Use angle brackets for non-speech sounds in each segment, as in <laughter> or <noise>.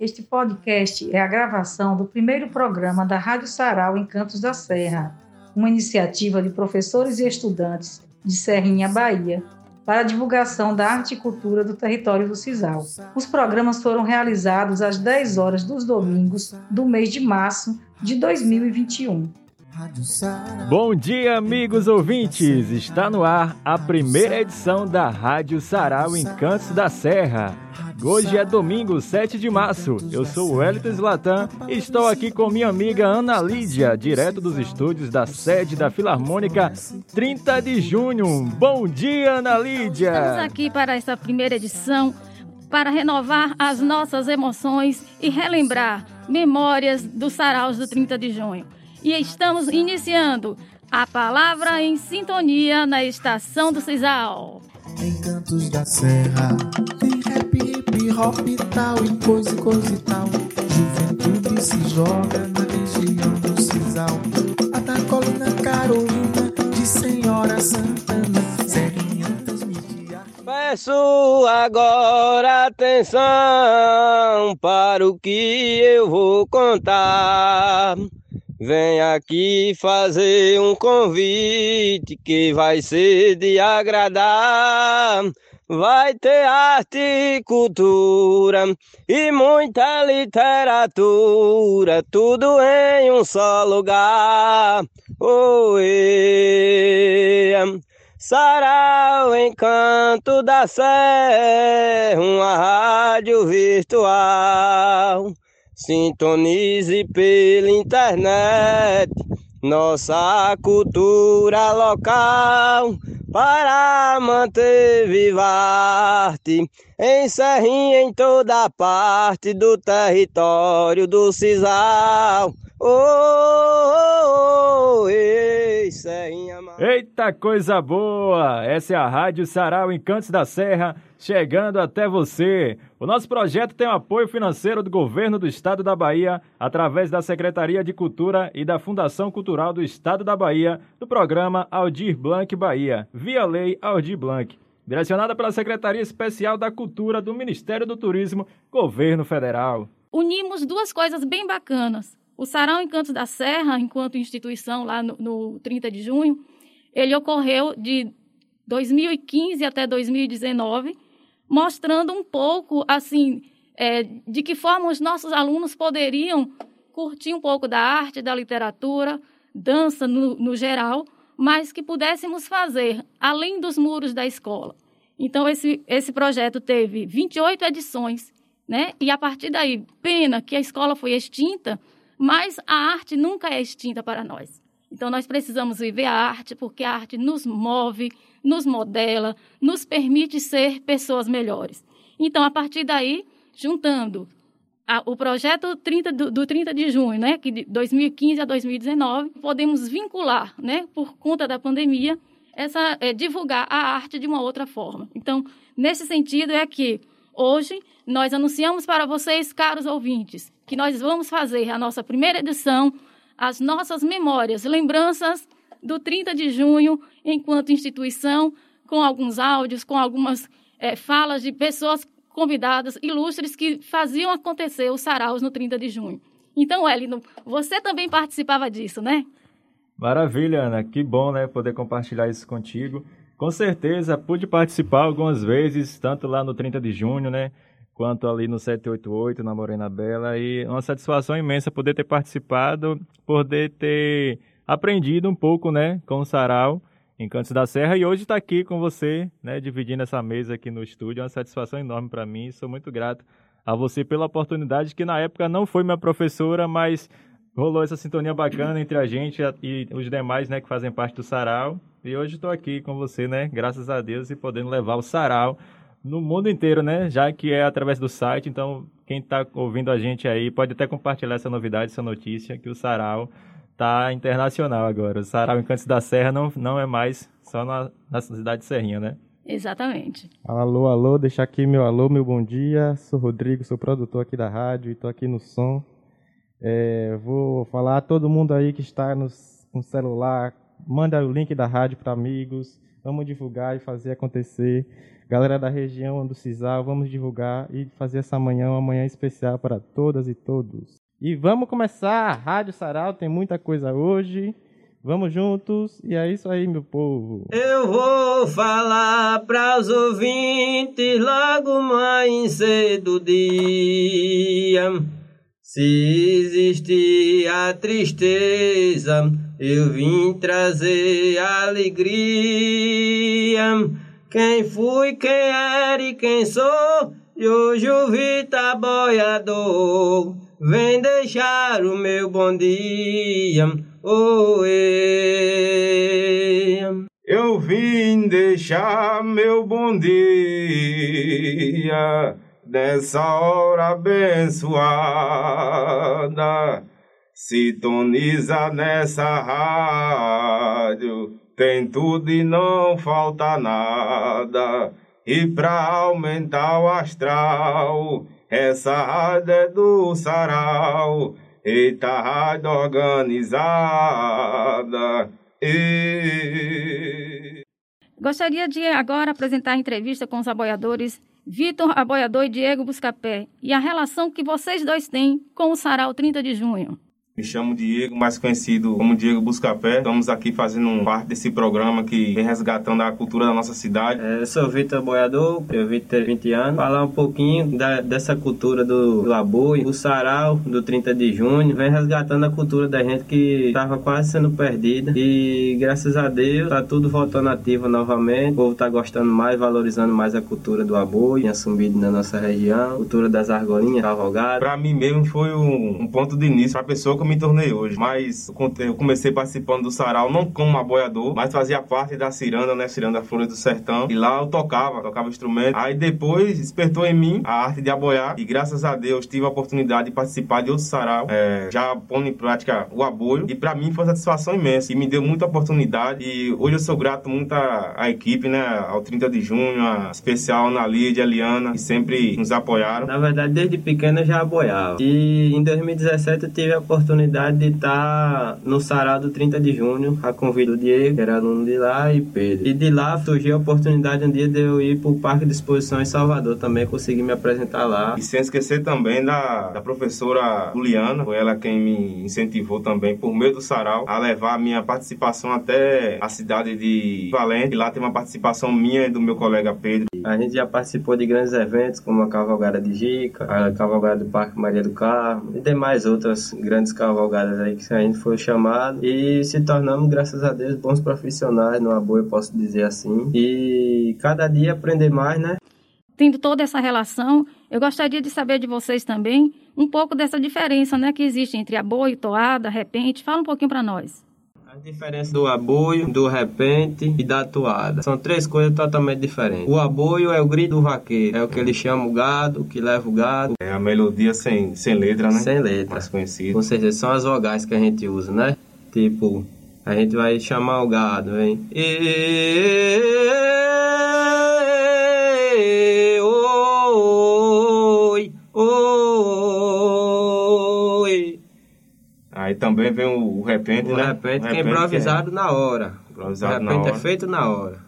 Este podcast é a gravação do primeiro programa da Rádio Sarau em Cantos da Serra, uma iniciativa de professores e estudantes de Serrinha, Bahia, para a divulgação da arte e cultura do território do Cisal. Os programas foram realizados às 10 horas dos domingos do mês de março de 2021. Bom dia, amigos ouvintes! Está no ar a primeira edição da Rádio Sarau em Cantos da Serra. Hoje é domingo, 7 de março. Eu sou o Wellington Zlatan e estou aqui com minha amiga Ana Lídia, direto dos estúdios da sede da Filarmônica 30 de junho. Bom dia, Ana Lídia! Estamos aqui para essa primeira edição para renovar as nossas emoções e relembrar memórias dos saraus do 30 de junho. E estamos iniciando a palavra em sintonia na estação do Cisal. Em Cantos da Serra hop e tal, e coisa e coisa e tal. Juventude se joga na região do Cisal. A da colina Carolina, de Senhora Santana, Serrinha transmitia. Peço agora atenção para o que eu vou contar. Vem aqui fazer um convite que vai ser de agradar. Vai ter arte e cultura e muita literatura, tudo em um só lugar. Oê, Sarau Encanto da Serra, uma rádio virtual. Sintonize pela internet nossa cultura local para manter viva a arte em Serrinha em toda parte do território do Cisal. Oh, oh, oh, ei, Serrinha. Eita coisa boa! Essa é a Rádio Sarau Encantos da Serra chegando até você. O nosso projeto tem o apoio financeiro do Governo do Estado da Bahia, através da Secretaria de Cultura e da Fundação Cultural do Estado da Bahia, do programa Aldir Blanc Bahia, via Lei Aldir Blanc, direcionada pela Secretaria Especial da Cultura do Ministério do Turismo, Governo Federal. Unimos duas coisas bem bacanas. O Sarau Encantos da Serra, enquanto instituição lá no, no 30 de junho, ele ocorreu de 2015 até 2019 mostrando um pouco, assim, é, de que forma os nossos alunos poderiam curtir um pouco da arte, da literatura, dança no, no geral, mas que pudéssemos fazer além dos muros da escola. Então, esse, esse projeto teve 28 edições, né? E a partir daí, pena que a escola foi extinta, mas a arte nunca é extinta para nós. Então, nós precisamos viver a arte, porque a arte nos move, nos modela, nos permite ser pessoas melhores. Então, a partir daí, juntando a, o projeto 30 do, do 30 de junho, né, que de 2015 a 2019, podemos vincular, né, por conta da pandemia, essa é, divulgar a arte de uma outra forma. Então, nesse sentido é que hoje nós anunciamos para vocês, caros ouvintes, que nós vamos fazer a nossa primeira edição, as nossas memórias, lembranças do 30 de junho, enquanto instituição, com alguns áudios, com algumas é, falas de pessoas convidadas ilustres que faziam acontecer os saraus no 30 de junho. Então, Elino, você também participava disso, né? Maravilha, Ana. Que bom, né, poder compartilhar isso contigo. Com certeza, pude participar algumas vezes, tanto lá no 30 de junho, né, quanto ali no 788, na Morena Bela, e uma satisfação imensa poder ter participado, poder ter aprendido um pouco, né, com o Sarau em Cantos da Serra e hoje está aqui com você, né, dividindo essa mesa aqui no estúdio. É uma satisfação enorme para mim. Sou muito grato a você pela oportunidade que na época não foi minha professora, mas rolou essa sintonia bacana entre a gente e os demais, né, que fazem parte do Sarau. E hoje estou aqui com você, né, graças a Deus e podendo levar o Sarau no mundo inteiro, né, já que é através do site. Então, quem está ouvindo a gente aí pode até compartilhar essa novidade, essa notícia que o Sarau tá internacional agora. O Sarau em Cantos da Serra não, não é mais só na, na cidade de Serrinha, né? Exatamente. Alô, alô, deixa aqui meu alô, meu bom dia. Sou Rodrigo, sou produtor aqui da rádio e estou aqui no som. É, vou falar a todo mundo aí que está no, no celular, manda o link da rádio para amigos. Vamos divulgar e fazer acontecer. galera da região do Cisal, vamos divulgar e fazer essa manhã uma manhã especial para todas e todos. E vamos começar, Rádio Sarau tem muita coisa hoje. Vamos juntos e é isso aí, meu povo. Eu vou falar para os ouvintes logo mais cedo dia. Se existir a tristeza, eu vim trazer alegria. Quem fui, quem era e quem sou, e hoje o Vita boiador. Vem deixar o meu bom dia Oê. Eu vim deixar meu bom dia nessa hora abençoada. Sintoniza nessa rádio, tem tudo e não falta nada. E pra aumentar o astral, é do sarau. Rádio organizada. E... Gostaria de agora apresentar a entrevista com os aboiadores Vitor Aboiador e Diego Buscapé e a relação que vocês dois têm com o Sarau 30 de junho. Me chamo Diego, mais conhecido como Diego Buscapé. Estamos aqui fazendo parte desse programa que vem resgatando a cultura da nossa cidade. É, eu sou Vitor Boiador, eu vim ter 20 anos. Falar um pouquinho da, dessa cultura do, do aboio, o sarau do 30 de junho. Vem resgatando a cultura da gente que estava quase sendo perdida. E graças a Deus, tá tudo voltando ativo novamente. O povo tá gostando mais, valorizando mais a cultura do aboio, tinha sumido na nossa região. Cultura das argolinhas, cavalgadas. Para mim mesmo foi um, um ponto de início para a pessoa que me tornei hoje. Mas eu comecei participando do sarau não como aboiador, mas fazia parte da ciranda, né? Ciranda Flores do Sertão. E lá eu tocava, tocava instrumento. Aí depois despertou em mim a arte de aboiar. E graças a Deus tive a oportunidade de participar de outro sarau, é, já pondo em prática o aboio. E para mim foi uma satisfação imensa. E me deu muita oportunidade. E hoje eu sou grato muito à, à equipe, né? Ao 30 de junho, a especial Ana Lídia, a Liana, que sempre nos apoiaram. Na verdade, desde pequena eu já aboiava. E em 2017 eu tive a oportunidade oportunidade de estar no Sarau do 30 de junho, a convite do Diego, que era aluno de lá, e Pedro. E de lá surgiu a oportunidade um dia de eu ir para o Parque de Exposição em Salvador também, consegui me apresentar lá. E sem esquecer também da, da professora Juliana, foi ela quem me incentivou também, por meio do Sarau, a levar a minha participação até a cidade de Valente. E lá tem uma participação minha e do meu colega Pedro. A gente já participou de grandes eventos, como a Cavalgada de Jica, a Cavalgada do Parque Maria do Carmo e demais outras grandes cavalgadas aí que a gente foi chamado e se tornamos, graças a Deus, bons profissionais no aboio, posso dizer assim. E cada dia aprender mais, né? Tendo toda essa relação, eu gostaria de saber de vocês também um pouco dessa diferença né, que existe entre aboio, toada, repente. Fala um pouquinho para nós. A diferença do aboio, do repente e da toada. São três coisas totalmente diferentes. O aboio é o grito do vaqueiro. É o que ele chama o gado, o que leva o gado. É a melodia sem, sem letra, né? Sem letra. Mais conhecida. Com certeza, são as vogais que a gente usa, né? Tipo, a gente vai chamar o gado, vem. Oi, Aí também vem o, o repente, o né? repente o que é improvisado é... na hora. Improvisado o repente na é feito na hora.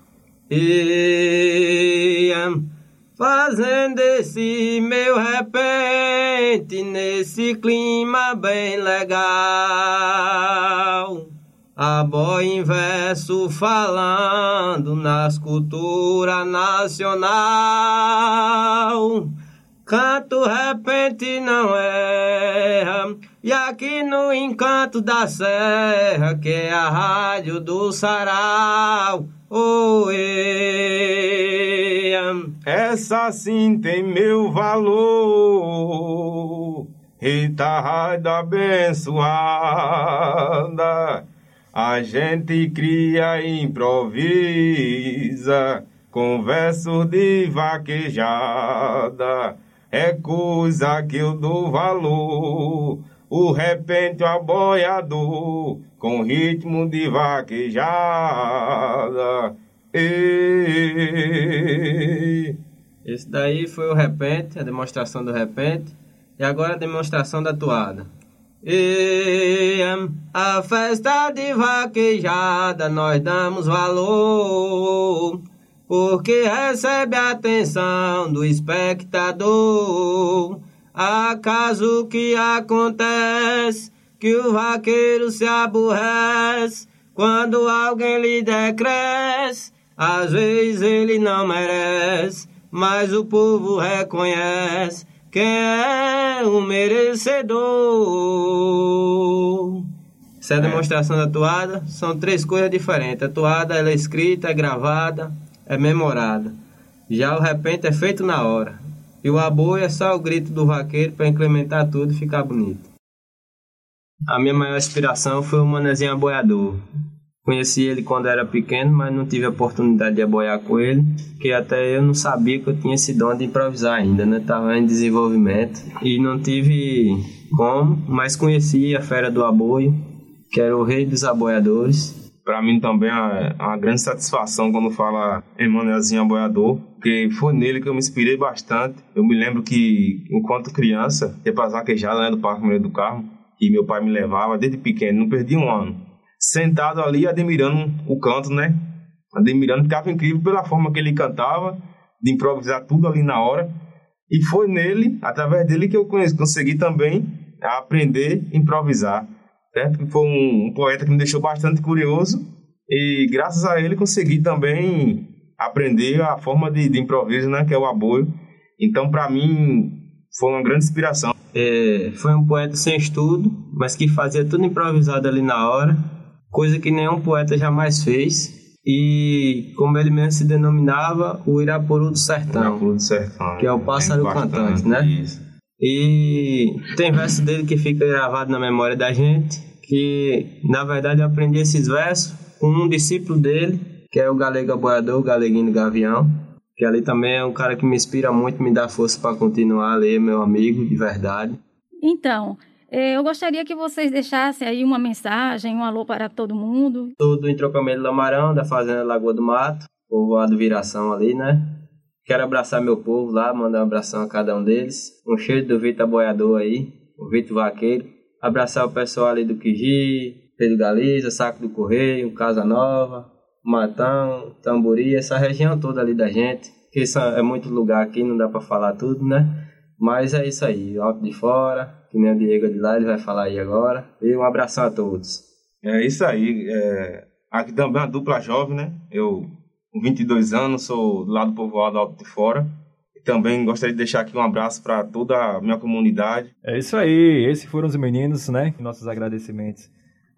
E fazendo esse meu repente nesse clima bem legal. A boa inverso falando nas culturas nacional. Canto repente não erra. E aqui no encanto da serra, que é a rádio do sarau. Oê. Essa sim tem meu valor. Eita, rádio abençoada. A gente cria e improvisa com versos de vaquejada. É coisa que eu dou valor. O repente aboiador com ritmo de vaquejada. E... Esse daí foi o repente, a demonstração do repente. E agora a demonstração da toada. E a festa de vaquejada nós damos valor. porque recebe a atenção do espectador. Acaso que acontece que o vaqueiro se aborrece quando alguém lhe decresce? Às vezes ele não merece, mas o povo reconhece quem é o merecedor. Essa é a demonstração da toada. São três coisas diferentes. A toada ela é escrita, é gravada, é memorada. Já o repente é feito na hora. E o aboio é só o grito do vaqueiro para incrementar tudo e ficar bonito. A minha maior inspiração foi o Manezinho Aboiador. Conheci ele quando era pequeno, mas não tive a oportunidade de aboiar com ele, que até eu não sabia que eu tinha esse dom de improvisar ainda, né? Tava em desenvolvimento e não tive como, mas conheci a fera do aboio, que era o rei dos aboiadores. Para mim também é uma grande satisfação quando fala Emanuelzinho Aboiador, porque foi nele que eu me inspirei bastante. Eu me lembro que, enquanto criança, ia pra Zaquejada, né, do Parque Mineiro do Carmo, e meu pai me levava desde pequeno, não perdi um ano. Sentado ali, admirando o canto, né? Admirando, ficava incrível pela forma que ele cantava, de improvisar tudo ali na hora. E foi nele, através dele, que eu consegui também aprender a improvisar. Certo? Que foi um, um poeta que me deixou bastante curioso e graças a ele consegui também aprender a forma de, de improviso, né? Que é o aboio. Então, para mim, foi uma grande inspiração. É, foi um poeta sem estudo, mas que fazia tudo improvisado ali na hora, coisa que nenhum poeta jamais fez. E como ele mesmo se denominava, o Irapuru do Sertão, Irapuru do Sertão, que é o pássaro cantante, né? isso. E tem verso dele que fica gravado na memória da gente, que na verdade eu aprendi esses versos com um discípulo dele, que é o Galego Aboiador, o Galeguinho do Gavião, que ali também é um cara que me inspira muito, me dá força para continuar a ler, meu amigo, de verdade. Então, eh, eu gostaria que vocês deixassem aí uma mensagem, um alô para todo mundo. Sou do entroncamento do Lamarão, da Fazenda Lagoa do Mato, povoado Viração ali, né? Quero abraçar meu povo lá, mandar um abração a cada um deles. Um cheiro do Vitor Boiador aí, o Vitor Vaqueiro. Abraçar o pessoal ali do Quiji, Pedro Galiza, Saco do Correio, Casa Nova, Matão, Tamburi, essa região toda ali da gente. Que isso é muito lugar aqui, não dá para falar tudo, né? Mas é isso aí, Alto de Fora, que nem o Diego de lá, ele vai falar aí agora. E um abração a todos. É isso aí. É, aqui também é uma dupla jovem, né? Eu, com 22 anos, sou do lado do povoado Alto de Fora. E também gostaria de deixar aqui um abraço para toda a minha comunidade. É isso aí, esses foram os meninos, né? Nossos agradecimentos.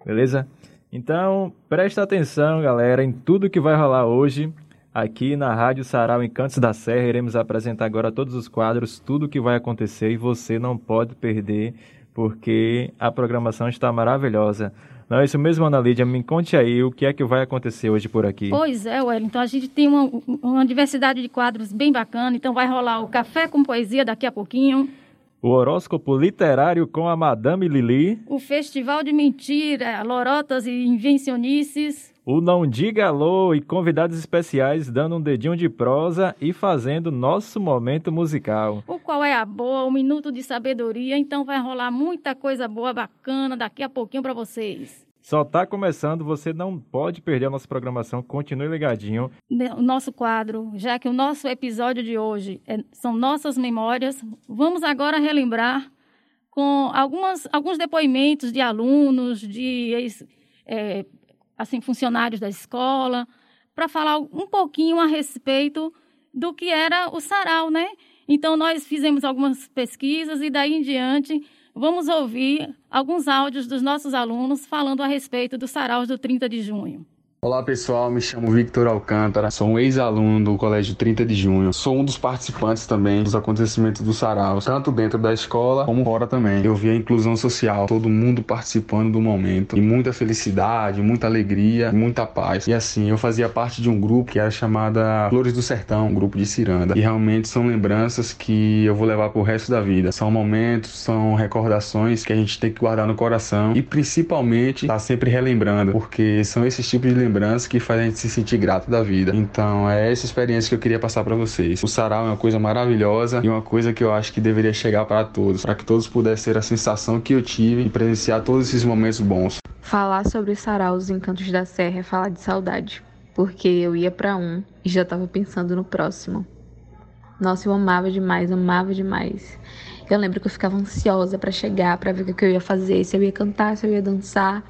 Beleza? Então, presta atenção, galera, em tudo que vai rolar hoje. Aqui na Rádio Sarau Encantos da Serra, iremos apresentar agora todos os quadros, tudo que vai acontecer e você não pode perder, porque a programação está maravilhosa. Não é isso mesmo, Ana Lídia? Me conte aí o que é que vai acontecer hoje por aqui. Pois é, Wellington, a gente tem uma, uma diversidade de quadros bem bacana, então vai rolar o Café com Poesia daqui a pouquinho, O horóscopo literário com a Madame Lili, o Festival de Mentira, Lorotas e Invencionices, o Não Diga Alô e convidados especiais dando um dedinho de prosa e fazendo nosso momento musical. o Qual é a Boa, o Minuto de Sabedoria, então vai rolar muita coisa boa, bacana daqui a pouquinho para vocês. Só tá começando, você não pode perder a nossa programação, continue ligadinho. o nosso quadro, já que o nosso episódio de hoje é- são nossas memórias, vamos agora relembrar com algumas, alguns depoimentos de alunos, de é, assim, funcionários da escola, para falar um pouquinho a respeito do que era o sarau, né? Então, nós fizemos algumas pesquisas e daí em diante vamos ouvir alguns áudios dos nossos alunos falando a respeito dos saraus do 30 de junho. Olá pessoal, me chamo Victor Alcântara, sou um ex-aluno do Colégio 30 de Junho. Sou um dos participantes também dos acontecimentos do Sarau, tanto dentro da escola como fora também. Eu vi a inclusão social, todo mundo participando do momento, e muita felicidade, muita alegria, muita paz. E assim, eu fazia parte de um grupo que era chamada Flores do Sertão, um grupo de ciranda. E realmente são lembranças que eu vou levar pro resto da vida. São momentos, são recordações que a gente tem que guardar no coração e principalmente estar sempre relembrando, porque são esses tipos de lembranças que fazem a gente se sentir grato da vida. Então, é essa experiência que eu queria passar para vocês. O sarau é uma coisa maravilhosa e uma coisa que eu acho que deveria chegar para todos, para que todos pudessem ter a sensação que eu tive e presenciar todos esses momentos bons. Falar sobre o sarau dos Encantos da Serra é falar de saudade. porque eu ia para um e já estava pensando no próximo. Nossa, eu amava demais, amava demais. Eu lembro que eu ficava ansiosa para chegar, para ver o que eu ia fazer, se eu ia cantar, se eu ia dançar.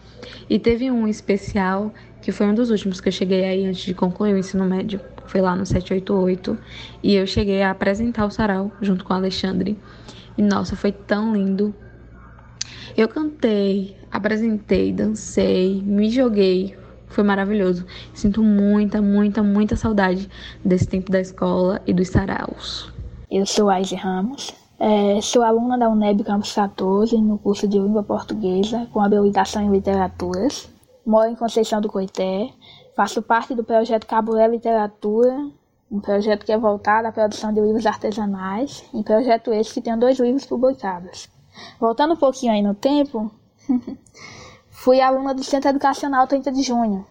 E teve um especial que foi um dos últimos que eu cheguei aí antes de concluir o ensino médio, foi lá no 788, e eu cheguei a apresentar o sarau junto com o Alexandre. E nossa, foi tão lindo. Eu cantei, apresentei, dancei, me joguei, foi maravilhoso. Sinto muita, muita, muita saudade desse tempo da escola e dos saraus. Eu sou Aise Ramos, é, sou aluna da UNEB Campus 14 no curso de Língua Portuguesa com habilitação em Literaturas. Moro em Conceição do Coité, faço parte do projeto Caburé Literatura, um projeto que é voltado à produção de livros artesanais, um projeto esse que tem dois livros publicados. Voltando um pouquinho aí no tempo, <laughs> Fui aluna do Centro Educacional 30 de Junho,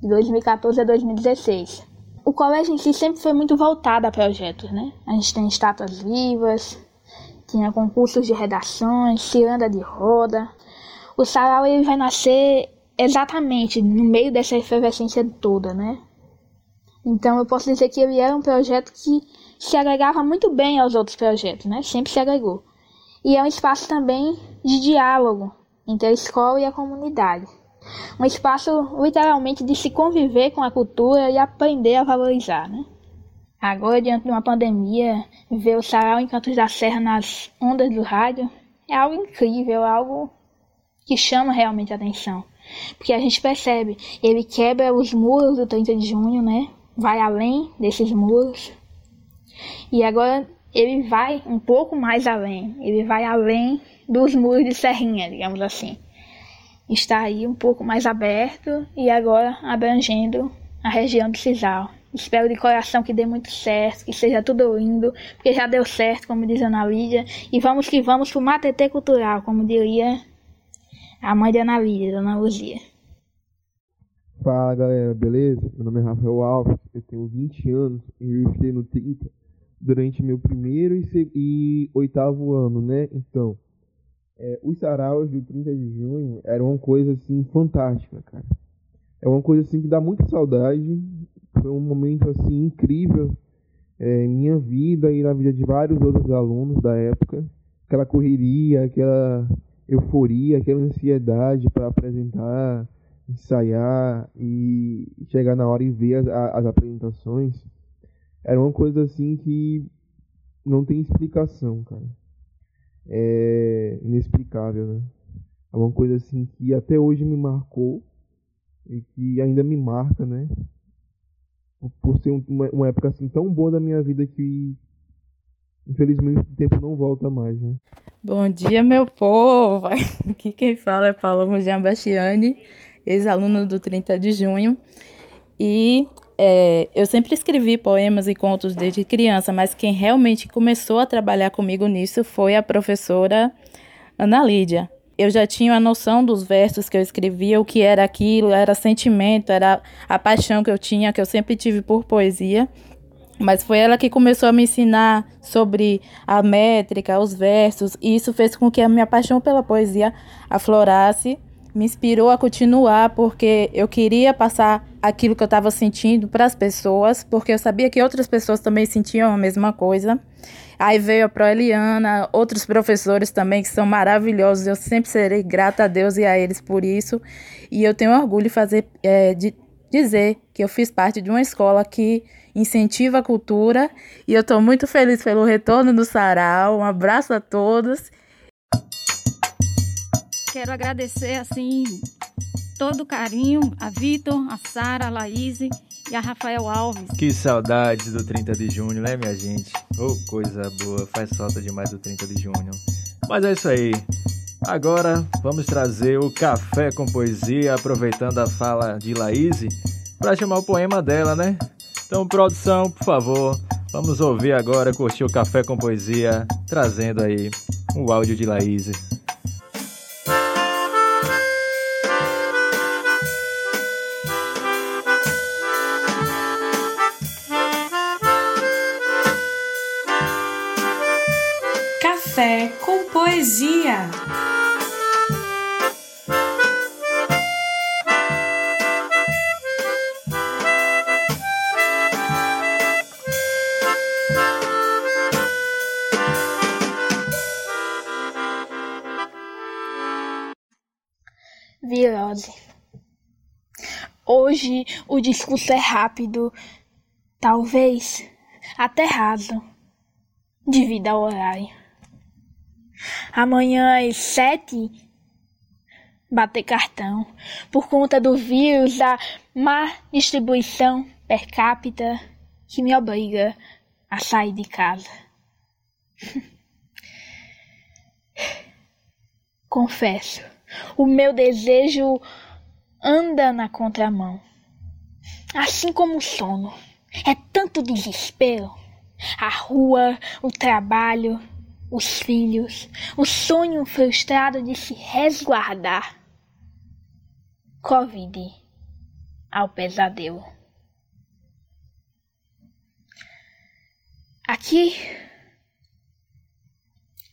de 2014 a 2016. O colégio em si sempre foi muito voltado a projetos, né? A gente tem estátuas vivas, tinha concursos de redações, ciranda de roda. O sarau ele vai nascer exatamente no meio dessa efervescência toda, né? Então eu posso dizer que ele era um projeto que se agregava muito bem aos outros projetos, né? Sempre se agregou. E é um espaço também de diálogo entre a escola e a comunidade. Um espaço literalmente de se conviver com a cultura e aprender a valorizar, né? Agora, diante de uma pandemia, ver o sarau em Cantos da Serra nas ondas do rádio é algo incrível, algo que chama realmente a atenção. Porque a gente percebe, ele quebra os muros do 30 de junho, né? Vai além desses muros. E agora ele vai um pouco mais além. Ele vai além dos muros de Serrinha, digamos assim. Está aí um pouco mais aberto e agora abrangendo a região do Cisal. Espero de coração que dê muito certo, que seja tudo lindo, porque já deu certo, como diz a Ana Lídia. E vamos que vamos pro Matetê Cultural, como diria a mãe de Ana Lídia, Dona Luzia. Fala galera, beleza? Meu nome é Rafael Alves, eu tenho 20 anos e eu estudei no 30 durante meu primeiro e, e oitavo ano, né? Então, é, os saraus do 30 de junho eram uma coisa assim fantástica, cara. É uma coisa assim que dá muita saudade. Foi um momento assim incrível é, em minha vida e na vida de vários outros alunos da época. Aquela correria, aquela euforia, aquela ansiedade para apresentar, ensaiar e chegar na hora e ver as, as apresentações. Era uma coisa assim que não tem explicação, cara é inexplicável, né? É uma coisa assim que até hoje me marcou e que ainda me marca, né? Por ser uma, uma época assim tão boa da minha vida que infelizmente o tempo não volta mais, né? Bom dia, meu povo! <laughs> Aqui quem fala é Paloma Giambastiani, ex-aluna do 30 de junho. E é, eu sempre escrevi poemas e contos desde criança, mas quem realmente começou a trabalhar comigo nisso foi a professora Ana Lídia. Eu já tinha a noção dos versos que eu escrevia, o que era aquilo, era sentimento, era a paixão que eu tinha, que eu sempre tive por poesia. Mas foi ela que começou a me ensinar sobre a métrica, os versos, e isso fez com que a minha paixão pela poesia aflorasse me inspirou a continuar porque eu queria passar aquilo que eu estava sentindo para as pessoas, porque eu sabia que outras pessoas também sentiam a mesma coisa. Aí veio a Proeliana, outros professores também que são maravilhosos. Eu sempre serei grata a Deus e a eles por isso. E eu tenho orgulho de fazer, é, de dizer que eu fiz parte de uma escola que incentiva a cultura. E eu estou muito feliz pelo retorno do Sarau. Um abraço a todos Quero agradecer, assim, todo o carinho a Vitor, a Sara, a Laís e a Rafael Alves. Que saudades do 30 de junho, né, minha gente? Oh, coisa boa, faz falta demais do 30 de junho. Mas é isso aí. Agora vamos trazer o Café com Poesia, aproveitando a fala de Laís, para chamar o poema dela, né? Então, produção, por favor, vamos ouvir agora, curtir o Café com Poesia, trazendo aí o áudio de Laís. Café com Poesia. Hoje o discurso é rápido, talvez até raso, devido ao horário. Amanhã às sete, bater cartão, por conta do vírus, da má distribuição per capita que me obriga a sair de casa. <laughs> Confesso, o meu desejo anda na contramão. Assim como o sono. É tanto desespero. A rua, o trabalho, os filhos, o sonho frustrado de se resguardar. Covid ao pesadelo. Aqui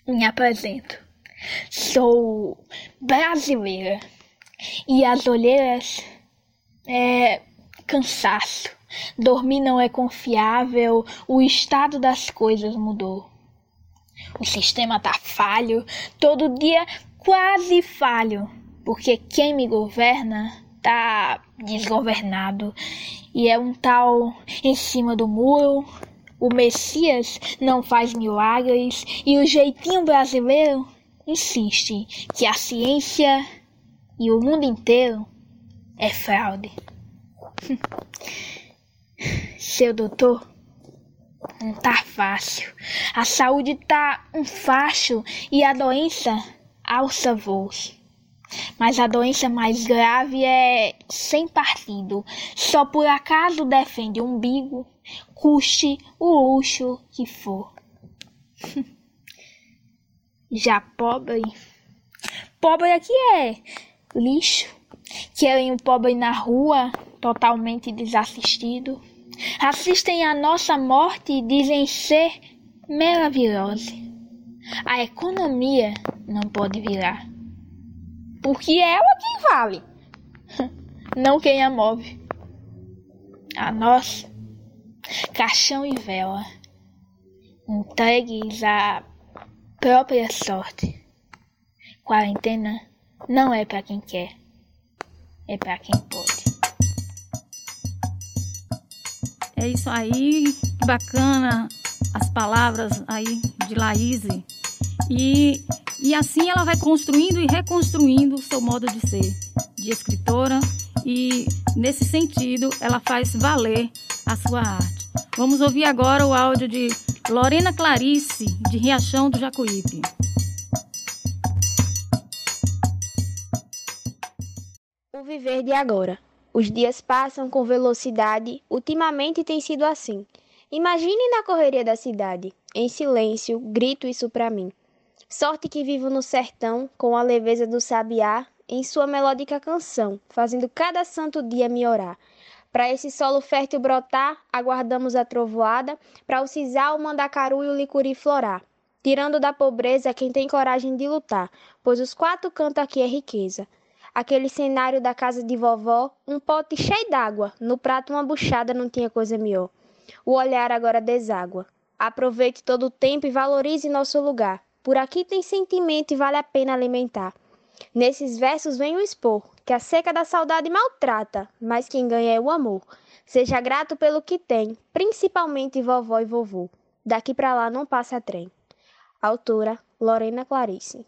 me apresento. Sou brasileira e as olheiras é cansaço. Dormir não é confiável, o estado das coisas mudou. O sistema tá falho, todo dia quase falho, porque quem me governa tá desgovernado e é um tal em cima do muro. O Messias não faz milagres e o jeitinho brasileiro insiste que a ciência e o mundo inteiro é fraude. <laughs> Seu doutor, não tá fácil. A saúde tá um facho e a doença alça voos. Mas a doença mais grave é sem partido. Só por acaso defende o umbigo, custe o luxo que for. <laughs> Já pobre, pobre aqui é lixo. Querem o pobre na rua, totalmente desassistido. Assistem à nossa morte e dizem ser maravilhosa. A economia não pode virar. Porque é ela quem vale, <laughs> não quem a move. A nossa, caixão e vela, entregues à própria sorte. Quarentena não é para quem quer, é para quem pode. É isso aí, que bacana as palavras aí de Laíse. E, e assim ela vai construindo e reconstruindo o seu modo de ser, de escritora, e nesse sentido ela faz valer a sua arte. Vamos ouvir agora o áudio de Lorena Clarice, de Riachão do Jacuípe. O viver de agora. Os dias passam com velocidade, ultimamente tem sido assim. Imagine na correria da cidade, em silêncio, grito isso para mim. Sorte que vivo no sertão, com a leveza do sabiá, em sua melódica canção, fazendo cada santo dia me orar. Para esse solo fértil brotar, aguardamos a trovoada, para o sisal, o mandacaru e o licuri florar. Tirando da pobreza quem tem coragem de lutar, pois os quatro cantos aqui é riqueza aquele cenário da casa de vovó, um pote cheio d'água, no prato uma buchada não tinha coisa melhor. O olhar agora deságua. Aproveite todo o tempo e valorize nosso lugar. Por aqui tem sentimento e vale a pena alimentar. Nesses versos venho expor que a seca da saudade maltrata, mas quem ganha é o amor. Seja grato pelo que tem, principalmente vovó e vovô. Daqui para lá não passa trem. Autora Lorena Clarice.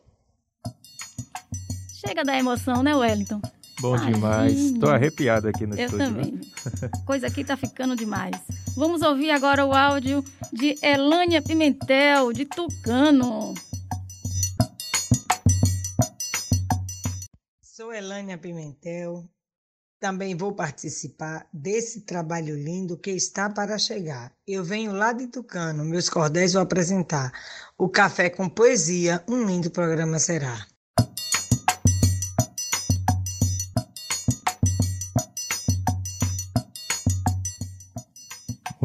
Chega da emoção, né, Wellington? Bom Ai, demais. Tô arrepiado aqui no Eu estúdio. também. <laughs> Coisa aqui tá ficando demais. Vamos ouvir agora o áudio de Elânia Pimentel, de Tucano. Sou Elânia Pimentel. Também vou participar desse trabalho lindo que está para chegar. Eu venho lá de Tucano, meus cordéis vou apresentar. O Café com Poesia, um lindo programa será.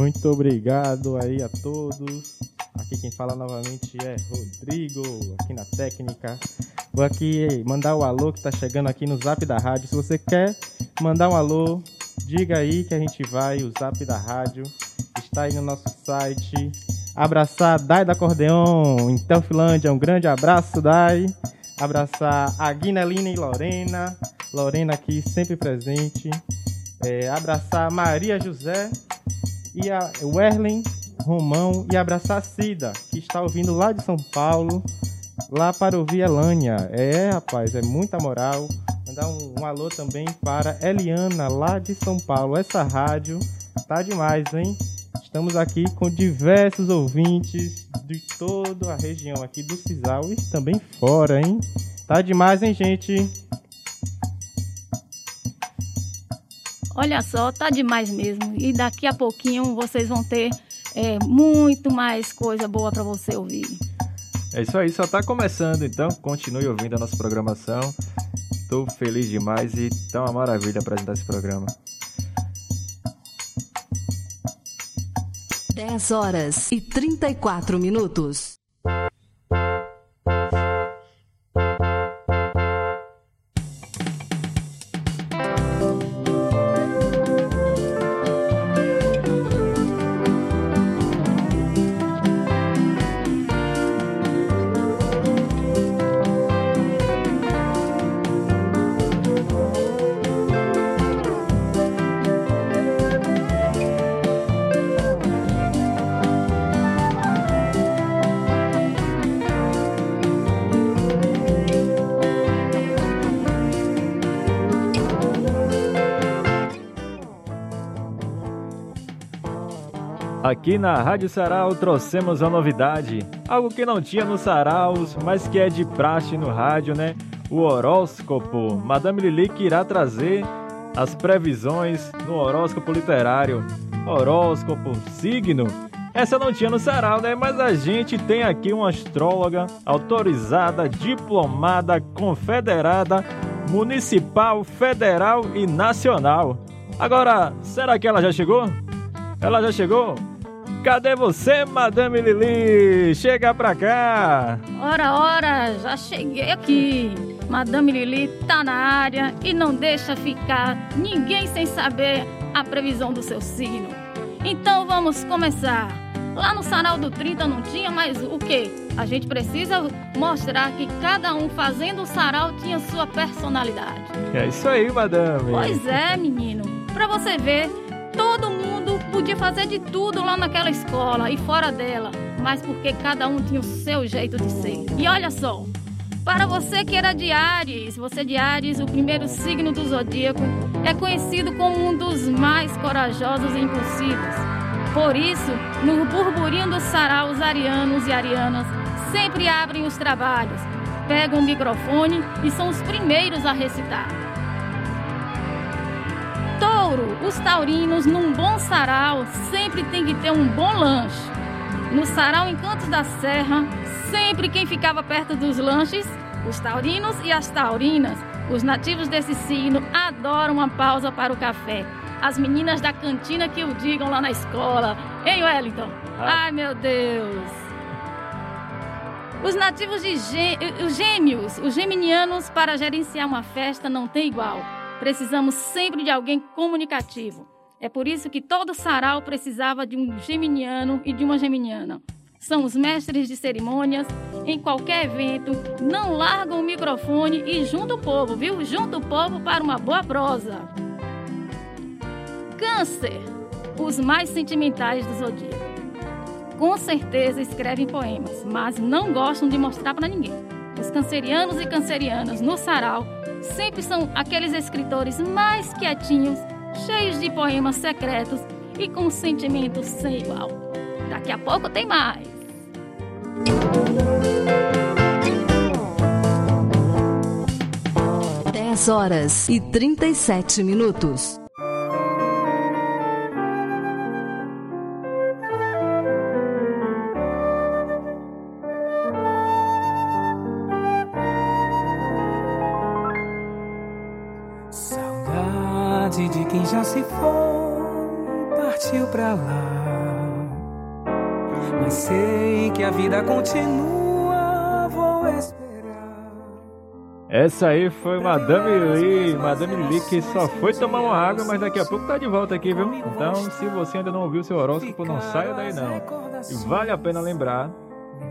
Muito obrigado aí a todos. Aqui quem fala novamente é Rodrigo, aqui na técnica. Vou aqui mandar o alô que tá chegando aqui no zap da rádio. Se você quer mandar um alô, diga aí que a gente vai. O zap da rádio está aí no nosso site. Abraçar Dai da Acordeon, em Teofilândia. Um grande abraço, Dai. abraçar a Guinelina e Lorena, Lorena aqui sempre presente, é, abraçar Maria José e a Werlen Romão e abraçar a Cida, que está ouvindo lá de São Paulo, lá para ouvir Elânia. É, rapaz, é muita moral. Mandar um, um alô também para Eliana, lá de São Paulo. Essa rádio tá demais, hein? Estamos aqui com diversos ouvintes de toda a região aqui do Cisal e também fora, hein? Tá demais, hein, gente? Olha só, tá demais mesmo. E daqui a pouquinho vocês vão ter é, muito mais coisa boa para você ouvir. É isso aí, só tá começando, então continue ouvindo a nossa programação. Estou feliz demais e tá uma maravilha apresentar esse programa. 10 horas e 34 minutos. Aqui na Rádio Sarau trouxemos uma novidade, algo que não tinha nos saraus, mas que é de praxe no rádio, né? O horóscopo. Madame Lilique irá trazer as previsões no horóscopo literário. Horóscopo, signo. Essa não tinha no sarau, né? Mas a gente tem aqui uma astróloga autorizada, diplomada, confederada, municipal, federal e nacional. Agora, será que ela já chegou? Ela já chegou? Cadê você, Madame Lili? Chega pra cá! Ora, ora, já cheguei aqui. Madame Lili tá na área e não deixa ficar ninguém sem saber a previsão do seu signo. Então vamos começar. Lá no Sarau do 30 não tinha, mas o que? A gente precisa mostrar que cada um fazendo o sarau tinha sua personalidade. É isso aí, madame. Pois é, menino. Pra você ver, todo mundo podia fazer de tudo lá naquela escola e fora dela, mas porque cada um tinha o seu jeito de ser. E olha só, para você que era de Ares, você de Ares, o primeiro signo do zodíaco, é conhecido como um dos mais corajosos e impulsivos. Por isso, no burburinho do sarau, os arianos e arianas sempre abrem os trabalhos, pegam o microfone e são os primeiros a recitar. Touro, os taurinos, num bom sarau, sempre tem que ter um bom lanche. No sarau Encantos da Serra, sempre quem ficava perto dos lanches, os taurinos e as taurinas, os nativos desse signo, adoram uma pausa para o café. As meninas da cantina que o digam lá na escola. Hein, Wellington? Ah. Ai, meu Deus! Os nativos de gê... os gêmeos, os geminianos, para gerenciar uma festa não tem igual. Precisamos sempre de alguém comunicativo. É por isso que todo sarau precisava de um geminiano e de uma geminiana. São os mestres de cerimônias. Em qualquer evento, não largam o microfone e junta o povo, viu? Junta o povo para uma boa prosa. Câncer, os mais sentimentais do zodíaco. Com certeza escrevem poemas, mas não gostam de mostrar para ninguém. Os cancerianos e cancerianas no sarau sempre são aqueles escritores mais quietinhos, cheios de poemas secretos e com sentimentos sem igual. Daqui a pouco tem mais. Dez horas e trinta e sete minutos. Vida continua, vou esperar. Essa aí foi Madame Lee, Madame Lee que só foi tomar uma água, mas daqui a pouco tá de volta aqui, viu? Então, se você ainda não ouviu seu horóscopo, não saia daí não. E vale a pena lembrar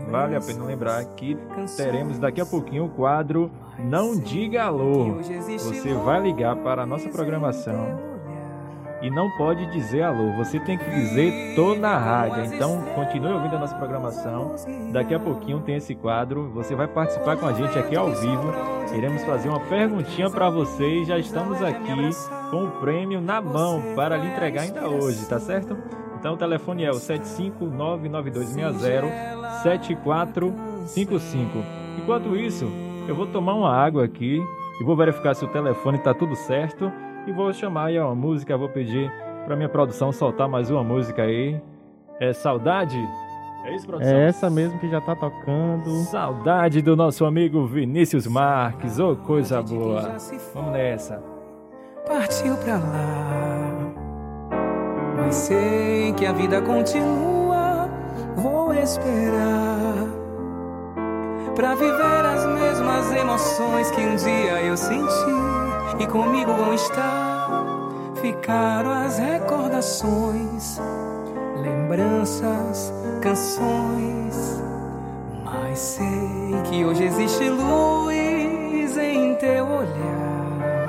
vale a pena lembrar que teremos daqui a pouquinho o quadro Não Diga Alô. Você vai ligar para a nossa programação e não pode dizer alô, você tem que dizer tô na rádio. Então continue ouvindo a nossa programação. Daqui a pouquinho tem esse quadro, você vai participar com a gente aqui ao vivo. Iremos fazer uma perguntinha para você e já estamos aqui com o prêmio na mão para lhe entregar ainda hoje, tá certo? Então o telefone é o 75992607455. Enquanto isso, eu vou tomar uma água aqui e vou verificar se o telefone está tudo certo e vou chamar aí uma música, vou pedir para minha produção soltar mais uma música aí. É Saudade? É isso, produção? É essa mesmo que já tá tocando. Saudade do nosso amigo Vinícius Marques, ô oh, coisa boa. Vamos nessa. Partiu pra lá, mas sei que a vida continua. Vou esperar pra viver as mesmas emoções que um dia eu senti e comigo vão estar. Ficaram as recordações, lembranças, canções. Mas sei que hoje existe luz em teu olhar,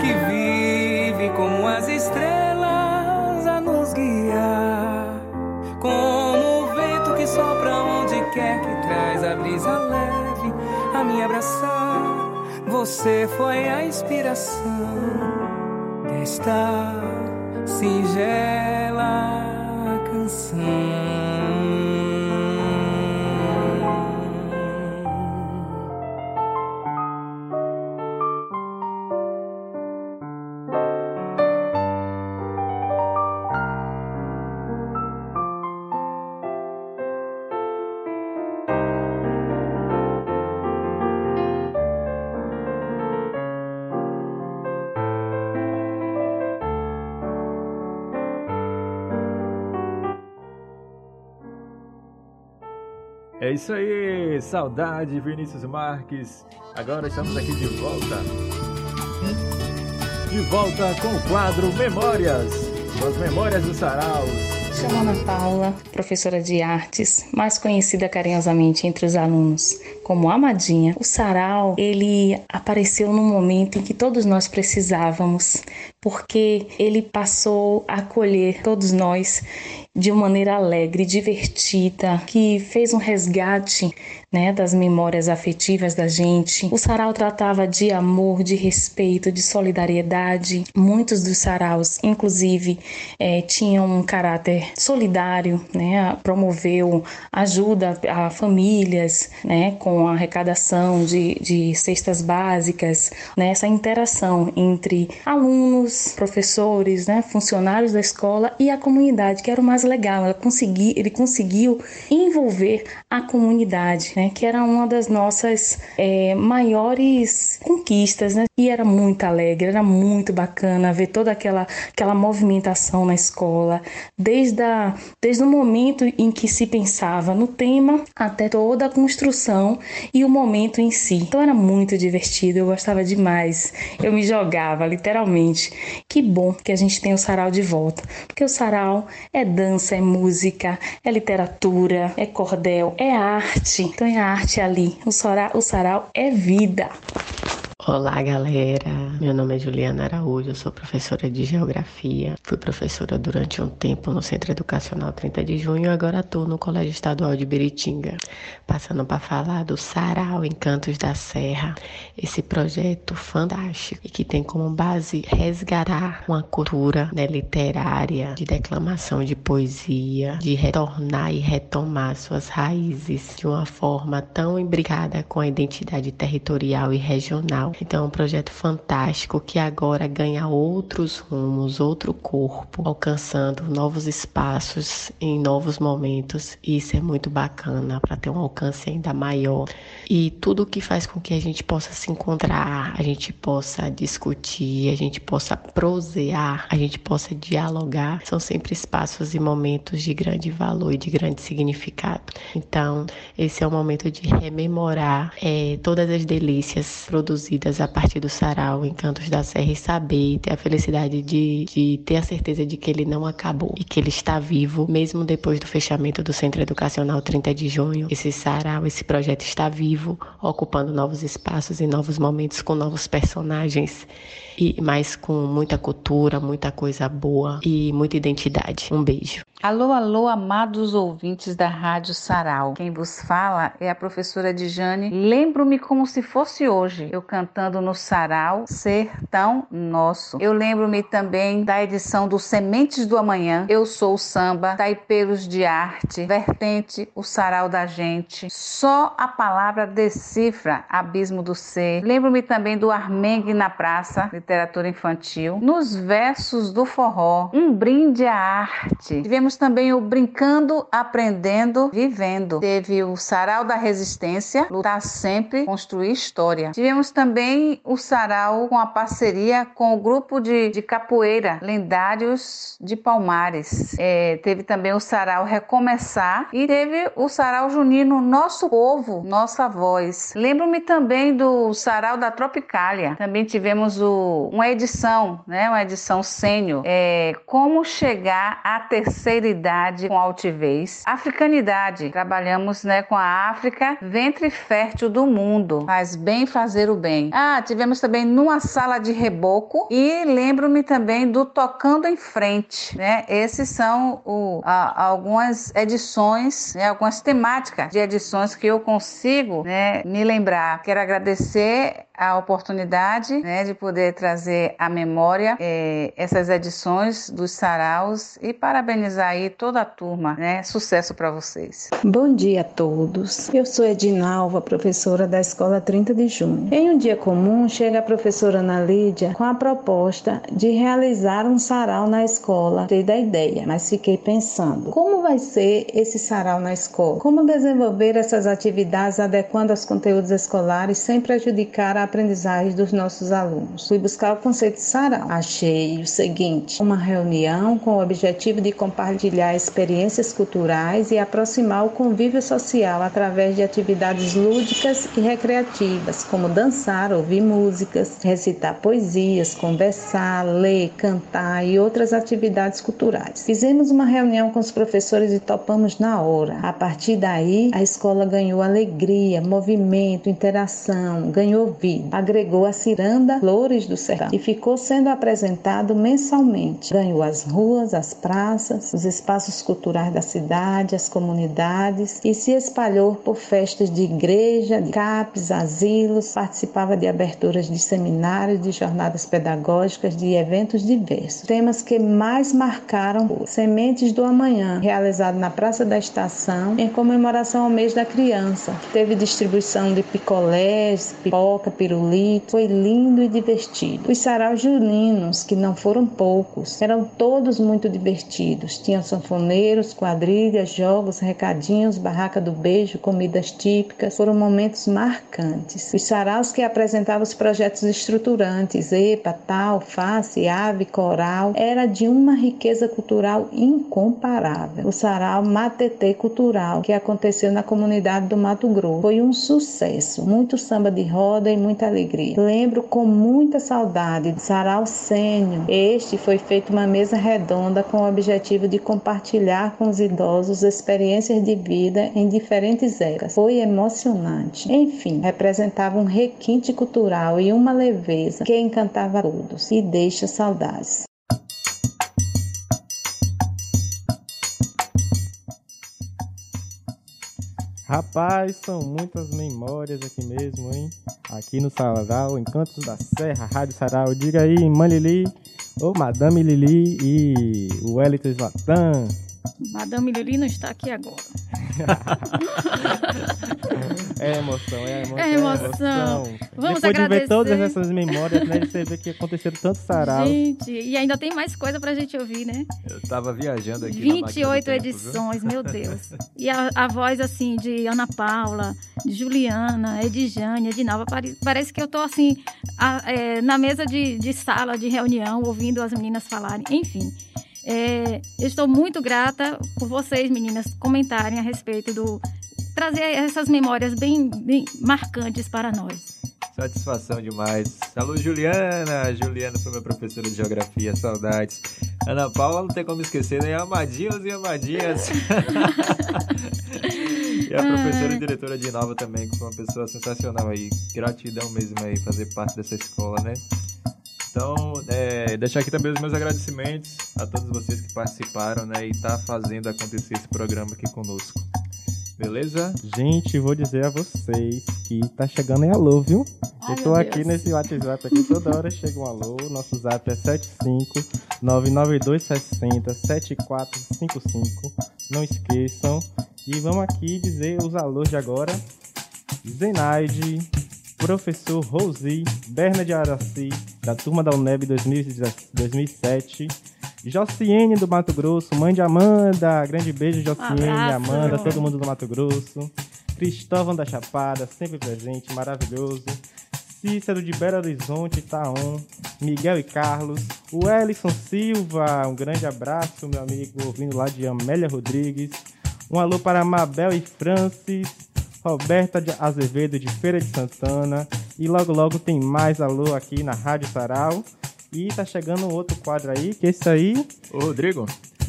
que vive como as estrelas a nos guiar, como o vento que sopra onde quer que traz a brisa leve a me abraçar você foi a inspiração desta singela canção. É isso aí, saudade Vinícius Marques. Agora estamos aqui de volta. De volta com o quadro Memórias, as memórias do Saraus. Sou Ana Paula, professora de artes, mais conhecida carinhosamente entre os alunos como Amadinha. O sarau, ele apareceu num momento em que todos nós precisávamos, porque ele passou a acolher todos nós de uma maneira alegre, divertida, que fez um resgate né, das memórias afetivas da gente. O sarau tratava de amor, de respeito, de solidariedade. Muitos dos saraus, inclusive, é, tinham um caráter solidário, né, promoveu ajuda a famílias, né, com a arrecadação de, de cestas básicas, né, essa interação entre alunos, professores, né, funcionários da escola e a comunidade, que era o mais legal. Ela consegui, ele conseguiu envolver a comunidade, né, que era uma das nossas é, maiores conquistas, né, e era muito alegre, era muito bacana ver toda aquela, aquela movimentação na escola, desde, a, desde o momento em que se pensava no tema até toda a construção e o momento em si. Então era muito divertido, eu gostava demais, eu me jogava literalmente. Que bom que a gente tem o sarau de volta, porque o sarau é dança, é música, é literatura, é cordel, é arte. Então é arte ali. O sarau, o sarau é vida. Olá, galera. Meu nome é Juliana Araújo, eu sou professora de Geografia. Fui professora durante um tempo no Centro Educacional 30 de Junho e agora estou no Colégio Estadual de Beritinga, passando para falar do Sarau Encantos da Serra, esse projeto fantástico e que tem como base resgatar uma cultura né, literária, de declamação de poesia, de retornar e retomar suas raízes de uma forma tão imbricada com a identidade territorial e regional então, é um projeto fantástico que agora ganha outros rumos, outro corpo, alcançando novos espaços em novos momentos. E isso é muito bacana para ter um alcance ainda maior. E tudo que faz com que a gente possa se encontrar, a gente possa discutir, a gente possa prosear, a gente possa dialogar, são sempre espaços e momentos de grande valor e de grande significado. Então, esse é o momento de rememorar é, todas as delícias produzidas a partir do sarau Encantos da Serra e saber ter a felicidade de, de ter a certeza de que ele não acabou e que ele está vivo, mesmo depois do fechamento do Centro Educacional 30 de Junho. Esse sarau, esse projeto está vivo, ocupando novos espaços e novos momentos com novos personagens e mais com muita cultura, muita coisa boa e muita identidade. Um beijo. Alô, alô, amados ouvintes da Rádio Sarau. Quem vos fala é a professora Dijane. Lembro-me como se fosse hoje, eu cantando no Sarau Sertão Nosso. Eu lembro-me também da edição do Sementes do Amanhã. Eu sou o samba, taipeiros de arte, vertente, o sarau da gente. Só a palavra decifra abismo do ser. Lembro-me também do Armengue na Praça, literatura infantil. Nos versos do forró, um brinde à arte. Tivemos também o Brincando, Aprendendo, Vivendo. Teve o Sarau da Resistência, Lutar Sempre, Construir História. Tivemos também o Sarau com a parceria com o grupo de, de capoeira Lendários de Palmares. É, teve também o Sarau Recomeçar e teve o Sarau Junino Nosso Povo, Nossa Voz. Lembro-me também do Sarau da Tropicália. Também tivemos o, uma edição, né, uma edição sênior. É, como chegar à terceira idade com altivez. Africanidade, trabalhamos né, com a África, ventre fértil do mundo. Faz bem fazer o bem. Ah, tivemos também numa sala de reboco e lembro-me também do Tocando em Frente. Né? Esses são o, a, algumas edições, né, algumas temáticas de edições que eu consigo né, me lembrar. Quero agradecer a oportunidade né, de poder trazer à memória eh, essas edições dos saraus e parabenizar aí toda a turma, né? Sucesso para vocês. Bom dia a todos. Eu sou Edinalva, professora da Escola 30 de Junho. Em um dia comum, chega a professora Ana Lídia com a proposta de realizar um sarau na escola. Dei da ideia, mas fiquei pensando, como vai ser esse sarau na escola? Como desenvolver essas atividades adequando aos conteúdos escolares sem prejudicar a aprendizagem dos nossos alunos? Fui buscar o conceito de sarau. Achei o seguinte, uma reunião com o objetivo de compartilhar experiências culturais e aproximar o convívio social através de atividades lúdicas e recreativas, como dançar, ouvir músicas, recitar poesias, conversar, ler, cantar e outras atividades culturais. Fizemos uma reunião com os professores e topamos na hora. A partir daí, a escola ganhou alegria, movimento, interação, ganhou vida. Agregou a ciranda Flores do Sertão e ficou sendo apresentado mensalmente. Ganhou as ruas, as praças, os espaços culturais da cidade, as comunidades e se espalhou por festas de igreja, de CAPs, asilos, participava de aberturas de seminários, de jornadas pedagógicas, de eventos diversos. Temas que mais marcaram Sementes do Amanhã, realizado na Praça da Estação, em comemoração ao mês da criança. Teve distribuição de picolés, pipoca, pirulito, foi lindo e divertido. Os saraus juninos, que não foram poucos, eram todos muito divertidos. Tinham sanfoneiros, quadrilhas, jogos, recadinhos, barraca do beijo, comidas típicas. Foram momentos marcantes. Os saraus que apresentavam os projetos estruturantes, EPA, TAL, FACE, AVE, Coral, era de uma riqueza cultural incomparável. O sarau Matetê Cultural, que aconteceu na comunidade do Mato Grosso, foi um sucesso. Muito samba de roda e muita alegria. Lembro com muita saudade de Sarau Sênior. Este foi feito uma mesa redonda com o objetivo de compartilhar com os idosos experiências de vida em diferentes eras. Foi emocionante. Enfim, representava um requinte cultural e uma leveza que encantava a todos e deixa saudades. Rapaz, são muitas memórias aqui mesmo, hein? Aqui no Sarau, Encantos da Serra, Rádio Sarau. Diga aí, Manlili, ou Madame Lili e o Wellington Zlatan. Madame Lili não está aqui agora. <laughs> é emoção, é emoção. É emoção. Vamos Depois agradecer. de ver todas essas memórias, né? Você vê que aconteceram tantos saraus. Gente, e ainda tem mais coisa pra gente ouvir, né? Eu tava viajando aqui. na máquina do 28 tempo, viu? edições, meu <laughs> Deus. E a, a voz, assim, de Ana Paula, de Juliana, Edjane, Edinalva, pare- parece que eu tô, assim, a- é, na mesa de, de sala, de reunião, ouvindo as meninas falarem. Enfim, é, eu estou muito grata por vocês, meninas, comentarem a respeito do... Trazer essas memórias bem, bem marcantes para nós. Satisfação demais. Alô, Juliana. Juliana foi minha professora de geografia, saudades. Ana Paula não tem como esquecer, né? Amadinhos e amadinhas. <laughs> e a professora e diretora de Nova também, que foi uma pessoa sensacional aí. Gratidão mesmo aí fazer parte dessa escola, né? Então, é, deixar aqui também os meus agradecimentos a todos vocês que participaram, né? E tá fazendo acontecer esse programa aqui conosco. Beleza? Gente, vou dizer a vocês que tá chegando em alô, viu? Ai, eu tô aqui Deus. nesse WhatsApp aqui, toda hora chega um alô. Nosso zap é 75 99260 7455. Não esqueçam. E vamos aqui dizer os alôs de agora. Zenaide, professor Rosi, Berna de Araci, da turma da UNEB 2007. Jociene do Mato Grosso, mãe de Amanda, grande beijo Jociene, abraço. Amanda, todo mundo do Mato Grosso. Cristóvão da Chapada, sempre presente, maravilhoso. Cícero de Belo Horizonte, Itaon, Miguel e Carlos, o Ellison Silva, um grande abraço, meu amigo, vindo lá de Amélia Rodrigues. Um alô para Mabel e Francis, Roberta de Azevedo de Feira de Santana. E logo logo tem mais alô aqui na Rádio Sarau. E tá chegando outro quadro aí, que esse aí. Ô, Rodrigo.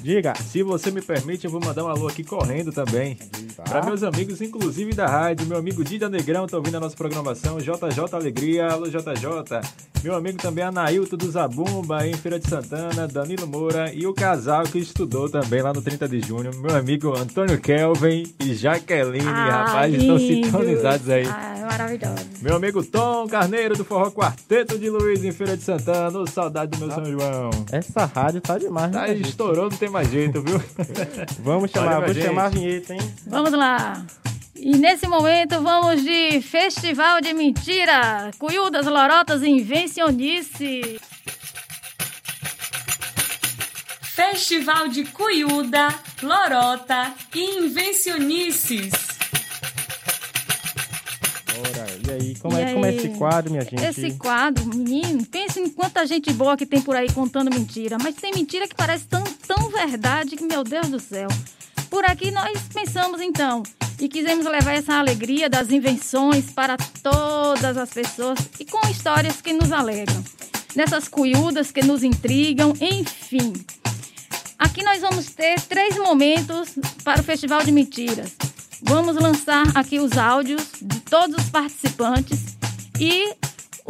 Diga. Se você me permite, eu vou mandar um alô aqui correndo também. Tá. Para meus amigos, inclusive da rádio, meu amigo Dida Negrão tá ouvindo a nossa programação, JJ Alegria, alô JJ. Meu amigo também Anailton do Zabumba, em Feira de Santana, Danilo Moura e o casal que estudou também lá no 30 de junho, meu amigo Antônio Kelvin e Jaqueline, Ah, rapaz, estão lindo. sintonizados aí. Ah, é maravilhoso. Meu amigo Tom Carneiro do Forró Quarteto de Luiz em Feira de Santana, saudade do meu São João. Essa rádio tá demais, Tá, né? estourou, não tem mais jeito, viu? <laughs> Vamos chamar, gente. chamar a vinheta, hein? Vamos lá. E nesse momento vamos de Festival de Mentira, Cuiudas, Lorotas e Invencionice. Festival de Cuiuda, Lorota e Invencionices. E aí, como E é, como é aí? esse quadro, minha gente? Esse quadro, menino, pense em quanta gente boa que tem por aí contando mentira. Mas tem mentira que parece tão, tão verdade que, meu Deus do céu. Por aqui nós pensamos então e quisemos levar essa alegria das invenções para todas as pessoas e com histórias que nos alegram. Nessas cuiudas que nos intrigam, enfim. Aqui nós vamos ter três momentos para o Festival de Mentiras. Vamos lançar aqui os áudios de todos os participantes e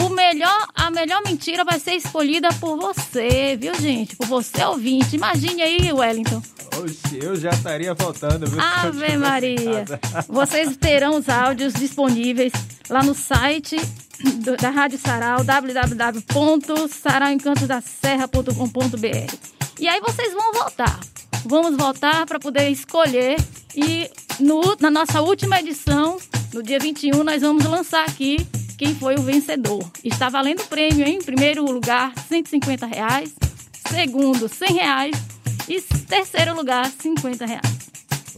o melhor, a melhor mentira vai ser escolhida por você, viu, gente? Por você ouvinte. Imagine aí, Wellington. Oxe, eu já estaria voltando, viu? Ave <laughs> Maria. casa. Vocês terão os áudios disponíveis lá no site do- da Rádio Sarau, www.sarauencantosdaserra.com.br. E aí vocês vão votar. Vamos votar para poder escolher e no- na nossa última edição, no dia 21, nós vamos lançar aqui quem foi o vencedor. Está valendo prêmio, hein? Em primeiro lugar, 150 reais. Segundo, 100 reais. E terceiro lugar, 50 reais.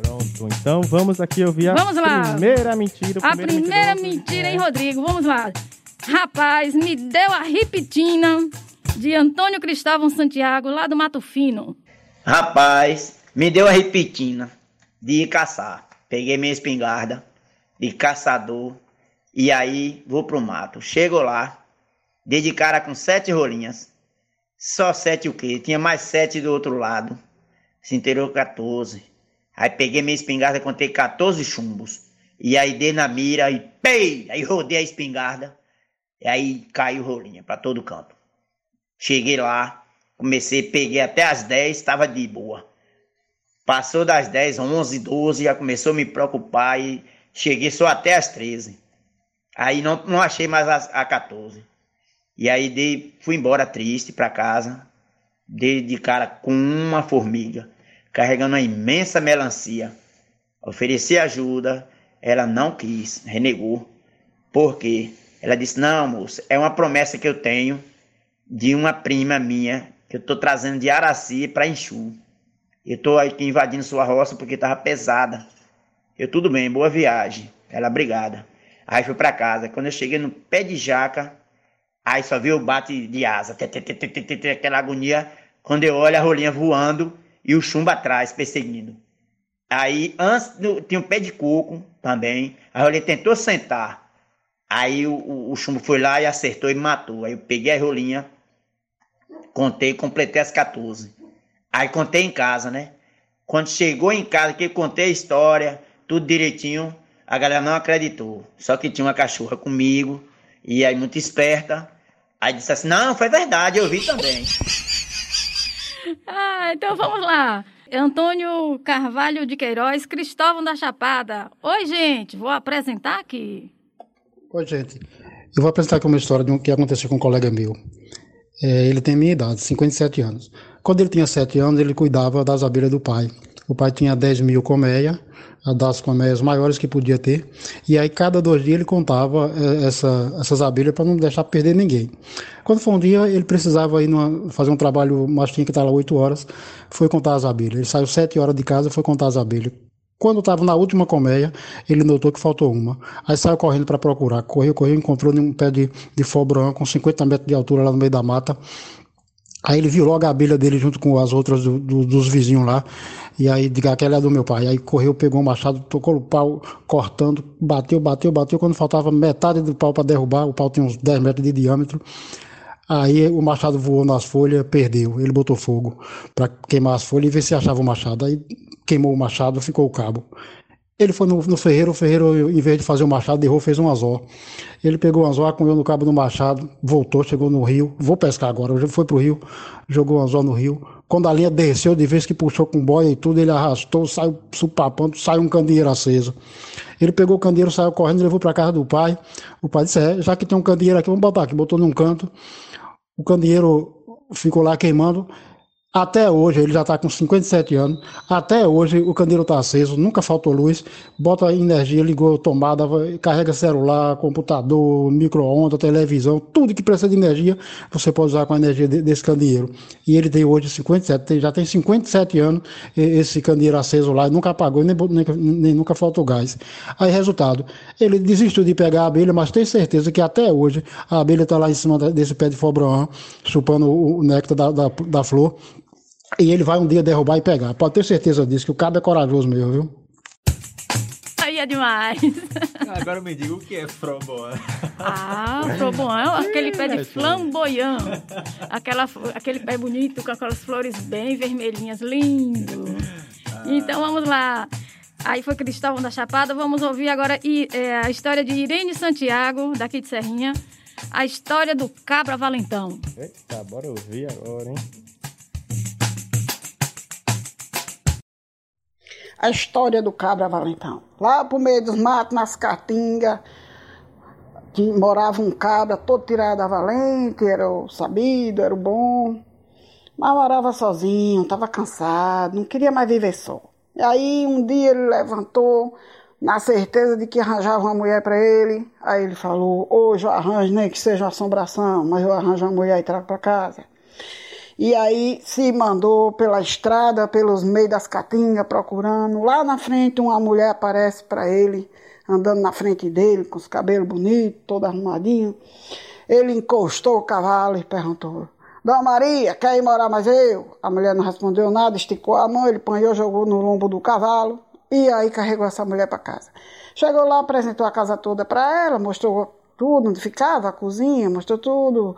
Pronto, então vamos aqui ouvir a Vamos lá. primeira mentira. o A primeira mentiroso. mentira, hein, Rodrigo? Vamos lá. Rapaz, me deu a ripitina de Antônio Cristóvão Santiago, lá do Mato Fino. Rapaz, me deu a repetina de ir caçar. Peguei minha espingarda de caçador e aí vou pro mato. Chego lá, dei de cara com sete rolinhas. Só sete o quê? Tinha mais sete do outro lado. Se inteirou 14. Aí peguei minha espingarda e contei 14 chumbos. E aí dei na mira e pei! Aí rodei a espingarda. E aí caiu rolinha pra todo canto. Cheguei lá, comecei, peguei até as 10, estava de boa. Passou das 10, 11, 12, já começou a me preocupar e cheguei só até as 13. Aí não, não achei mais as, a 14. E aí dei, fui embora triste para casa, dei de cara com uma formiga, carregando uma imensa melancia. Ofereci ajuda, ela não quis, renegou. Por quê? Ela disse: Não, moça, é uma promessa que eu tenho de uma prima minha que eu tô trazendo de Araci para Enxu. Eu tô aqui invadindo sua roça porque tava pesada. Eu tudo bem, boa viagem. Ela obrigada. Aí fui para casa. Quando eu cheguei no pé de jaca, aí só vi o bate de asa, tê, aquela agonia. Quando eu olho a rolinha voando e o chumbo atrás perseguindo. Aí antes do- tinha um pé de coco também. A rolinha tentou sentar. Aí o, o, o chumbo foi lá e acertou e matou. Aí eu peguei a rolinha, contei, completei as 14. Aí contei em casa, né? Quando chegou em casa, que eu contei a história, tudo direitinho, a galera não acreditou. Só que tinha uma cachorra comigo, e aí muito esperta. Aí disse assim: Não, foi verdade, eu vi também. <laughs> Ah, então vamos lá. Antônio Carvalho de Queiroz, Cristóvão da Chapada. Oi, gente, vou apresentar aqui. Oi, gente. Eu vou apresentar aqui uma história de um que aconteceu com um colega meu. É, ele tem minha idade, 57 anos. Quando ele tinha 7 anos, ele cuidava das abelhas do pai. O pai tinha 10 mil colmeias, das colmeias maiores que podia ter. E aí, cada dois dias, ele contava é, essa, essas abelhas para não deixar perder ninguém. Quando foi um dia, ele precisava ir numa, fazer um trabalho, mas tinha que estar lá 8 horas, foi contar as abelhas. Ele saiu 7 horas de casa, foi contar as abelhas. Quando estava na última colmeia, ele notou que faltou uma. Aí saiu correndo para procurar. Correu, correu, encontrou um pé de, de fobrão com 50 metros de altura lá no meio da mata. Aí ele viu logo a abelha dele junto com as outras do, do, dos vizinhos lá. E aí, diga aquela é do meu pai. Aí correu, pegou o machado, tocou o pau, cortando, bateu, bateu, bateu. Quando faltava metade do pau para derrubar, o pau tinha uns 10 metros de diâmetro. Aí o machado voou nas folhas, perdeu. Ele botou fogo para queimar as folhas e ver se achava o machado. Aí queimou o machado, ficou o cabo. Ele foi no, no ferreiro, o ferreiro, em vez de fazer o machado, derrubou, fez um anzol. Ele pegou o anzol, acunhou no cabo do machado, voltou, chegou no rio. Vou pescar agora. Foi pro rio, jogou o anzol no rio. Quando a linha desceu, de vez que puxou com boia e tudo, ele arrastou, saiu supapando, saiu um candeeiro aceso. Ele pegou o candeeiro, saiu correndo, levou para casa do pai. O pai disse: É, já que tem um candeeiro aqui, vamos botar aqui. Botou num canto. O candeeiro ficou lá queimando. Até hoje, ele já está com 57 anos. Até hoje, o candeeiro está aceso, nunca faltou luz. Bota energia, ligou tomada, carrega celular, computador, micro-ondas, televisão, tudo que precisa de energia, você pode usar com a energia desse candeeiro. E ele tem hoje 57, já tem 57 anos esse candeeiro aceso lá, nunca apagou, nem, nem, nem nunca faltou gás. Aí, resultado, ele desistiu de pegar a abelha, mas tem certeza que até hoje a abelha está lá em cima desse pé de fobrão, chupando o néctar da, da, da flor. E ele vai um dia derrubar e pegar. Pode ter certeza disso, que o cabo é corajoso mesmo, viu? Aí é demais. Agora me diga o que é froboã. Ah, froboã é aquele pé de flamboyant. Aquela, aquele pé bonito com aquelas flores bem vermelhinhas, lindo. Então vamos lá. Aí foi Cristóvão da Chapada. Vamos ouvir agora é, a história de Irene Santiago, daqui de Serrinha. A história do Cabra Valentão. Eita, bora ouvir agora, hein? A história do cabra valentão. Lá pro meio dos matos, nas caatingas, que morava um cabra todo tirado da valente, era o sabido, era o bom. Mas morava sozinho, estava cansado, não queria mais viver só. E aí um dia ele levantou, na certeza de que arranjava uma mulher para ele. Aí ele falou: Hoje eu arranjo, nem que seja assombração, mas eu arranjo uma mulher e trago para casa. E aí se mandou pela estrada, pelos meios das caatingas, procurando. Lá na frente, uma mulher aparece para ele, andando na frente dele, com os cabelos bonitos, todo arrumadinho. Ele encostou o cavalo e perguntou: Dona Maria, quer ir morar mais eu? A mulher não respondeu nada, esticou a mão, ele apanhou, jogou no lombo do cavalo e aí carregou essa mulher para casa. Chegou lá, apresentou a casa toda para ela, mostrou tudo onde ficava, a cozinha, mostrou tudo,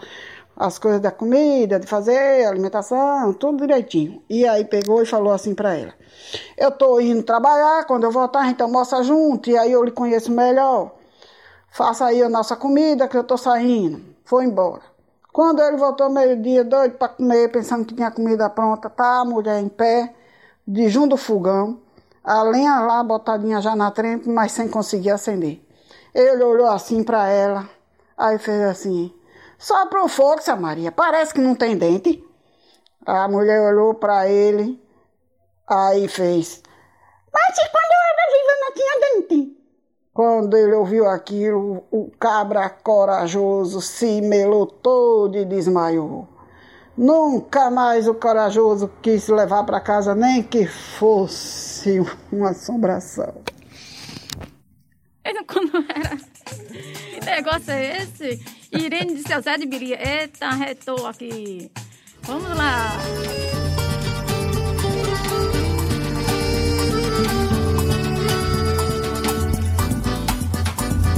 as coisas da comida, de fazer, alimentação, tudo direitinho. E aí pegou e falou assim para ela: Eu tô indo trabalhar, quando eu voltar, então almoça junto, e aí eu lhe conheço melhor. Faça aí a nossa comida que eu tô saindo. Foi embora. Quando ele voltou meio-dia, doido para comer, pensando que tinha comida pronta, tá a mulher em pé, de junto do fogão, a lenha lá botadinha já na trempe, mas sem conseguir acender. Ele olhou assim para ela, aí fez assim: só pro força, Maria. Parece que não tem dente. A mulher olhou para ele, aí fez. Mas se quando eu era viva não tinha dente. Quando ele ouviu aquilo, o cabra corajoso se melou todo e desmaiou. Nunca mais o corajoso quis levar para casa, nem que fosse uma assombração. Quando era. Que negócio é esse? Irene de seu Zé de Biria. Eita, retou aqui. Vamos lá.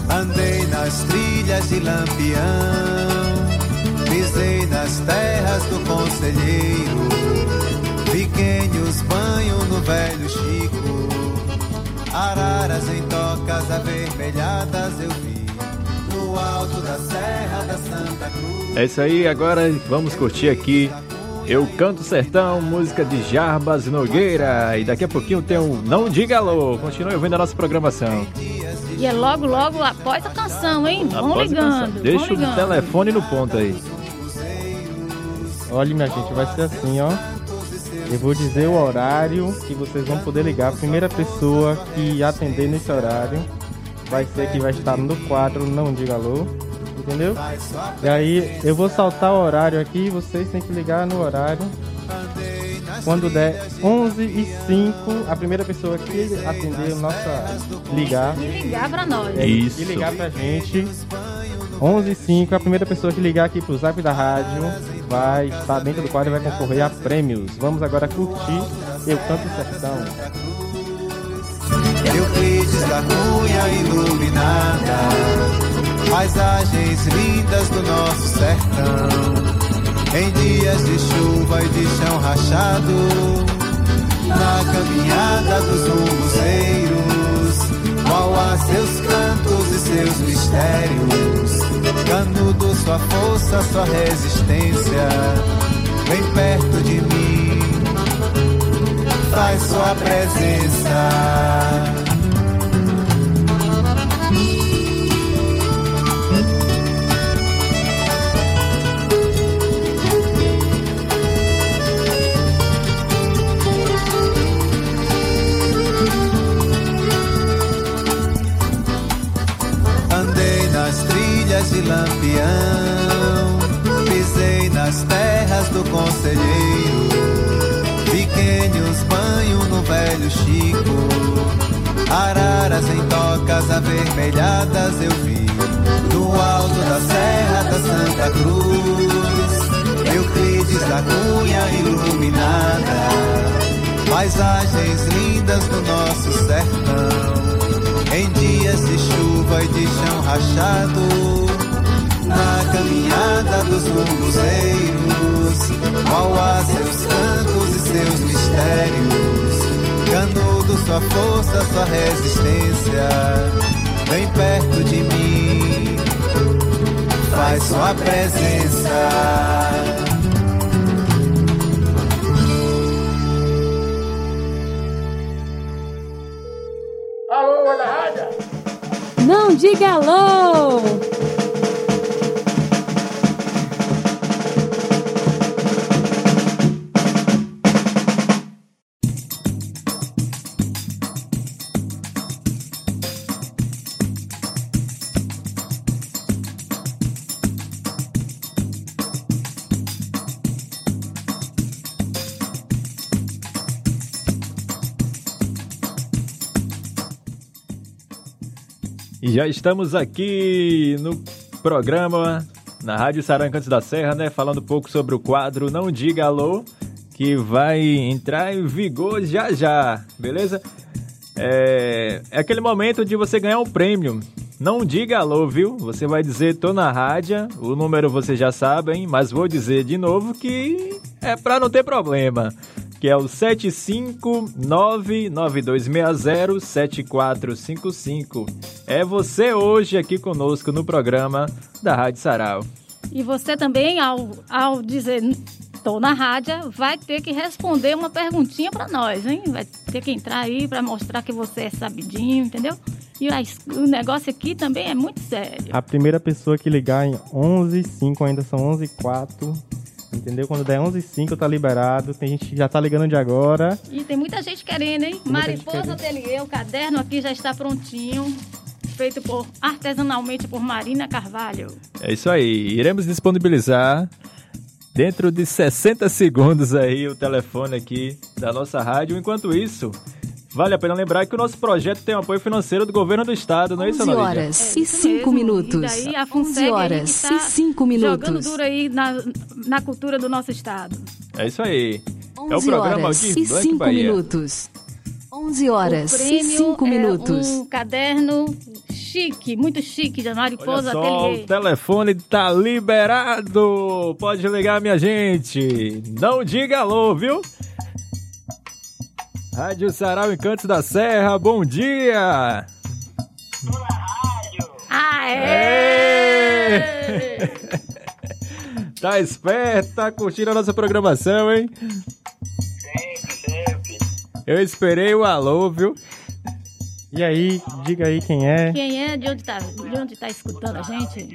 Andei na nas trilhas de Lampião, pisei nas terras do conselheiro, pequenos banho no velho Chico, araras em tocas avermelhadas eu vi, no alto da serra da Santa Cruz. É isso aí, agora vamos curtir aqui Eu Canto Sertão, música de Jarbas Nogueira. E daqui a pouquinho tem um Não Diga Alô. Continue ouvindo a nossa programação. E é logo, logo após a canção, hein? Vão Após ligando. canção. Deixa vão o ligando. telefone no ponto aí. Olha, minha gente, vai ser assim, ó. Eu vou dizer o horário que vocês vão poder ligar. A primeira pessoa que atender nesse horário vai ser que vai estar no quadro Não Diga Alô. Entendeu? E aí eu vou saltar o horário aqui e vocês têm que ligar no horário. Quando der 11 e 5, a primeira pessoa que atender o nossa ligar. E ligar pra nós. É, E ligar pra gente. 11 e 5, a primeira pessoa que ligar aqui pro zap da rádio vai estar dentro do quadro e vai concorrer a prêmios. Vamos agora curtir Eu Canto Sertão. Euclides da Cunha iluminada, paisagens lindas do nosso sertão. Em dias de chuva e de chão rachado, na caminhada dos rumuzeiros, qual há seus cantos e seus mistérios. Canudo, sua força, sua resistência, vem perto de mim, faz sua presença. Chão rachado, na caminhada dos rumuzeiros, qual há seus cantos e seus mistérios, canudo, sua força, sua resistência, vem perto de mim, faz sua presença. Não já estamos aqui no programa na Rádio Sarancantes da Serra, né? Falando um pouco sobre o quadro Não Diga Alô, que vai entrar em vigor já já, beleza? É, é aquele momento de você ganhar um prêmio. Não diga alô, viu? Você vai dizer tô na rádio, o número vocês já sabem, mas vou dizer de novo que é pra não ter problema. Que é o 75992607455. É você hoje aqui conosco no programa da Rádio Sarau. E você também, ao, ao dizer tô na rádio, vai ter que responder uma perguntinha pra nós, hein? Vai ter que entrar aí pra mostrar que você é sabidinho, entendeu? E o negócio aqui também é muito sério. A primeira pessoa que ligar em 11 e 5, ainda são 11 e 4. Entendeu? Quando der 11 e 5 tá liberado. Tem gente que já tá ligando de agora. E tem muita gente querendo, hein? gente Mariposa Ateliê, o caderno aqui já está prontinho. Feito por, artesanalmente por Marina Carvalho. É isso aí. Iremos disponibilizar dentro de 60 segundos aí o telefone aqui da nossa rádio. Enquanto isso, vale a pena lembrar que o nosso projeto tem apoio financeiro do governo do estado, não é isso, 11 Analídia? horas e 5 minutos. E daí a 11 FUNSEG horas aí que e 5 tá Jogando minutos. duro aí na, na cultura do nosso estado. É isso aí. É o 11 programa horas Aldir e Blanc 5 Bahia. minutos. 11 horas o e prêmio 5 é minutos. um caderno chique, muito chique da Olha Mariposa só, o Ateliê. telefone tá liberado. Pode ligar, minha gente. Não diga alô, viu? Rádio Sarau Encantos da Serra, bom dia! Aê! <laughs> Tá esperto, tá curtindo a nossa programação, hein? Eu esperei o alô, viu? E aí, diga aí quem é. Quem é? De onde tá, de onde tá escutando a gente?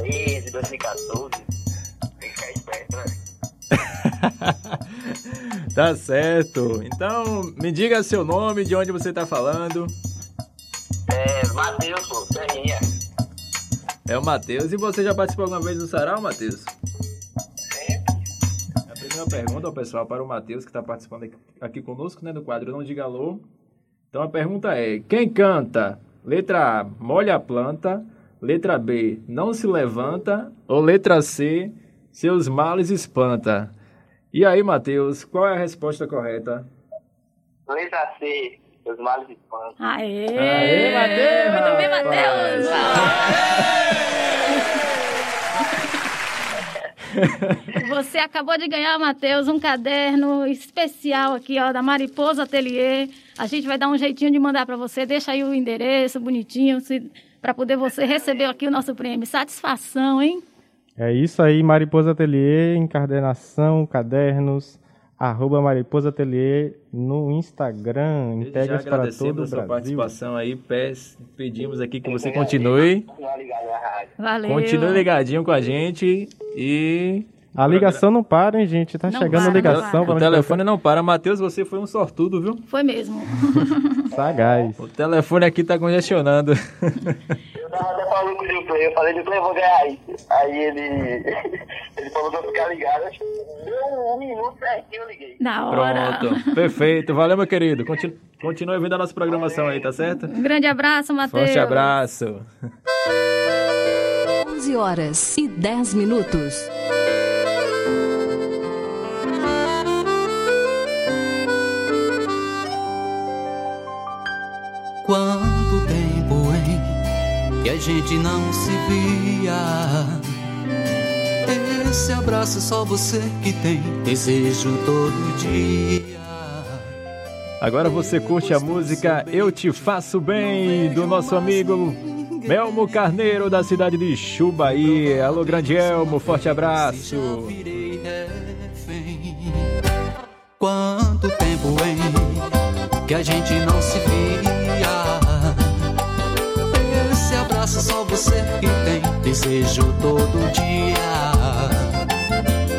2013, 2014. Tem que ficar esperto, né? <laughs> Tá certo. Então, me diga seu nome, de onde você tá falando. É, Matheus, pô, Serrinha. É o Matheus. E você já participou alguma vez do Sarau, Matheus? A primeira pergunta, pessoal, para o Matheus, que está participando aqui, conosco, né, no quadro Não Diga Alô. Então a pergunta é: quem canta? Letra A, molha a planta. Letra B, não se levanta. Ou letra C, seus males espanta. E aí, Matheus, qual é a resposta correta? Letra C, os males espantam. Aê! Aê, Matheus! Muito bem! Matheus! <laughs> Você acabou de ganhar, Matheus, um caderno especial aqui, ó, da Mariposa Ateliê. A gente vai dar um jeitinho de mandar para você. Deixa aí o endereço bonitinho para poder você receber aqui o nosso prêmio. Satisfação, hein? É isso aí, Mariposa Ateliê, encadernação, cadernos, arroba Mariposa Ateliê no Instagram, Já integras para todo a o sua Brasil. participação aí. Pedimos aqui que você continue. Valeu. Continue ligadinho com a gente e. A ligação não para, hein, gente? Tá Não chegando para, a ligação. O telefone não para. Matheus, você foi um sortudo, viu? Foi mesmo. <laughs> Sagaz. O telefone aqui tá congestionando. <laughs> Eu tava até falando com o Gilplay, eu falei, Gilplay, eu vou ganhar isso. Aí ele, <laughs> ele falou pra eu ficar ligado, acho que deu um minuto certinho eu liguei. Na hora. Pronto. Perfeito. Valeu, meu querido. Continu- Continue ouvindo a nossa programação aí, tá certo? Um grande abraço, Matheus. Forte abraço. 11 horas e 10 minutos. Hein, que a gente não se via. Esse abraço só você que tem, desejo todo dia. Agora você curte a música Eu Te Faço Bem, do nosso amigo Melmo Carneiro, da cidade de Chubaí. Alô, grande Elmo, forte abraço. Quanto tempo, hein, que a gente não se via. Abraço só você que tem, desejo todo dia.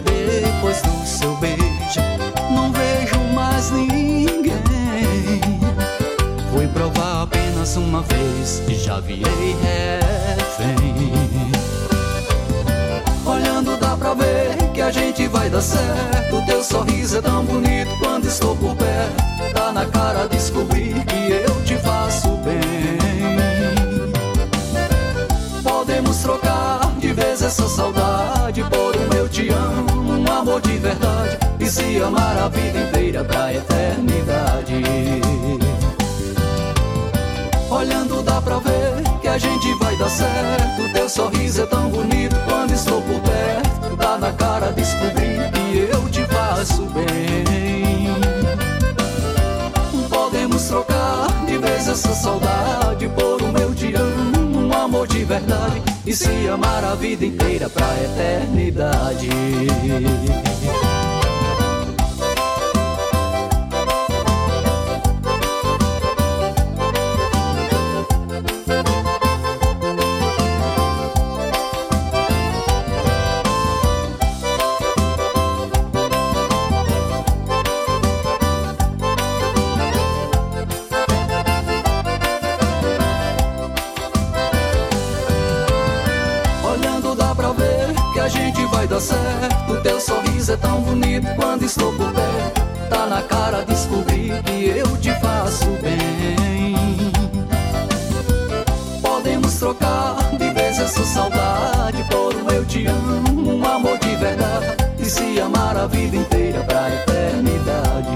Depois do seu beijo, não vejo mais ninguém. Fui provar apenas uma vez e já virei refém. Olhando dá pra ver que a gente vai dar certo. Teu sorriso é tão bonito quando estou por perto. Tá na cara descobrir que eu te faço essa saudade por um eu te amo, um amor de verdade. E se amar a vida inteira pra eternidade. Olhando dá pra ver que a gente vai dar certo. Teu sorriso é tão bonito quando estou por perto. Tá na cara descobrir que eu te faço bem. Podemos trocar de vez essa saudade por um amor de verdade. E se amar a vida inteira pra eternidade. A vida inteira pra eternidade.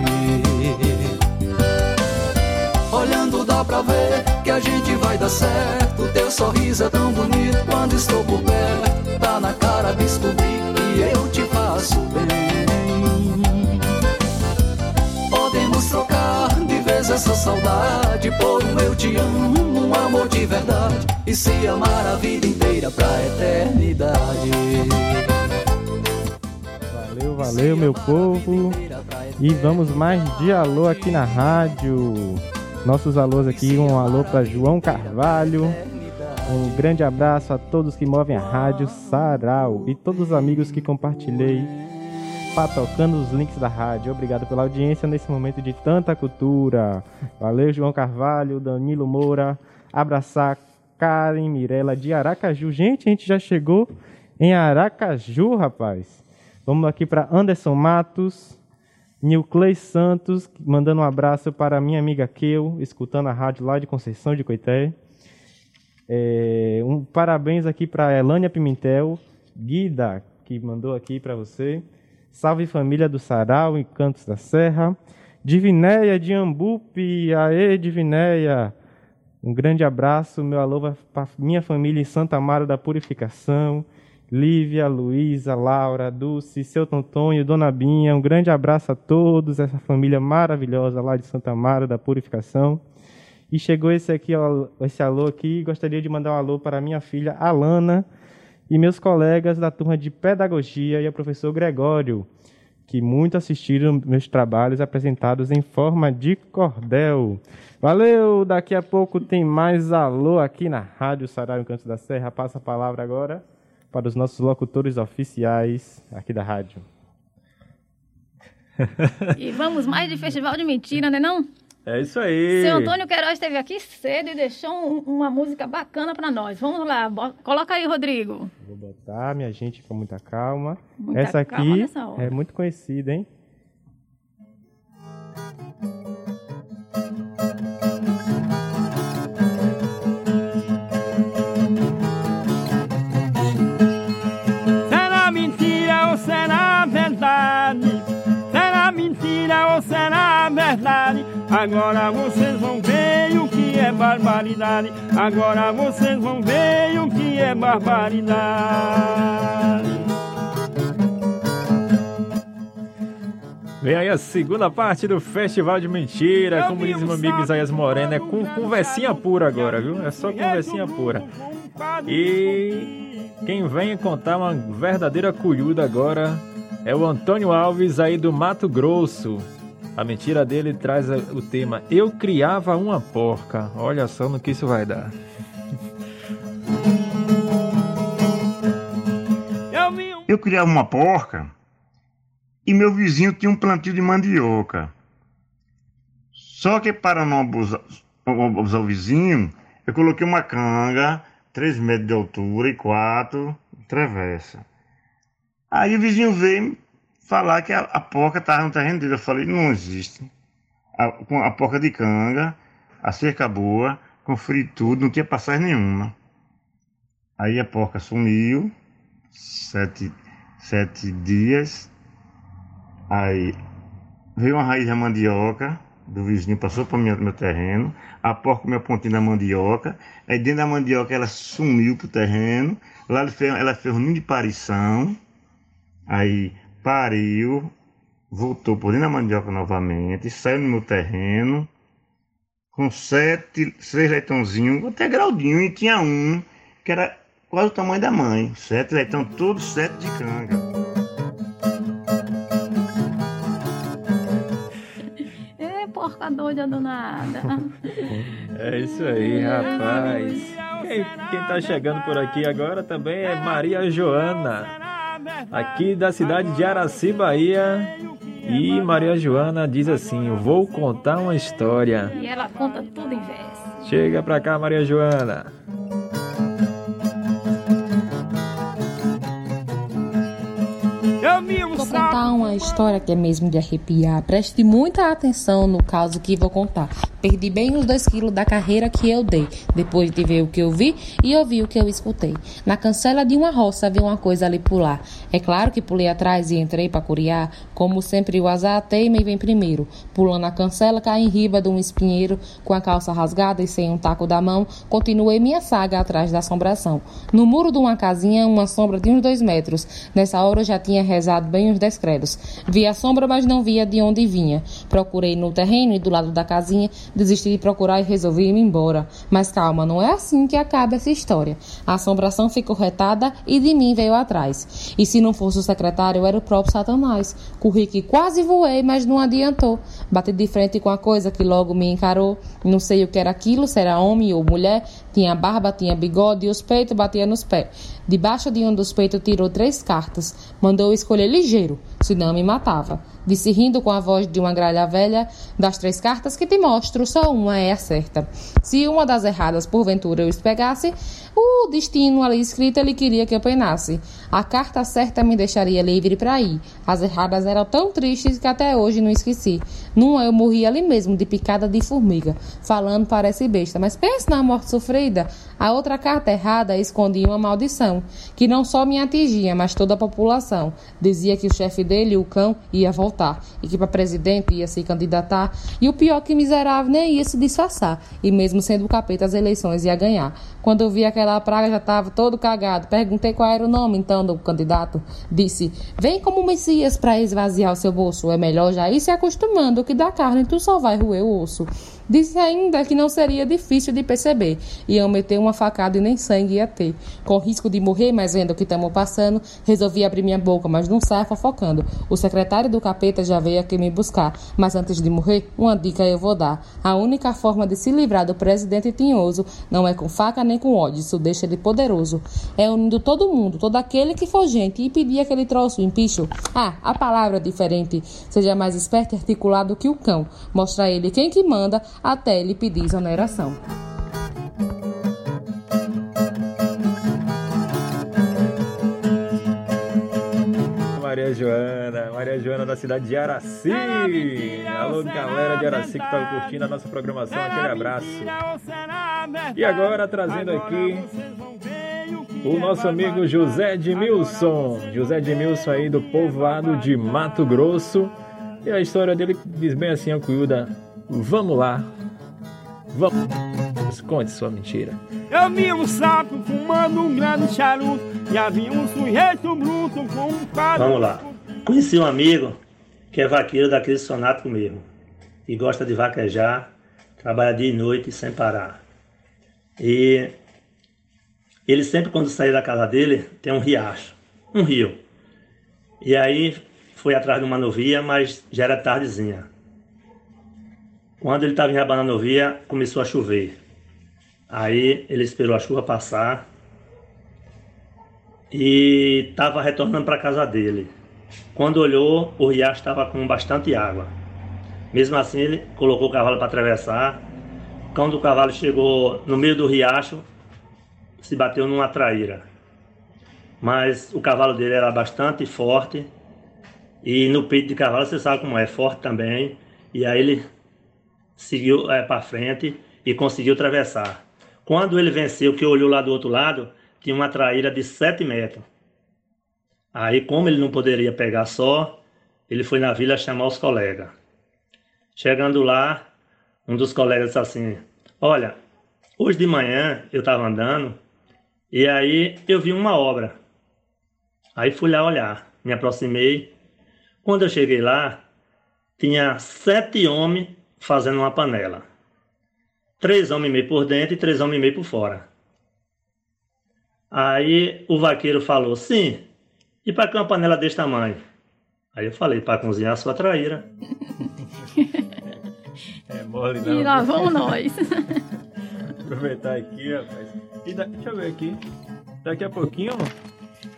Olhando dá pra ver que a dar certo. Teu sorriso é tão bonito quando estou por perto. Tá na cara descobrir que eu te faço bem. Podemos trocar de vez essa saudade por um eu te amo, um amor de verdade. E se amar a vida inteira pra eternidade. Valeu, meu povo. E vamos mais de alô aqui na rádio. Nossos alôs aqui, um alô para João Carvalho. Um grande abraço a todos que movem a rádio Sarau e todos os amigos que compartilhei patocando os links da rádio. Obrigado pela audiência nesse momento de tanta cultura. Valeu, João Carvalho, Danilo Moura. Abraçar Karen Mirella de Aracaju. Gente, a gente já chegou em Aracaju, rapaz. Vamos aqui para Anderson Matos, Nilclei Santos, mandando um abraço para minha amiga Keu, escutando a rádio lá de Conceição de Coité. É, um parabéns aqui para Elânia Pimentel, Guida, que mandou aqui para você. Salve família do Sarau, em Cantos da Serra. Divinéia de Ambupe, aê Divinéia. Um grande abraço, meu alô para minha família em Santa Amaro da Purificação. Lívia, Luísa, Laura, Dulce, seu Tontonho, Dona Binha, um grande abraço a todos, essa família maravilhosa lá de Santa Amaro da Purificação. E chegou esse aqui, esse alô aqui, gostaria de mandar um alô para minha filha Alana e meus colegas da turma de Pedagogia e o professor Gregório, que muito assistiram meus trabalhos apresentados em forma de cordel. Valeu! Daqui a pouco tem mais alô aqui na Rádio Sarau em Canto da Serra. Passa a palavra agora para os nossos locutores oficiais aqui da rádio. <laughs> E vamos mais de festival de mentira, né não? É isso aí. Seu Antônio Queiroz esteve aqui cedo e deixou um- uma música bacana para nós. Vamos lá, coloca aí, Rodrigo. Vou botar minha gente com muita calma. Muita Essa calma aqui nessa hora. é muito conhecida, hein? Será verdade? Agora vocês vão ver o que é barbaridade. Agora vocês vão ver o que é barbaridade. Vem aí a segunda parte do Festival de Mentira, como diz meu amigo Isaías Moreno, é com conversinha pura agora, viu? É só conversinha pura. E quem vem contar uma verdadeira cuyuda agora é o Antônio Alves aí do Mato Grosso. A mentira dele traz o tema Eu criava uma porca. Olha só no que isso vai dar. Eu criava uma porca e meu vizinho tinha um plantio de mandioca. Só que para não abusar, abusar o vizinho, eu coloquei uma canga, 3 metros de altura e 4 travessa. Aí o vizinho veio falar que a, a porca estava no terreno dele. Eu falei, não existe. A, com a porca de canga, a cerca boa, conferi tudo, não tinha passagem nenhuma. Aí a porca sumiu, sete, sete dias. Aí veio uma raiz da mandioca do vizinho, passou para o meu terreno. A porca comeu a pontinha da mandioca. Aí dentro da mandioca ela sumiu para o terreno. Lá ela fez, ela fez um ninho de parição. Aí pariu, voltou por dentro da mandioca novamente, saiu no meu terreno. Com sete, seis leitãozinhos, até graudinho, e tinha um que era quase o tamanho da mãe. Sete leitão, todos sete de canga. Ê, porca doida danada. É isso aí, rapaz. Quem, quem tá chegando por aqui agora também é Maria Joana, aqui da cidade de Araci, Bahia. E Maria Joana diz assim: Vou contar uma história. E ela conta tudo em verso. Chega pra cá, Maria Joana. Eu vi um Uma história que é mesmo de arrepiar. Preste muita atenção no caso que vou contar. Perdi bem os dois quilos da carreira que eu dei, depois de ver o que eu vi e ouvir o que eu escutei. Na cancela de uma roça vi uma coisa ali pular. É claro que pulei atrás e entrei para curiar. Como sempre, o azar teima e vem primeiro. Pulando a cancela, caí em riba de um espinheiro, com a calça rasgada e sem um taco da mão, continuei minha saga atrás da assombração. No muro de uma casinha, uma sombra de uns dois metros. Nessa hora eu já tinha rezado bem uns dez. Vi a sombra, mas não via de onde vinha. Procurei no terreno e do lado da casinha, desisti de procurar e resolvi ir embora. Mas calma, não é assim que acaba essa história. A assombração ficou retada e de mim veio atrás. E se não fosse o secretário, era o próprio Satanás. Corri que quase voei, mas não adiantou. Bati de frente com a coisa que logo me encarou. Não sei o que era aquilo, se era homem ou mulher. Tinha barba, tinha bigode e os peitos batia nos pés. Debaixo de um dos peitos tirou três cartas. Mandou escolher ligeiro, senão me matava. Disse rindo com a voz de uma gralha velha: Das três cartas que te mostro, só uma é a certa. Se uma das erradas porventura eu pegasse, o destino ali escrito ele queria que eu penasse. A carta certa me deixaria livre para ir. As erradas eram tão tristes que até hoje não esqueci. Numa eu morri ali mesmo, de picada de formiga. Falando parece besta, mas pense na morte sofrida. A outra carta errada escondia uma maldição, que não só me atingia, mas toda a população. Dizia que o chefe dele, o cão, ia voltar, e que para presidente ia se candidatar, e o pior que miserável nem ia se disfarçar, e mesmo sendo o capeta as eleições ia ganhar. Quando eu vi aquela praga já estava todo cagado. Perguntei qual era o nome então do candidato. Disse: "Vem como Messias para esvaziar o seu bolso. É melhor já ir se acostumando que da carne tu só vai roer o osso." Disse ainda que não seria difícil de perceber. Iam meter uma facada e nem sangue ia ter. Com risco de morrer, mas vendo o que estamos passando, resolvi abrir minha boca, mas não saia fofocando. O secretário do capeta já veio aqui me buscar. Mas antes de morrer, uma dica eu vou dar. A única forma de se livrar do presidente tinhoso não é com faca nem com ódio. Isso deixa ele poderoso. É unindo todo mundo, todo aquele que for gente, e pedir aquele troço, empicho. Ah, a palavra é diferente. Seja mais esperto e articulado que o cão. Mostra a ele quem que manda até ele pedir exoneração. Maria Joana, Maria Joana da cidade de Araci. Alô, galera de Araci que está curtindo a nossa programação, aquele abraço. E agora trazendo aqui o nosso amigo José Edmilson. José Edmilson aí do povoado de Mato Grosso. E a história dele diz bem assim, a Cuilda. Vamos lá. Vamos. Conte sua mentira. Eu vi um sapo fumando um grande charuto e havia um sujeito bruto com um quadro. Vamos lá. Conheci um amigo que é vaqueiro daquele sonato comigo e gosta de vaquejar, trabalha dia e noite sem parar. E ele sempre quando sair da casa dele tem um riacho, um rio. E aí foi atrás de uma novia, mas já era tardezinha. Quando ele estava enrabando a novia, começou a chover. Aí ele esperou a chuva passar e estava retornando para a casa dele. Quando olhou, o riacho estava com bastante água. Mesmo assim, ele colocou o cavalo para atravessar. Quando o cavalo chegou no meio do riacho, se bateu numa traíra. Mas o cavalo dele era bastante forte e no peito de cavalo você sabe como é, forte também. E aí ele seguiu é, para frente e conseguiu atravessar. Quando ele venceu, que olhou lá do outro lado, tinha uma traíra de 7 metros. Aí, como ele não poderia pegar só, ele foi na vila chamar os colegas. Chegando lá, um dos colegas disse assim: Olha, hoje de manhã eu estava andando e aí eu vi uma obra. Aí fui lá olhar, me aproximei. Quando eu cheguei lá, tinha sete homens fazendo uma panela. Três homens e meio por dentro e três homens e meio por fora. Aí o vaqueiro falou, sim, e para que uma panela desse tamanho? Aí eu falei, para cozinhar a sua traíra. <laughs> é mole não. E lá vamos nós. <laughs> Aproveitar aqui, rapaz. E da... deixa eu ver aqui. Daqui a pouquinho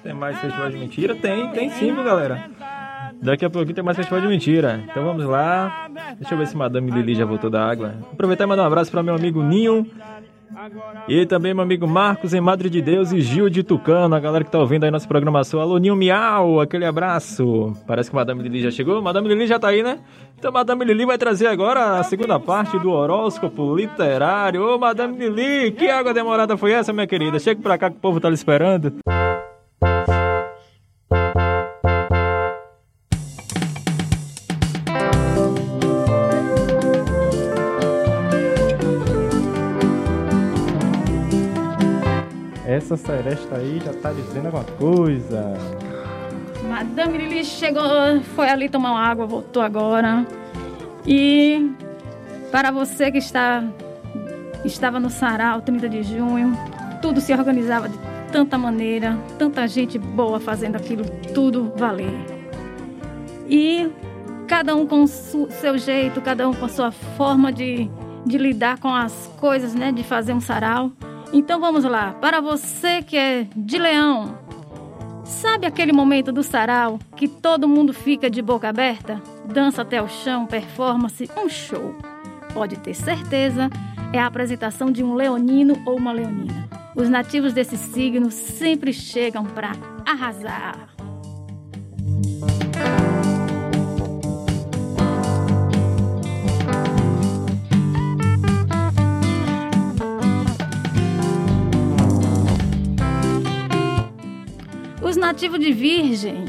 tem mais festival de mentira? Tem, tem sim, viu, galera? Daqui a pouquinho tem mais festival de mentira. Então vamos lá. Deixa eu ver se Madame Lili já voltou da água. Aproveitar e mandar um abraço para meu amigo Ninho. E também meu amigo Marcos em Madre de Deus e Gil de Tucano, a galera que tá ouvindo aí nossa programação. Alô, Ninho Miau, aquele abraço. Parece que Madame Lili já chegou. Madame Lili já tá aí, né? Então Madame Lili vai trazer agora a segunda parte do horóscopo literário. Ô, Madame Lili, que água demorada foi essa, minha querida? Chega pra cá que o povo tá lhe esperando. Essa seresta aí já tá dizendo alguma coisa. Madame Lili chegou, foi ali tomar uma água, voltou agora. E para você que está estava no sarau 30 de junho, tudo se organizava de tanta maneira, tanta gente boa fazendo aquilo tudo valer. E cada um com o seu jeito, cada um com a sua forma de, de lidar com as coisas, né, de fazer um sarau. Então vamos lá, para você que é de leão, sabe aquele momento do sarau que todo mundo fica de boca aberta? Dança até o chão, performance, um show. Pode ter certeza, é a apresentação de um leonino ou uma leonina. Os nativos desse signo sempre chegam para arrasar. Os nativos de Virgem.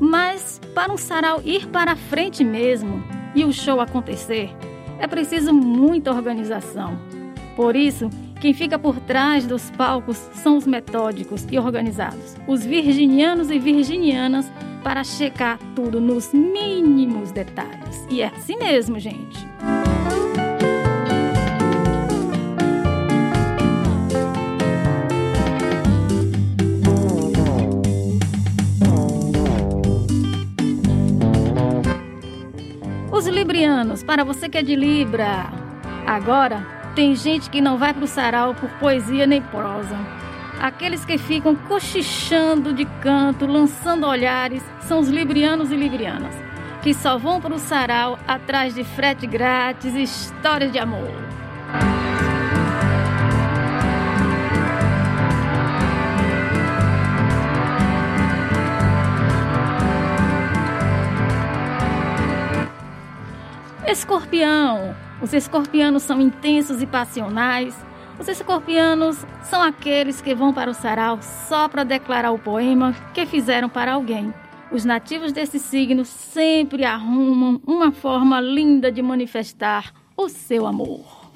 Mas para um sarau ir para frente mesmo e o show acontecer, é preciso muita organização. Por isso, quem fica por trás dos palcos são os metódicos e organizados, os virginianos e virginianas, para checar tudo nos mínimos detalhes. E é assim mesmo, gente. Os librianos, para você que é de Libra. Agora, tem gente que não vai pro sarau por poesia nem prosa. Aqueles que ficam cochichando de canto, lançando olhares, são os librianos e librianas, que só vão pro sarau atrás de frete grátis e histórias de amor. Escorpião. Os escorpianos são intensos e passionais. Os escorpianos são aqueles que vão para o sarau só para declarar o poema que fizeram para alguém. Os nativos desse signo sempre arrumam uma forma linda de manifestar o seu amor.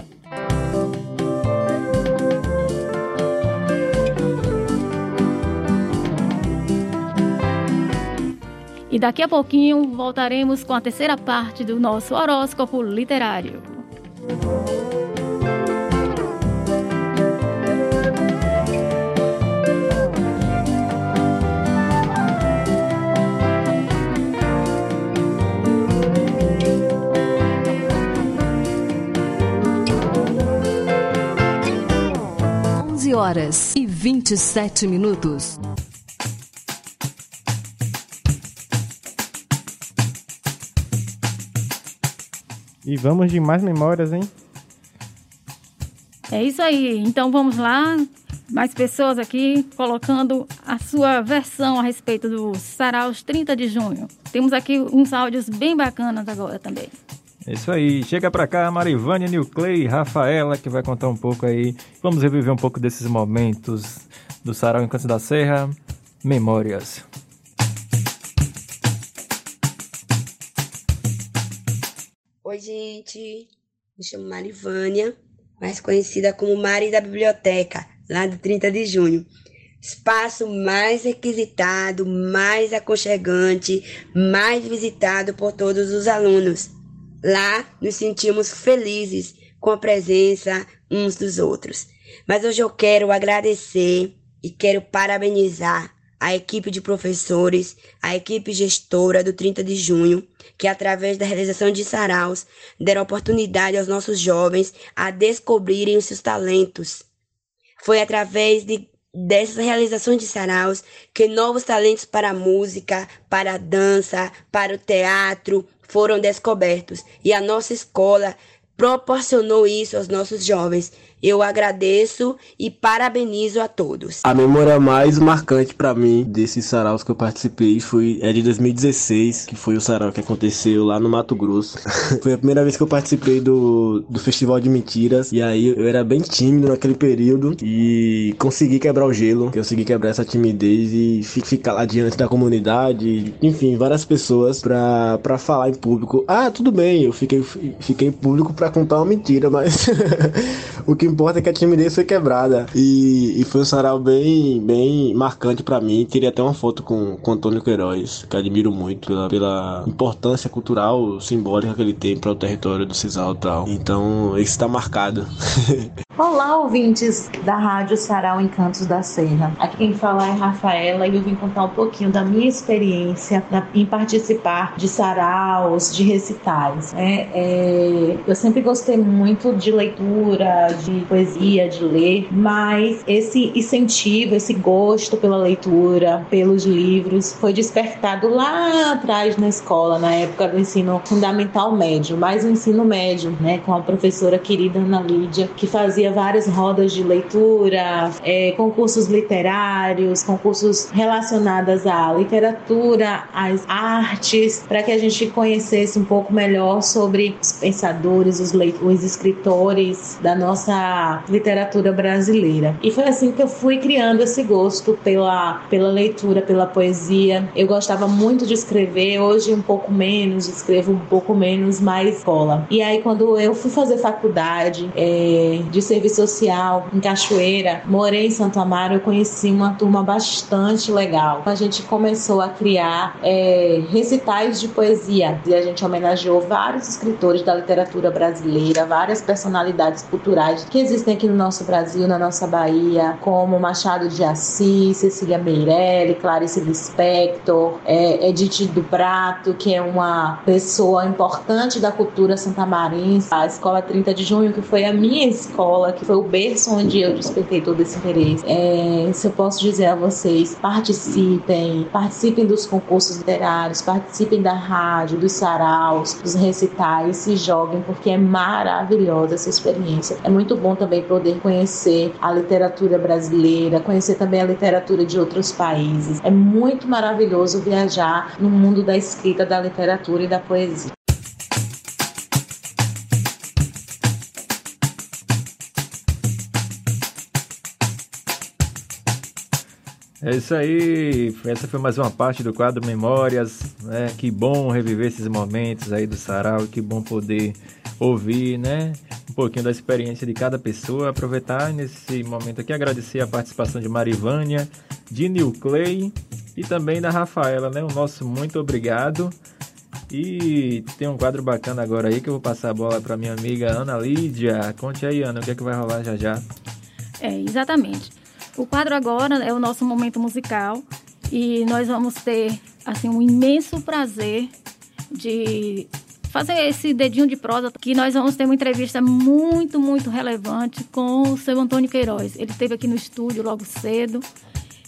E daqui a pouquinho voltaremos com a terceira parte do nosso horóscopo literário. Horas e vinte e sete minutos. E vamos de mais memórias, hein? É isso aí. Então vamos lá. Mais pessoas aqui colocando a sua versão a respeito do Saraus 30 de junho. Temos aqui uns áudios bem bacanas agora também. É isso aí. Chega pra cá, Marivânia, Nilclay, Rafaela, que vai contar um pouco aí. Vamos reviver um pouco desses momentos do Sarau em Canto da Serra. Memórias. Oi, gente. Me chamo Marivânia, mais conhecida como Mari da Biblioteca, lá do 30 de junho. Espaço mais requisitado, mais aconchegante, mais visitado por todos os alunos. Lá nos sentimos felizes com a presença uns dos outros. Mas hoje eu quero agradecer e quero parabenizar a equipe de professores, a equipe gestora do 30 de junho, que através da realização de saraus deram oportunidade aos nossos jovens a descobrirem os seus talentos. Foi através de dessas realizações de saraus que novos talentos para a música, para a dança, para o teatro foram descobertos e a nossa escola proporcionou isso aos nossos jovens. Eu agradeço e parabenizo a todos. A memória mais marcante para mim desses saraus que eu participei foi é de 2016, que foi o sarau que aconteceu lá no Mato Grosso. <laughs> foi a primeira vez que eu participei do, do Festival de Mentiras e aí eu era bem tímido naquele período e consegui quebrar o gelo, consegui quebrar essa timidez e ficar lá diante da comunidade, enfim, várias pessoas pra, pra falar em público. Ah, tudo bem, eu fiquei, fiquei em público pra contar uma mentira, mas <laughs> o que importa é que a timidez foi quebrada. E, e foi um sarau bem, bem marcante para mim. Teria até uma foto com, com Antônio Queiroz, que admiro muito pela, pela importância cultural, simbólica que ele tem para o território do Cisal e tal. Então, isso está marcado. <laughs> Olá, ouvintes da Rádio Sarau Encantos da Serra. Aqui quem fala é Rafaela e eu vim contar um pouquinho da minha experiência em participar de saraus, de recitais. É, é, eu sempre gostei muito de leitura, de poesia, de ler, mas esse incentivo, esse gosto pela leitura, pelos livros, foi despertado lá atrás na escola, na época do ensino fundamental médio, mais o ensino médio, né, com a professora querida Ana Lídia, que fazia várias rodas de leitura, é, concursos literários, concursos relacionados à literatura, às artes, para que a gente conhecesse um pouco melhor sobre os pensadores, os, os escritores da nossa literatura brasileira. E foi assim que eu fui criando esse gosto pela, pela leitura, pela poesia. Eu gostava muito de escrever, hoje um pouco menos, escrevo um pouco menos, mais escola. E aí, quando eu fui fazer faculdade é, de serviço social em Cachoeira, morei em Santo Amaro, eu conheci uma turma bastante legal. A gente começou a criar é, recitais de poesia e a gente homenageou vários escritores da literatura brasileira, várias personalidades culturais que existem aqui no nosso Brasil, na nossa Bahia, como Machado de Assis, Cecília Meirelli, Clarice Lispector, é, Edith do Prato, que é uma pessoa importante da cultura santamarense, a Escola 30 de Junho, que foi a minha escola, que foi o berço onde eu despertei todo esse interesse. É, se eu posso dizer a vocês, participem, participem dos concursos literários, participem da rádio, dos saraus, dos recitais, se joguem, porque é maravilhosa essa experiência. É muito bom também poder conhecer a literatura brasileira, conhecer também a literatura de outros países. É muito maravilhoso viajar no mundo da escrita, da literatura e da poesia. É isso aí, essa foi mais uma parte do quadro Memórias, né? Que bom reviver esses momentos aí do sarau, que bom poder ouvir, né? Um pouquinho da experiência de cada pessoa, aproveitar nesse momento aqui, agradecer a participação de Marivânia, de New Clay e também da Rafaela, né? O nosso muito obrigado. E tem um quadro bacana agora aí que eu vou passar a bola para minha amiga Ana Lídia. Conte aí, Ana, o que é que vai rolar já já? É, exatamente. O quadro agora é o nosso momento musical e nós vamos ter assim um imenso prazer de fazer esse dedinho de prosa que nós vamos ter uma entrevista muito, muito relevante com o seu Antônio Queiroz. Ele esteve aqui no estúdio logo cedo.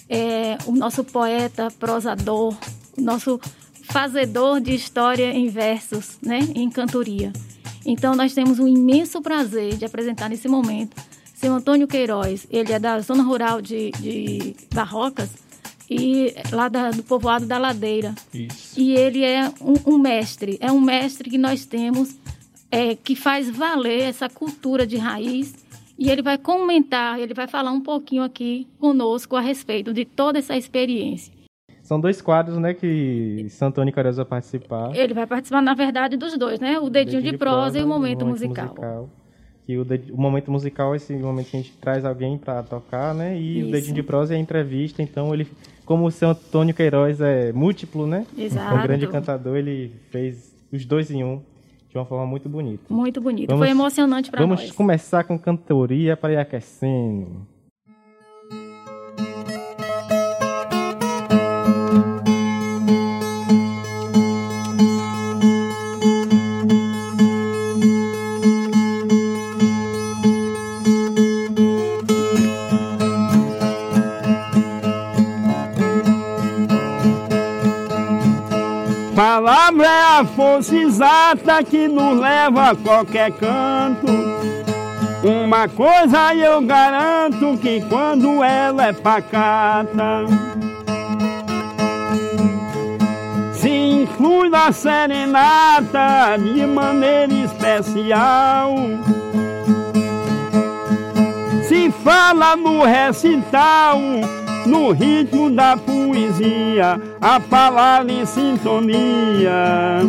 É, o nosso poeta, prosador, nosso fazedor de história em versos, né, em cantoria. Então nós temos um imenso prazer de apresentar nesse momento seu Antônio Queiroz, ele é da zona rural de, de Barrocas e lá da, do povoado da Ladeira. Isso. E ele é um, um mestre, é um mestre que nós temos é, que faz valer essa cultura de raiz e ele vai comentar, ele vai falar um pouquinho aqui conosco a respeito de toda essa experiência. São dois quadros, né, que Santo Antônio Queiroz vai participar. Ele vai participar, na verdade, dos dois, né? O dedinho, de, de, prosa, prosa e o momento, momento musical. musical que o, o, momento musical é esse momento que a gente traz alguém para tocar, né? E Isso. o dedinho de prosa é a entrevista, então ele, como o seu Antônio Queiroz é múltiplo, né? Exato. Um grande cantador, ele fez os dois em um de uma forma muito bonita. Muito bonito. Foi emocionante para nós. Vamos começar com cantoria para ir aquecendo. A força exata que nos leva a qualquer canto. Uma coisa eu garanto que quando ela é pacata Se inclui na serenata de maneira especial Se fala no recital no ritmo da poesia, a palavra em sintonia.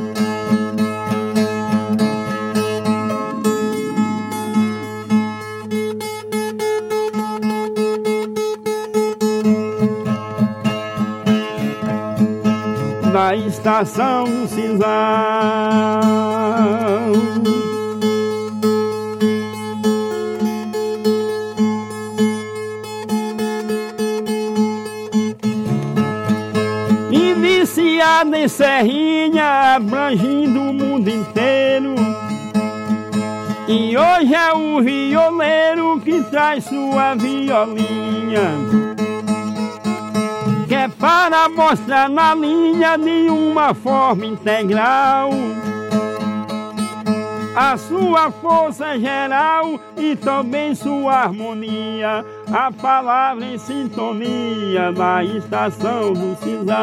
Da estação do Cisal. Em Serrinha, abrangindo o mundo inteiro. E hoje é o violeiro que traz sua violinha. Que é para mostrar na linha de uma forma integral a sua força geral e também sua harmonia, a palavra em sintonia na estação do Cisal.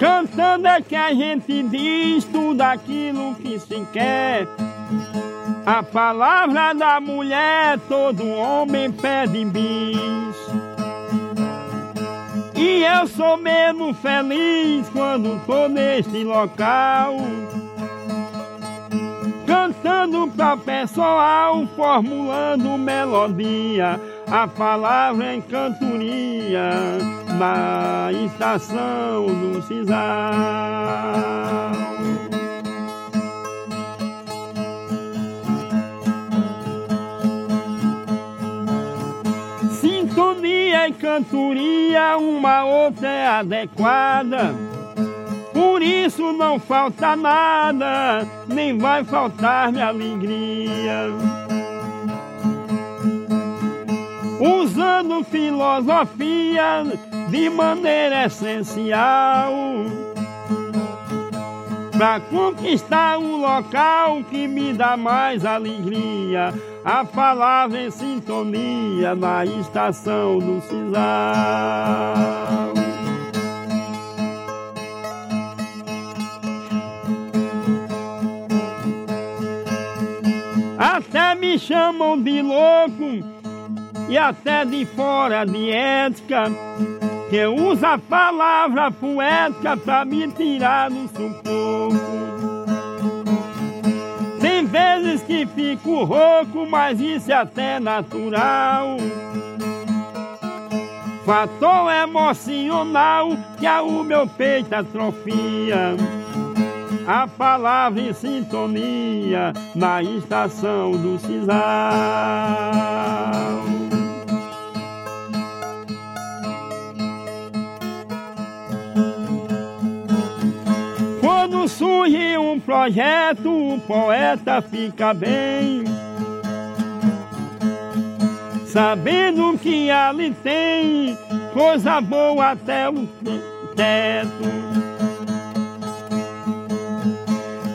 Cantando é que a gente diz tudo aquilo que se quer. A palavra da mulher todo homem pede bis. E eu sou mesmo feliz quando tô neste local. Cantando pra pessoal, formulando melodia A palavra em cantoria na estação do Cisal Sintonia e cantoria, uma outra é adequada. Por isso não falta nada, nem vai faltar-me alegria. Usando filosofia de maneira essencial Pra conquistar um local que me dá mais alegria A palavra em sintonia na estação do Cisal. Até me chamam de louco e até de fora de ética que usa a palavra poética pra me tirar do sufoco. Tem vezes que fico rouco, mas isso é até natural. Fator emocional que a o meu peito atrofia. A palavra em sintonia na estação do Cisal. Quando surge um projeto, o poeta fica bem. Sabendo que ali tem coisa boa até o teto.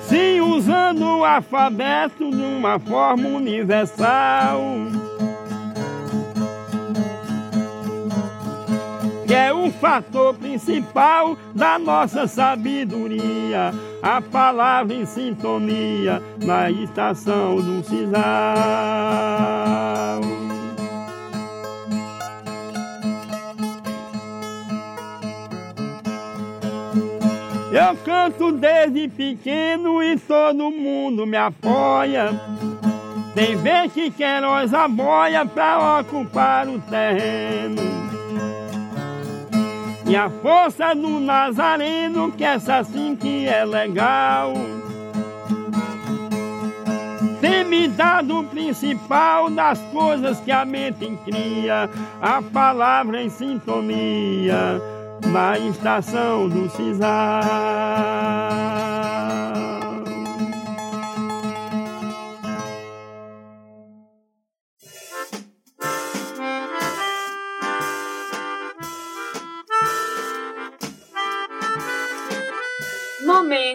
Se usando o alfabeto de uma forma universal. Que é o fator principal da nossa sabedoria, a palavra em sintonia na estação do Cisal. Eu canto desde pequeno e todo mundo me apoia. Tem vez que Queiroz aboia pra ocupar o terreno. E a força do Nazareno, que essa sim que é legal. Tem me dado o principal das coisas que a mente cria, a palavra em sintonia na estação do Cisal.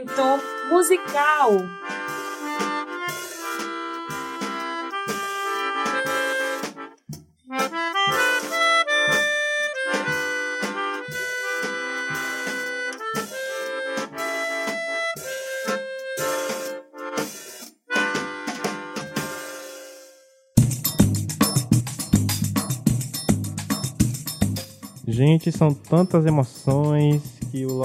Momento musical. Gente, são tantas emoções que o,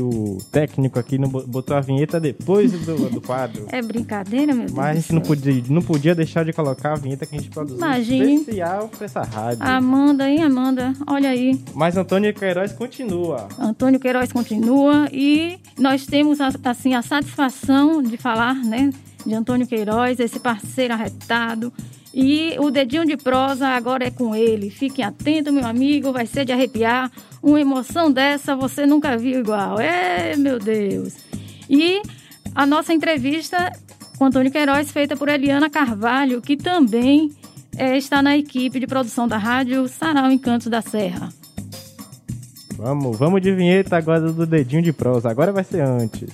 o técnico aqui não bo- botou a vinheta depois do, do quadro. É brincadeira, meu Deus. Mas a gente não podia, não podia deixar de colocar a vinheta que a gente produziu Imagine. especial pra essa rádio. Amanda, hein, Amanda? Olha aí. Mas Antônio Queiroz continua. Antônio Queiroz continua e nós temos assim a satisfação de falar, né, de Antônio Queiroz, esse parceiro arretado. E o dedinho de prosa agora é com ele. Fiquem atentos, meu amigo, vai ser de arrepiar. Uma emoção dessa você nunca viu igual. É, meu Deus. E a nossa entrevista com Antônio Queiroz, feita por Eliana Carvalho, que também eh, está na equipe de produção da rádio Sarau Encantos da Serra. Vamos, vamos de vinheta agora do dedinho de prosa. Agora vai ser antes.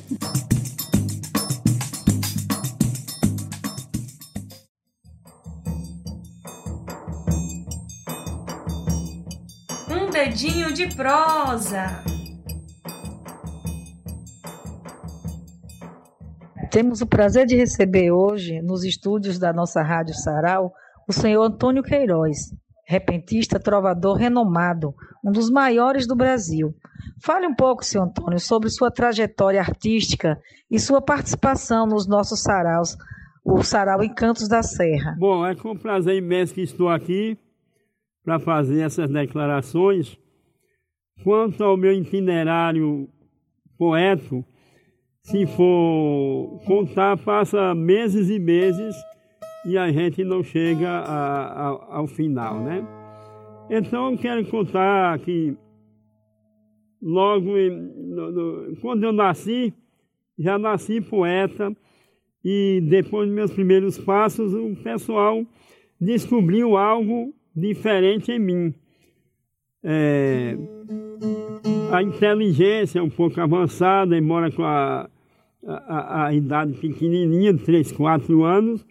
Um dedinho de prosa. Temos o prazer de receber hoje, nos estúdios da nossa Rádio Sarau, o senhor Antônio Queiroz, repentista trovador renomado, um dos maiores do Brasil. Fale um pouco, senhor Antônio, sobre sua trajetória artística e sua participação nos nossos saraus, o Sarau Encantos da Serra. Bom, é com prazer imenso que estou aqui para fazer essas declarações. Quanto ao meu itinerário poético, se for contar, passa meses e meses e a gente não chega a- a- ao final, né? Então eu quero contar que logo em- no- no- quando eu nasci, já nasci poeta e depois dos meus primeiros passos o pessoal descobriu algo diferente em mim. É, a inteligência é um pouco avançada, embora com a, a, a idade pequenininha, de 3, 4 anos,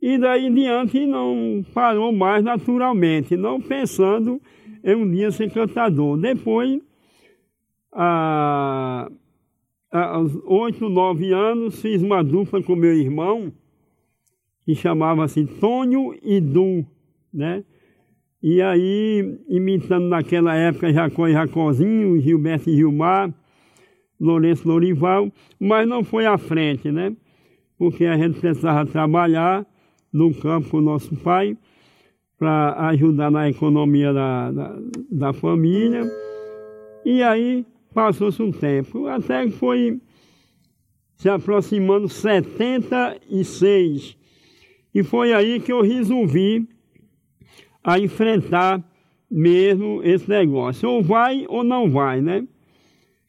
e daí em diante não parou mais naturalmente, não pensando em um dia ser cantador. Depois, a- aos 8, 9 anos, fiz uma dupla com meu irmão, que chamava-se Tônio e Du, né? E aí, imitando naquela época Jacó e Jacozinho, Gilberto e Gilmar, Lourenço Lorival, mas não foi à frente, né? Porque a gente precisava trabalhar no campo com o nosso pai para ajudar na economia da, da, da família. E aí passou-se um tempo, até que foi se aproximando 76. E foi aí que eu resolvi a enfrentar mesmo esse negócio. Ou vai ou não vai, né?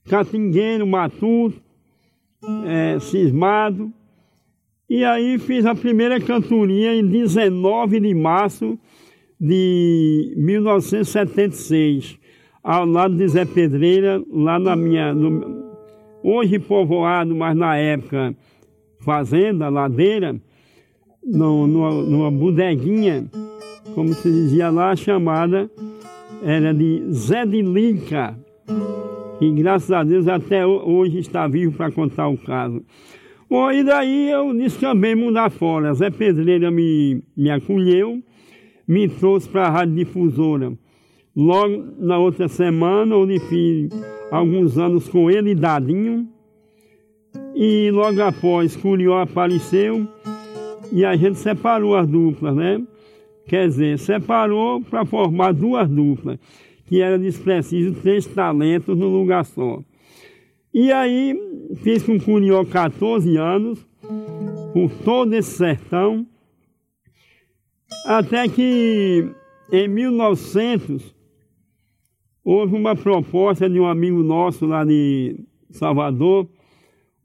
Catingueiro, matuto, é, cismado. E aí fiz a primeira cantoria em 19 de março de 1976, ao lado de Zé Pedreira, lá na minha. no- hoje povoado, mas na época fazenda, ladeira, no, numa, numa bodeguinha, como se dizia lá, chamada era de Zé de Lica, que graças a Deus até ho- hoje está vivo para contar o caso. Bom, e daí eu descambei mudar fora. Zé Pedreira me, me acolheu, me trouxe para a Rádio Difusora. Logo na outra semana, onde fiz alguns anos com ele Dadinho. E logo após, Curió apareceu e a gente separou as duplas, né? Quer dizer, separou para formar duas duplas, que era despreciso três talentos no lugar só. E aí, fiz com Curió 14 anos, por todo esse sertão, até que em 1900 houve uma proposta de um amigo nosso lá de Salvador,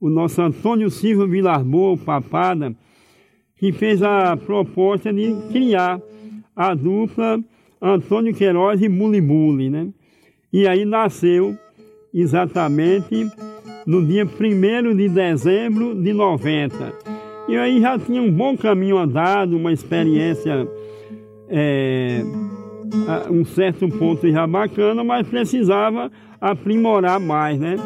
o nosso Antônio Silva Vilar Boa, Papada, que fez a proposta de criar a dupla Antônio Queiroz e Muli Muli, né? E aí nasceu exatamente no dia 1 de dezembro de 90. E aí já tinha um bom caminho andado, uma experiência, é, um certo ponto já bacana, mas precisava aprimorar mais, né?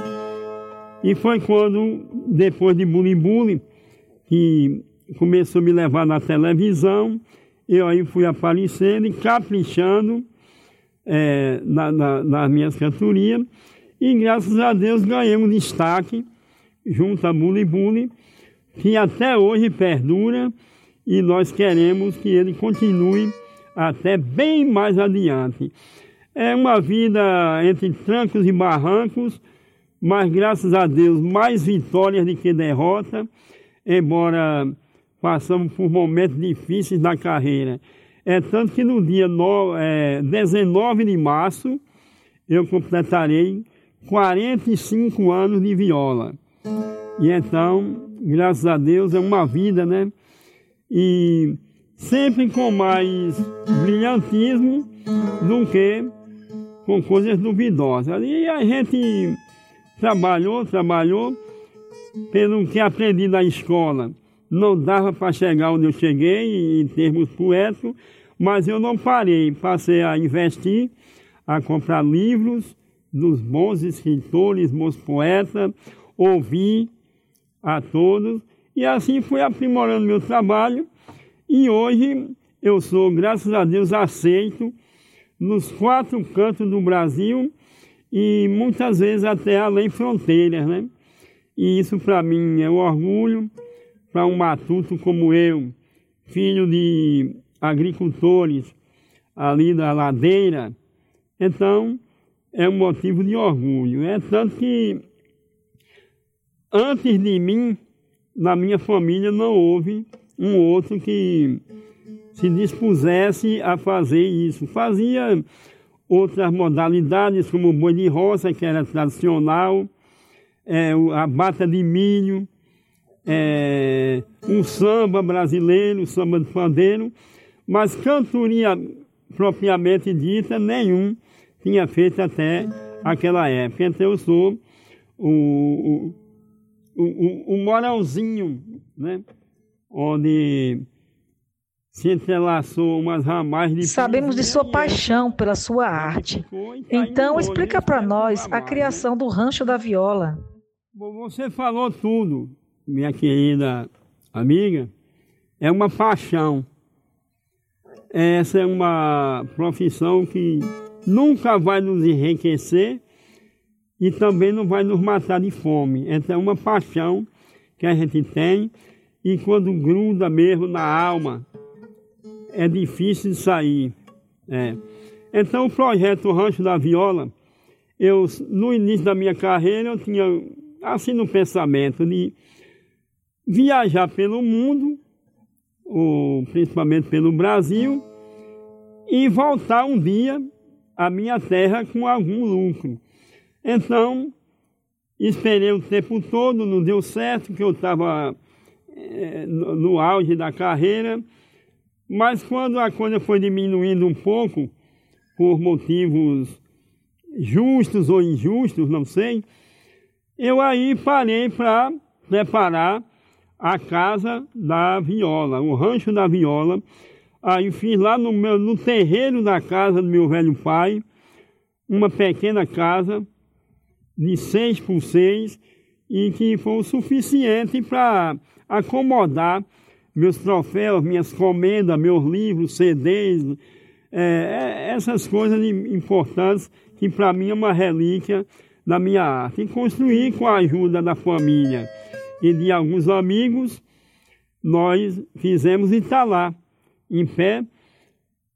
E foi quando, depois de Bully, que começou a me levar na televisão, eu aí fui aparecendo e caprichando é, na, na, nas minhas cantorias, e graças a Deus ganhei um destaque junto a Bully Bully, que até hoje perdura e nós queremos que ele continue até bem mais adiante. É uma vida entre trancos e barrancos, mas graças a Deus mais vitórias do que derrota, embora passamos por momentos difíceis na carreira. É tanto que no dia no, é, 19 de março eu completarei 45 anos de viola. E então, graças a Deus, é uma vida, né? E sempre com mais brilhantismo do que com coisas duvidosas. E a gente trabalhou, trabalhou, pelo que aprendi na escola. Não dava para chegar onde eu cheguei, em termos poéticos, mas eu não parei. Passei a investir, a comprar livros dos bons escritores, bons poetas, ouvir a todos, e assim fui aprimorando meu trabalho. E hoje eu sou, graças a Deus, aceito nos quatro cantos do Brasil e muitas vezes até além fronteiras, né? E isso para mim é um orgulho, para um matuto como eu, filho de agricultores ali da ladeira. Então, é um motivo de orgulho. É tanto que antes de mim, na minha família não houve um outro que se dispusesse a fazer isso. Fazia outras modalidades, como o boi de roça, que era tradicional, é, a bata de milho, é, um samba brasileiro, samba de pandeiro, mas cantoria propriamente dita, nenhum tinha feito até aquela época. Então eu sou o, o, o, o moralzinho, né? onde se entrelaçou umas ramais de Sabemos de sua paixão pela sua arte. Então, explica para nós a criação do Rancho da Viola. Você falou tudo, minha querida amiga. É uma paixão. Essa é uma profissão que nunca vai nos enriquecer e também não vai nos matar de fome. Essa é uma paixão que a gente tem e quando gruda mesmo na alma, é difícil de sair. É. Então o projeto Rancho da Viola, eu no início da minha carreira eu tinha assim no pensamento de viajar pelo mundo, ou principalmente pelo Brasil, e voltar um dia à minha terra com algum lucro. Então, esperei o tempo todo, não deu certo, que eu estava é, no, no auge da carreira, mas quando a coisa foi diminuindo um pouco, por motivos justos ou injustos, não sei, eu aí parei para preparar a casa da viola, o rancho da viola. Aí fiz lá no, meu, no terreiro da casa do meu velho pai, uma pequena casa de seis por seis e que foi o suficiente para acomodar meus troféus, minhas comendas, meus livros, CDs, é, é, essas coisas importantes que para mim é uma relíquia da minha arte. E construir com a ajuda da família e de alguns amigos, nós fizemos lá, em pé.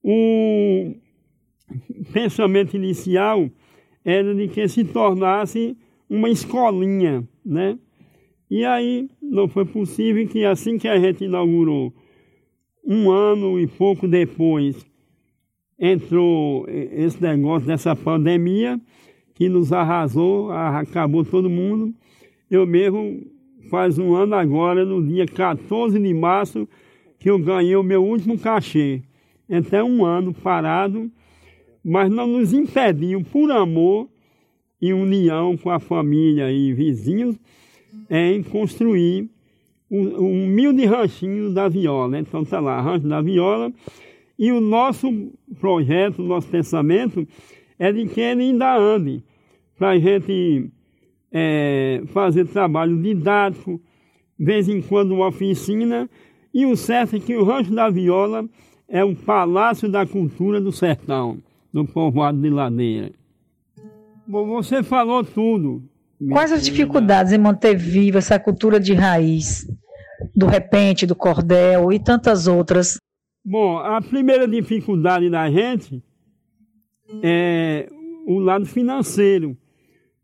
O pensamento inicial era de que se tornasse uma escolinha, né? E aí não foi possível que assim que a gente inaugurou, um ano e pouco depois, entrou esse negócio dessa pandemia que nos arrasou, acabou todo mundo. Eu mesmo, faz um ano agora, no dia 14 de março, que eu ganhei o meu último cachê. Então, um ano parado, mas não nos impediu, por amor, e união com a família e vizinhos em construir um, um humilde ranchinho da viola. Então está lá, rancho da viola. E o nosso projeto, o nosso pensamento é de que ele ainda ande, para a gente é, fazer trabalho didático, de vez em quando uma oficina, e o certo é que o Rancho da Viola é o palácio da cultura do sertão, do povoado de Ladeira. Bom, você falou tudo. Quais as dificuldades em manter viva essa cultura de raiz, do repente, do cordel e tantas outras? Bom, a primeira dificuldade da gente é o lado financeiro,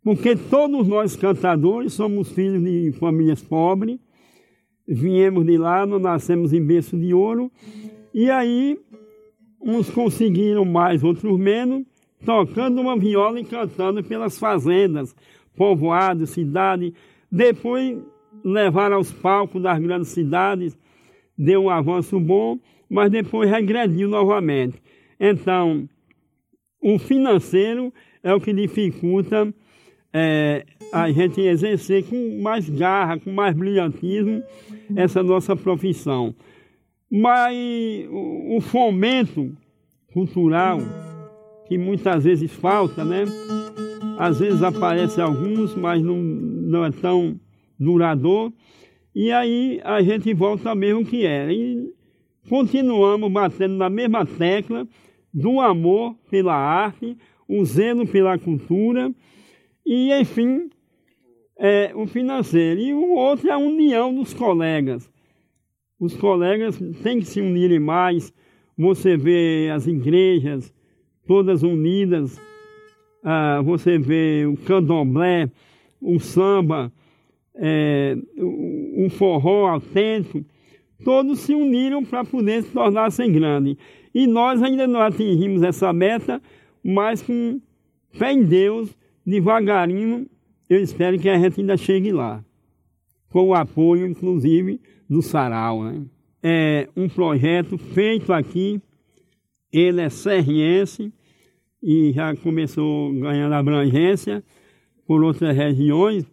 porque todos nós cantadores somos filhos de famílias pobres, viemos de lá, nós nascemos em berço de ouro, e aí uns conseguiram mais, outros menos, tocando uma viola e cantando pelas fazendas, povoados, cidades. Depois levaram aos palcos das grandes cidades, deu um avanço bom, mas depois regrediu novamente. Então, o financeiro é o que dificulta é, a gente exercer com mais garra, com mais brilhantismo essa nossa profissão. Mas o, fomento cultural, que muitas vezes falta, né? Às vezes aparece alguns, mas não, não é tão duradouro. E aí a gente volta mesmo que era. E continuamos batendo na mesma tecla do amor pela arte, o zelo pela cultura e, enfim, é, o financeiro. E o outro é a união dos colegas. Os colegas têm que se unirem mais. Você vê as igrejas todas unidas, ah, você vê o candomblé, o samba, é, o, o forró autêntico, todos se uniram para poder se tornar-se grande. E nós ainda não atingimos essa meta, mas com fé em Deus, devagarinho, eu espero que a gente ainda chegue lá. Com o apoio, inclusive, do Sarau. Né? É um projeto feito aqui, ele é serriense e já começou ganhando abrangência por outras regiões,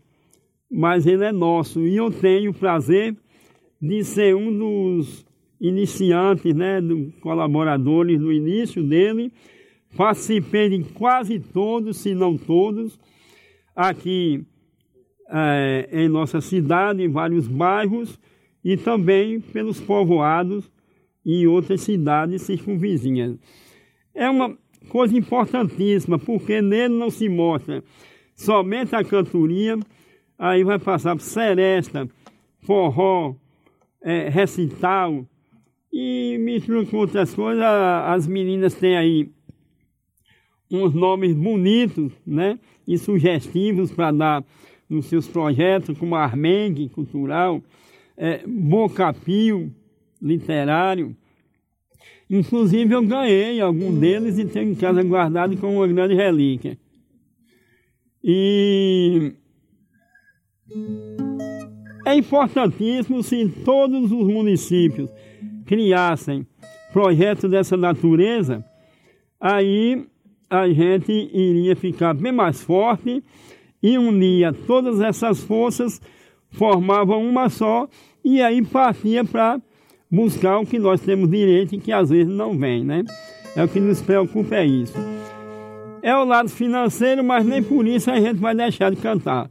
mas ele é nosso. E eu tenho o prazer de ser um dos iniciantes, né, dos colaboradores no início dele. Participei de quase todos, se não todos, aqui é, em nossa cidade, em vários bairros e também pelos povoados e outras cidades circunvizinhas. É uma coisa importantíssima, porque nele não se mostra somente a cantoria, aí vai passar por seresta, forró, é, recital, e mistura com outras coisas, as meninas têm aí uns nomes bonitos, né? E sugestivos para dar nos seus projetos, como Armengue Cultural, é, Bocapio Literário. Inclusive eu ganhei algum deles e tenho em casa guardado como uma grande relíquia. E é importantíssimo se todos os municípios criassem projetos dessa natureza, aí a gente iria ficar bem mais forte e unia todas essas forças, formava uma só e aí partia para buscar o que nós temos direito e que às vezes não vem, né? É o que nos preocupa é isso. É o lado financeiro, mas nem por isso a gente vai deixar de cantar.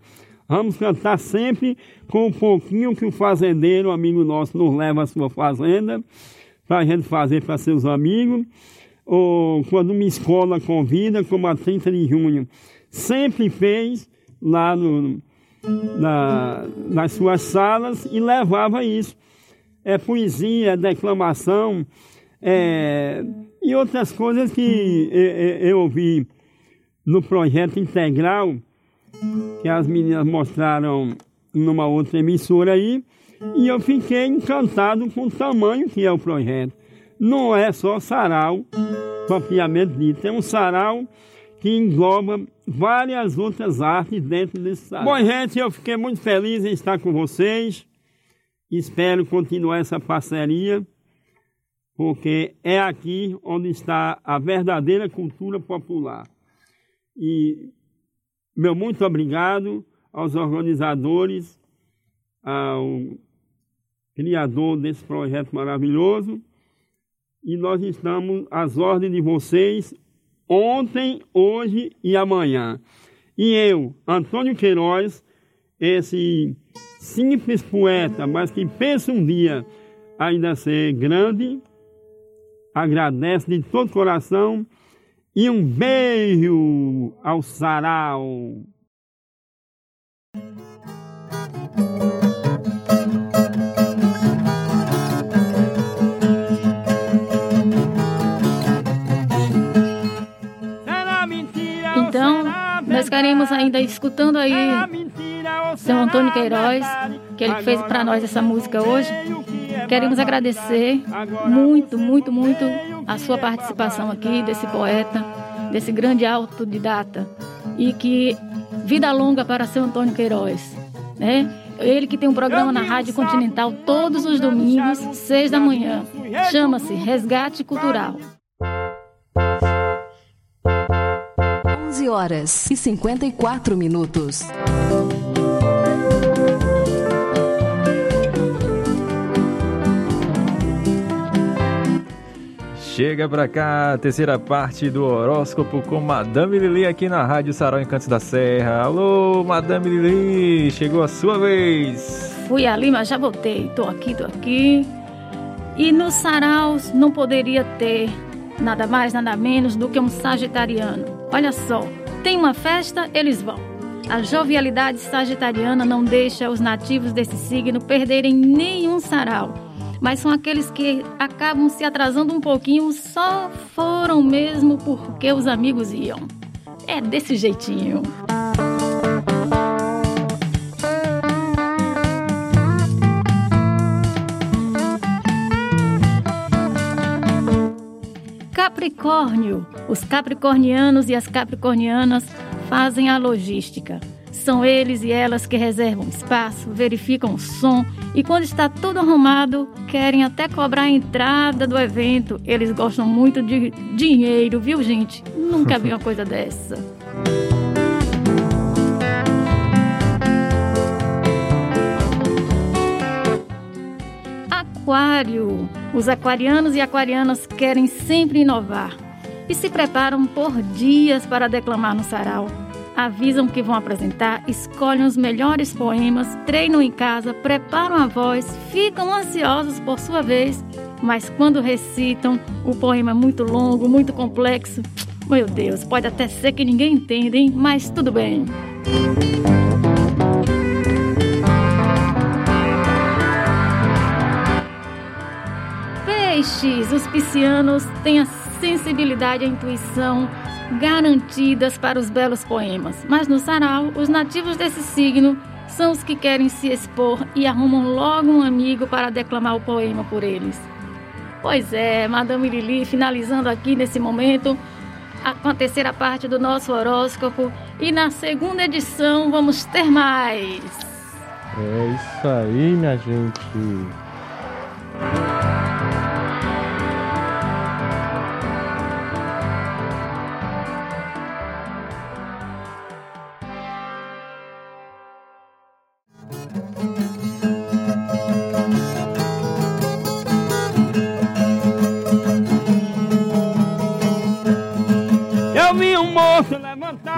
Vamos cantar sempre com um pouquinho que o fazendeiro, amigo nosso, nos leva à sua fazenda, para a gente fazer para seus amigos. Ou quando uma escola convida, como a 30 de junho, sempre fez lá no, na, nas suas salas e levava isso é, poesia, declamação é, e outras coisas que eu, eu ouvi no projeto integral que as meninas mostraram numa outra emissora aí e eu fiquei encantado com o tamanho que é o projeto. Não é só sarau, propriamente dito, é um sarau que engloba várias outras artes dentro desse sarau. Bom, gente, eu fiquei muito feliz em estar com vocês. Espero continuar essa parceria, porque é aqui onde está a verdadeira cultura popular. E meu muito obrigado aos organizadores, ao criador desse projeto maravilhoso. E nós estamos às ordens de vocês ontem, hoje e amanhã. E eu, Antônio Queiroz, esse simples poeta, mas que pensa um dia ainda ser grande, agradece de todo coração e um beijo ao sarau. Queremos ainda escutando aí seu Antônio Queiroz, que ele fez para nós essa música hoje. Queremos agradecer muito, muito, muito a sua participação aqui, desse poeta, desse grande autodidata. E que vida longa para seu Antônio Queiroz. Né? Ele que tem um programa na Rádio Continental todos os domingos, seis da manhã. Chama-se Resgate Cultural. 11 horas e 54 minutos. Chega pra cá, a terceira parte do horóscopo com Madame Lili aqui na Rádio Sarau Encantos da Serra. Alô, Madame Lili, chegou a sua vez. Fui ali, mas já voltei. Tô aqui, tô aqui. E nos saraus não poderia ter nada mais, nada menos do que um sagitariano. Olha só, tem uma festa, eles vão. A jovialidade sagitariana não deixa os nativos desse signo perderem nenhum sarau mas são aqueles que acabam se atrasando um pouquinho, só foram mesmo porque os amigos iam. É desse jeitinho. Capricórnio. Os capricornianos e as capricornianas fazem a logística. São eles e elas que reservam espaço, verificam o som e, quando está tudo arrumado, querem até cobrar a entrada do evento. Eles gostam muito de dinheiro, viu, gente? Nunca vi uma coisa dessa. Aquário. Os aquarianos e aquarianas querem sempre inovar e se preparam por dias para declamar no sarau. Avisam que vão apresentar, escolhem os melhores poemas, treinam em casa, preparam a voz, ficam ansiosos por sua vez, mas quando recitam, o poema é muito longo, muito complexo. Meu Deus, pode até ser que ninguém entenda, hein? Mas tudo bem. Peixes, os piscianos têm a sensibilidade e intuição garantidas para os belos poemas. Mas no sarau, os nativos desse signo são os que querem se expor e arrumam logo um amigo para declamar o poema por eles. Pois é, Madame Lili, finalizando aqui nesse momento com a terceira parte do nosso horóscopo e na segunda edição vamos ter mais. É isso aí, minha gente.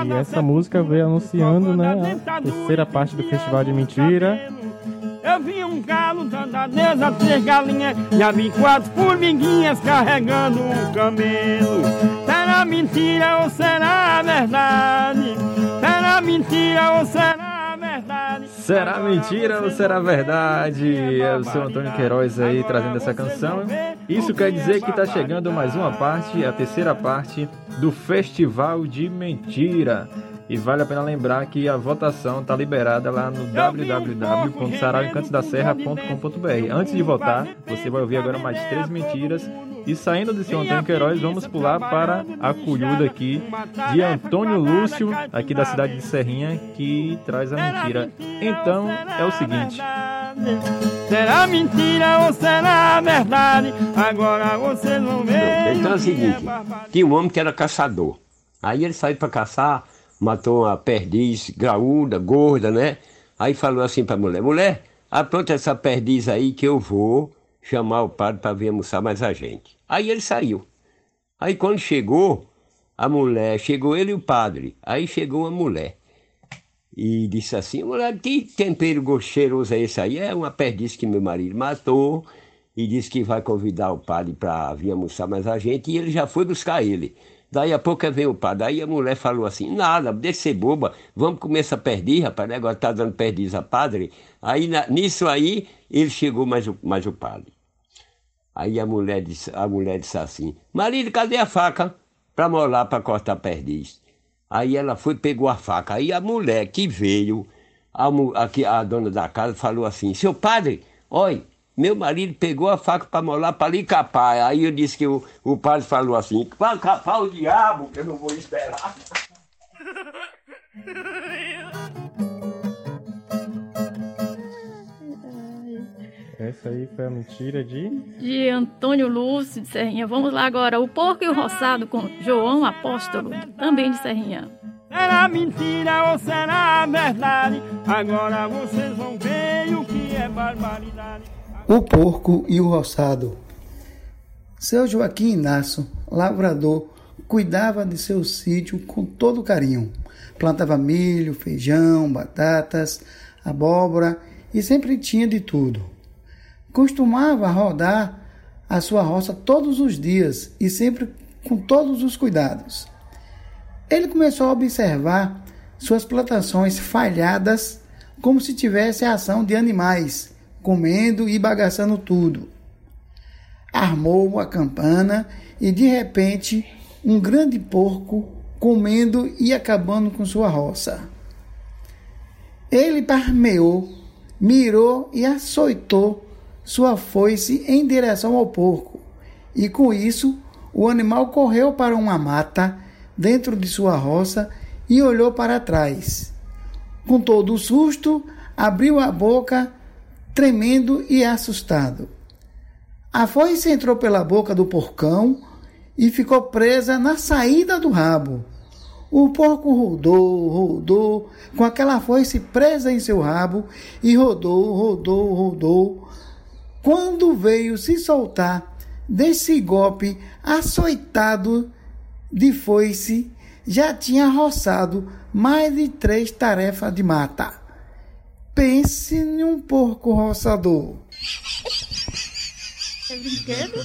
E essa música veio anunciando, né, a terceira parte do Festival de Mentira. Eu vi um galo dando adeus a três galinhas Já vi quatro formiguinhas carregando um camelo Será mentira ou será verdade? Será mentira ou será? Será mentira ou será verdade? É o seu Antônio Queiroz aí trazendo essa canção. Isso quer dizer que está chegando mais uma parte, a terceira parte do Festival de Mentira. E vale a pena lembrar que a votação está liberada lá no www.sarauencantosdaserra.com.br. Antes de votar, você vai ouvir agora mais três mentiras. E saindo de seu Antônio Queiroz, vamos pular para a colhuda aqui de Antônio Lúcio, aqui da cidade de Serrinha, que traz a mentira. Então é o seguinte. Será mentira ou será verdade? Agora vocês vão ver. Então é o seguinte: tinha um homem que era caçador. Aí ele saiu para caçar, matou uma perdiz graúda, gorda, né? Aí falou assim para a mulher: mulher, apronta essa perdiz aí que eu vou chamar o padre para vir almoçar mais a gente. Aí ele saiu. Aí quando chegou, a mulher, chegou ele e o padre. Aí chegou a mulher. E disse assim, mulher, que tempero cheiroso é esse aí? É uma perdiz que meu marido matou e disse que vai convidar o padre para vir almoçar mais a gente e ele já foi buscar ele. Daí a pouco veio o padre. Aí a mulher falou assim: nada, deixa ser boba, vamos comer essa perdiz, rapaz, agora tá dando perdiz a padre. Aí na, nisso aí ele chegou mais o, mais o padre. Aí a mulher disse, a mulher disse assim: marido, cadê a faca? Para molar, para cortar perdiz. Aí ela foi pegou a faca. Aí a mulher que veio, a, aqui, a dona da casa, falou assim: Seu padre, olha, meu marido pegou a faca para molar para lhe capar. Aí eu disse que o, o padre falou assim: Para capar o diabo, que eu não vou esperar. <laughs> Essa aí foi a mentira de. De Antônio Lúcio de Serrinha. Vamos lá agora. O porco e o roçado com João Apóstolo, também de Serrinha. Será mentira ou será verdade? Agora vocês vão ver o que é barbaridade. O porco e o roçado. Seu Joaquim Inácio, lavrador, cuidava de seu sítio com todo carinho. Plantava milho, feijão, batatas, abóbora e sempre tinha de tudo costumava rodar a sua roça todos os dias e sempre com todos os cuidados. Ele começou a observar suas plantações falhadas como se tivesse a ação de animais, comendo e bagaçando tudo. Armou a campana e de repente um grande porco comendo e acabando com sua roça. Ele parmeou, mirou e açoitou sua foice em direção ao porco, e com isso o animal correu para uma mata dentro de sua roça e olhou para trás. Com todo o susto, abriu a boca, tremendo e assustado. A foice entrou pela boca do porcão e ficou presa na saída do rabo. O porco rodou, rodou, com aquela foice presa em seu rabo, e rodou, rodou, rodou, quando veio se soltar desse golpe açoitado de foice, já tinha roçado mais de três tarefas de mata. Pense em um porco roçador. É brinquedo?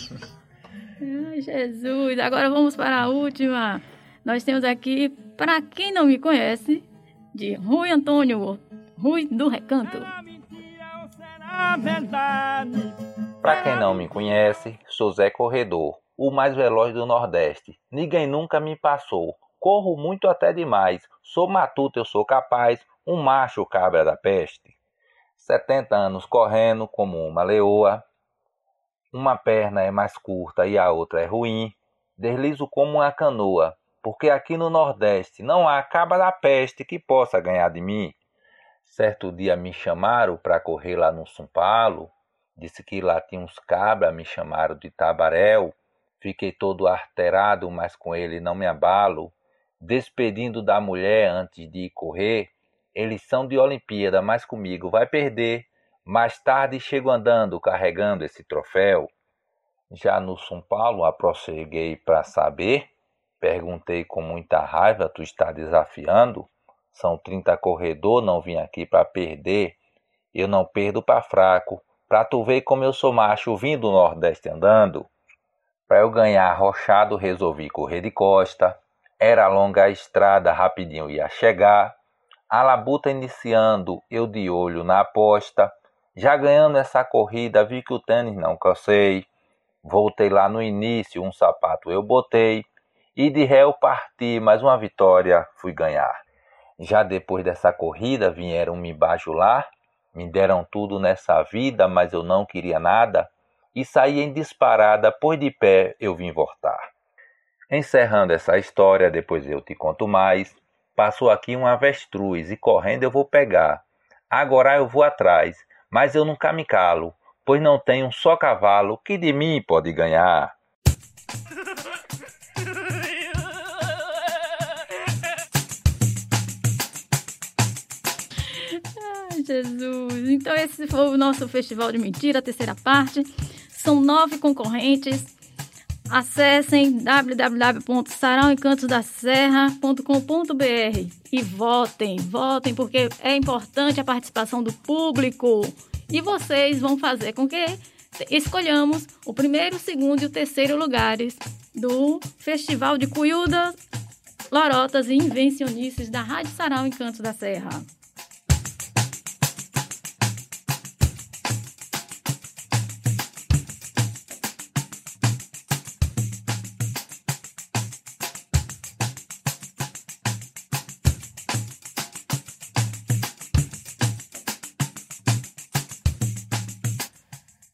Ai, Jesus. Agora vamos para a última. Nós temos aqui, para quem não me conhece, de Rui Antônio, Rui do Recanto. Para quem não me conhece, sou Zé Corredor, o mais veloz do Nordeste. Ninguém nunca me passou. Corro muito até demais. Sou matuto, eu sou capaz. Um macho cabra da peste. 70 anos correndo como uma leoa. Uma perna é mais curta e a outra é ruim. Deslizo como uma canoa, porque aqui no Nordeste não há cabra da peste que possa ganhar de mim. Certo dia me chamaram para correr lá no São Paulo. Disse que lá tinha uns cabras, me chamaram de tabaréu. Fiquei todo arterado, mas com ele não me abalo. Despedindo da mulher antes de correr. Eles são de Olimpíada, mas comigo vai perder. Mais tarde chego andando, carregando esse troféu. Já no São Paulo, prosseguei para saber. Perguntei com muita raiva: Tu está desafiando? São 30 corredor, não vim aqui para perder. Eu não perdo para fraco. Pra tu ver como eu sou macho vindo do Nordeste andando. Pra eu ganhar rochado, resolvi correr de costa. Era longa a estrada, rapidinho ia chegar. A labuta iniciando, eu de olho na aposta. Já ganhando essa corrida, vi que o tênis não cansei. Voltei lá no início, um sapato eu botei. E de réu parti, mais uma vitória fui ganhar. Já depois dessa corrida vieram me bajular, me deram tudo nessa vida, mas eu não queria nada, e saí em disparada, pois de pé eu vim voltar. Encerrando essa história, depois eu te conto mais. Passou aqui um avestruz e correndo eu vou pegar. Agora eu vou atrás, mas eu nunca me calo, pois não tenho um só cavalo que de mim pode ganhar. Ai, Jesus, então esse foi o nosso Festival de Mentira, a terceira parte. São nove concorrentes Acessem www.sarauencantosdaserra.com.br e votem, votem, porque é importante a participação do público. E vocês vão fazer com que escolhamos o primeiro, o segundo e o terceiro lugares do Festival de Cuiudas, Lorotas e Invencionices da Rádio Sarau Encantos da Serra.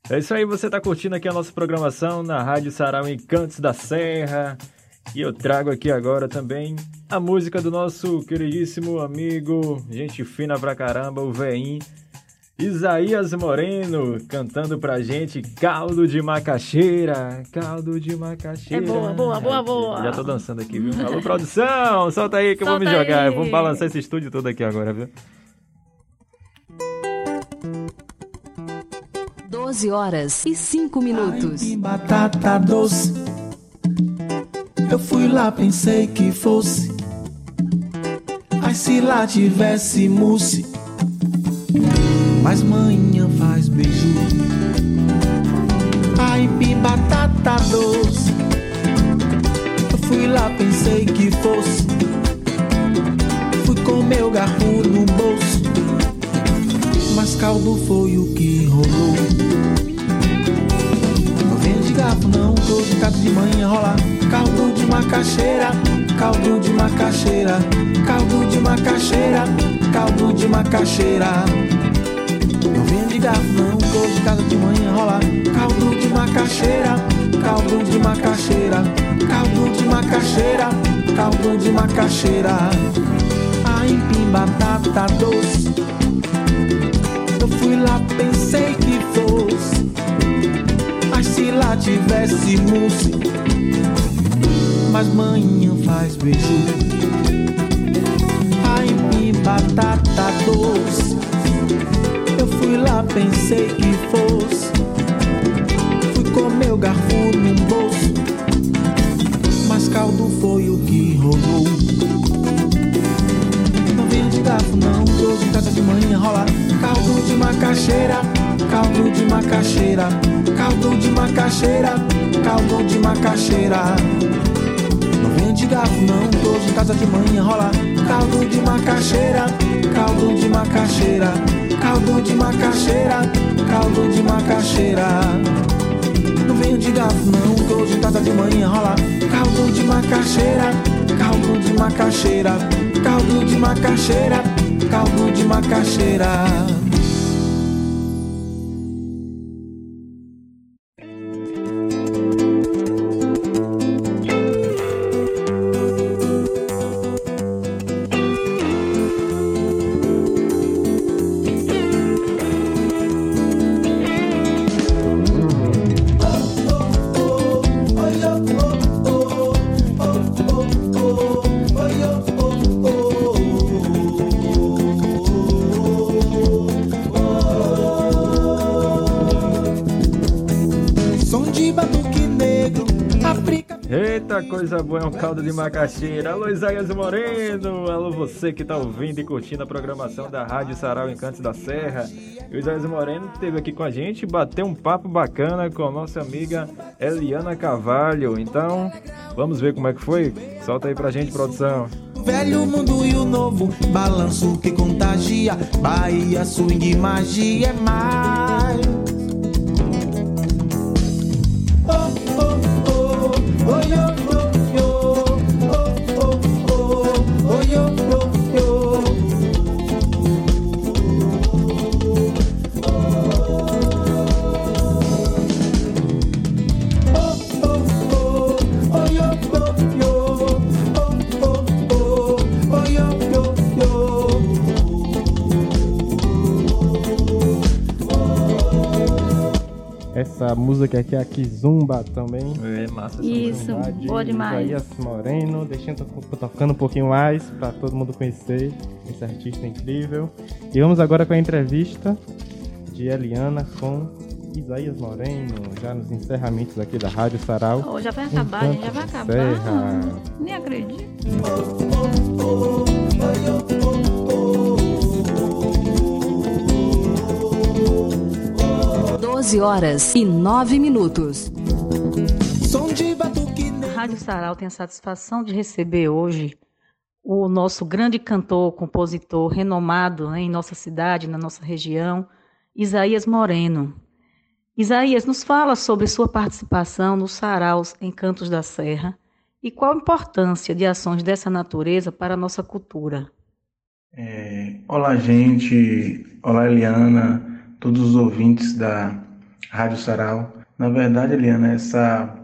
É isso aí, você está curtindo aqui a nossa programação na Rádio Sarau Encantos da Serra. E eu trago aqui agora também a música do nosso queridíssimo amigo, gente fina pra caramba, o Veinho, Isaías Moreno, cantando pra gente Caldo de Macaxeira, Caldo de Macaxeira. É boa, boa, boa, boa. Já tô dançando aqui, viu? Alô, produção, solta aí que Solta eu vou me jogar. aí. Vamos balançar esse estúdio todo aqui agora, viu? 12 horas e 5 minutos. Ai, batata doce. Eu fui lá, pensei que fosse. Ai, se lá tivesse mousse. Mas manhã faz beijo. Ai, batata doce. Eu fui lá, pensei que fosse. Fui com meu garfo no bolso. Mas caldo foi o que rolou. Não, tô de casa manhã rolar. Caldo de macaxeira, caldo de macaxeira, caldo de macaxeira, caldo de macaxeira. Não vem de garfo, não, tô de casa de manhã rolar. Caldo de macaxeira, caldo de macaxeira, caldo de macaxeira, caldo de macaxeira. A empim batata doce. Eu fui lá, pensei lá tivesse mousse, mas manhã faz beijo. Ai, batata doce. Eu fui lá, pensei que fosse. Fui com meu garfo num bolso, mas caldo foi o que rolou. Não venha de garfo, não, tô de casa de manhã rolar. Caldo de macaxeira, caldo de macaxeira, caldo de macaxeira, caldo de macaxeira. Não venha de garfo, não, tô de casa de manhã rolar. Caldo de macaxeira, caldo de macaxeira, caldo de macaxeira, caldo de macaxeira. Não venha de garfo, não, tô de casa de manhã rolar. Caldo de macaxeira, caldo de macaxeira, caldo de macaxeira, caldo de macaxeira. Coisa boa, é um caldo de macaxeira. Alô, Isaías Moreno. Alô, você que tá ouvindo e curtindo a programação da Rádio Sarau Encantos da Serra. E o Isaías Moreno esteve aqui com a gente, bateu um papo bacana com a nossa amiga Eliana Carvalho. Então, vamos ver como é que foi? Solta aí pra gente, produção. Velho mundo e o novo, balanço que contagia. Bahia, swing, magia é mais. Música que é a Kizumba também. É, massa. Isso, de boa demais. Isaías Moreno, deixando tocando um pouquinho mais para todo mundo conhecer esse artista incrível. E vamos agora com a entrevista de Eliana com Isaías Moreno, já nos encerramentos aqui da Rádio Sarau. Oh, já vai acabar, Encanto já vai acabar. Serra. Nem acredito. 12 horas e 9 minutos. A Rádio Sarau tem a satisfação de receber hoje o nosso grande cantor, compositor, renomado né, em nossa cidade, na nossa região, Isaías Moreno. Isaías, nos fala sobre sua participação nos saraus em Cantos da Serra e qual a importância de ações dessa natureza para a nossa cultura. É, olá, gente. Olá, Eliana, todos os ouvintes da Rádio Sarau. Na verdade, Eliana, essa,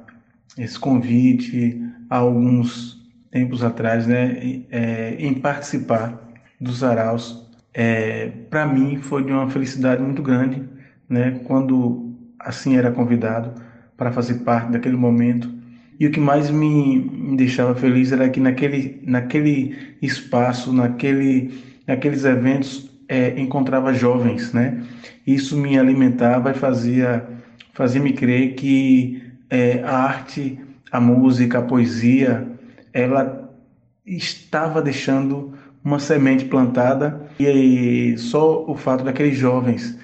esse convite há alguns tempos atrás, né, é, em participar dos saraus, é, para mim foi de uma felicidade muito grande, né, quando assim era convidado para fazer parte daquele momento. E o que mais me, me deixava feliz era que naquele, naquele espaço, naquele, naqueles eventos, é, encontrava jovens, né? Isso me alimentava e fazia, fazia me crer que é, a arte, a música, a poesia, ela estava deixando uma semente plantada e só o fato daqueles jovens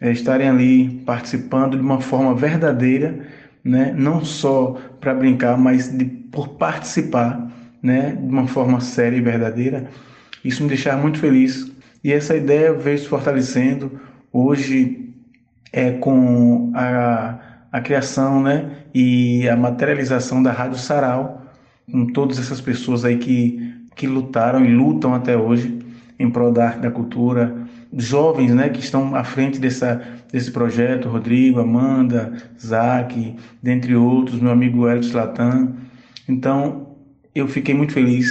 é, estarem ali participando de uma forma verdadeira, né? não só para brincar, mas de, por participar né? de uma forma séria e verdadeira, isso me deixava muito feliz. E essa ideia veio se fortalecendo hoje é, com a, a criação né? e a materialização da Rádio Sarau, com todas essas pessoas aí que, que lutaram e lutam até hoje em prol da arte da cultura, jovens né, que estão à frente dessa, desse projeto, Rodrigo, Amanda, Zac, dentre outros, meu amigo Hélio Slatan. Então, eu fiquei muito feliz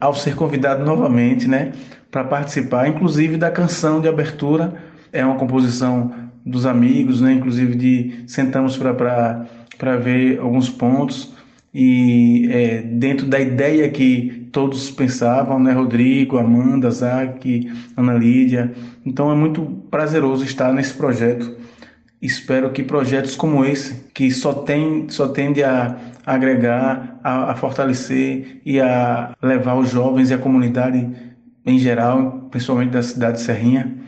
ao ser convidado novamente né, para participar, inclusive da canção de abertura, é uma composição dos amigos, né, inclusive de sentamos para ver alguns pontos e é, dentro da ideia que todos pensavam, né? Rodrigo, Amanda, Zac, Ana Lídia. Então é muito prazeroso estar nesse projeto. Espero que projetos como esse, que só tem, só tende a agregar, a, a fortalecer e a levar os jovens e a comunidade em geral, principalmente da cidade de Serrinha,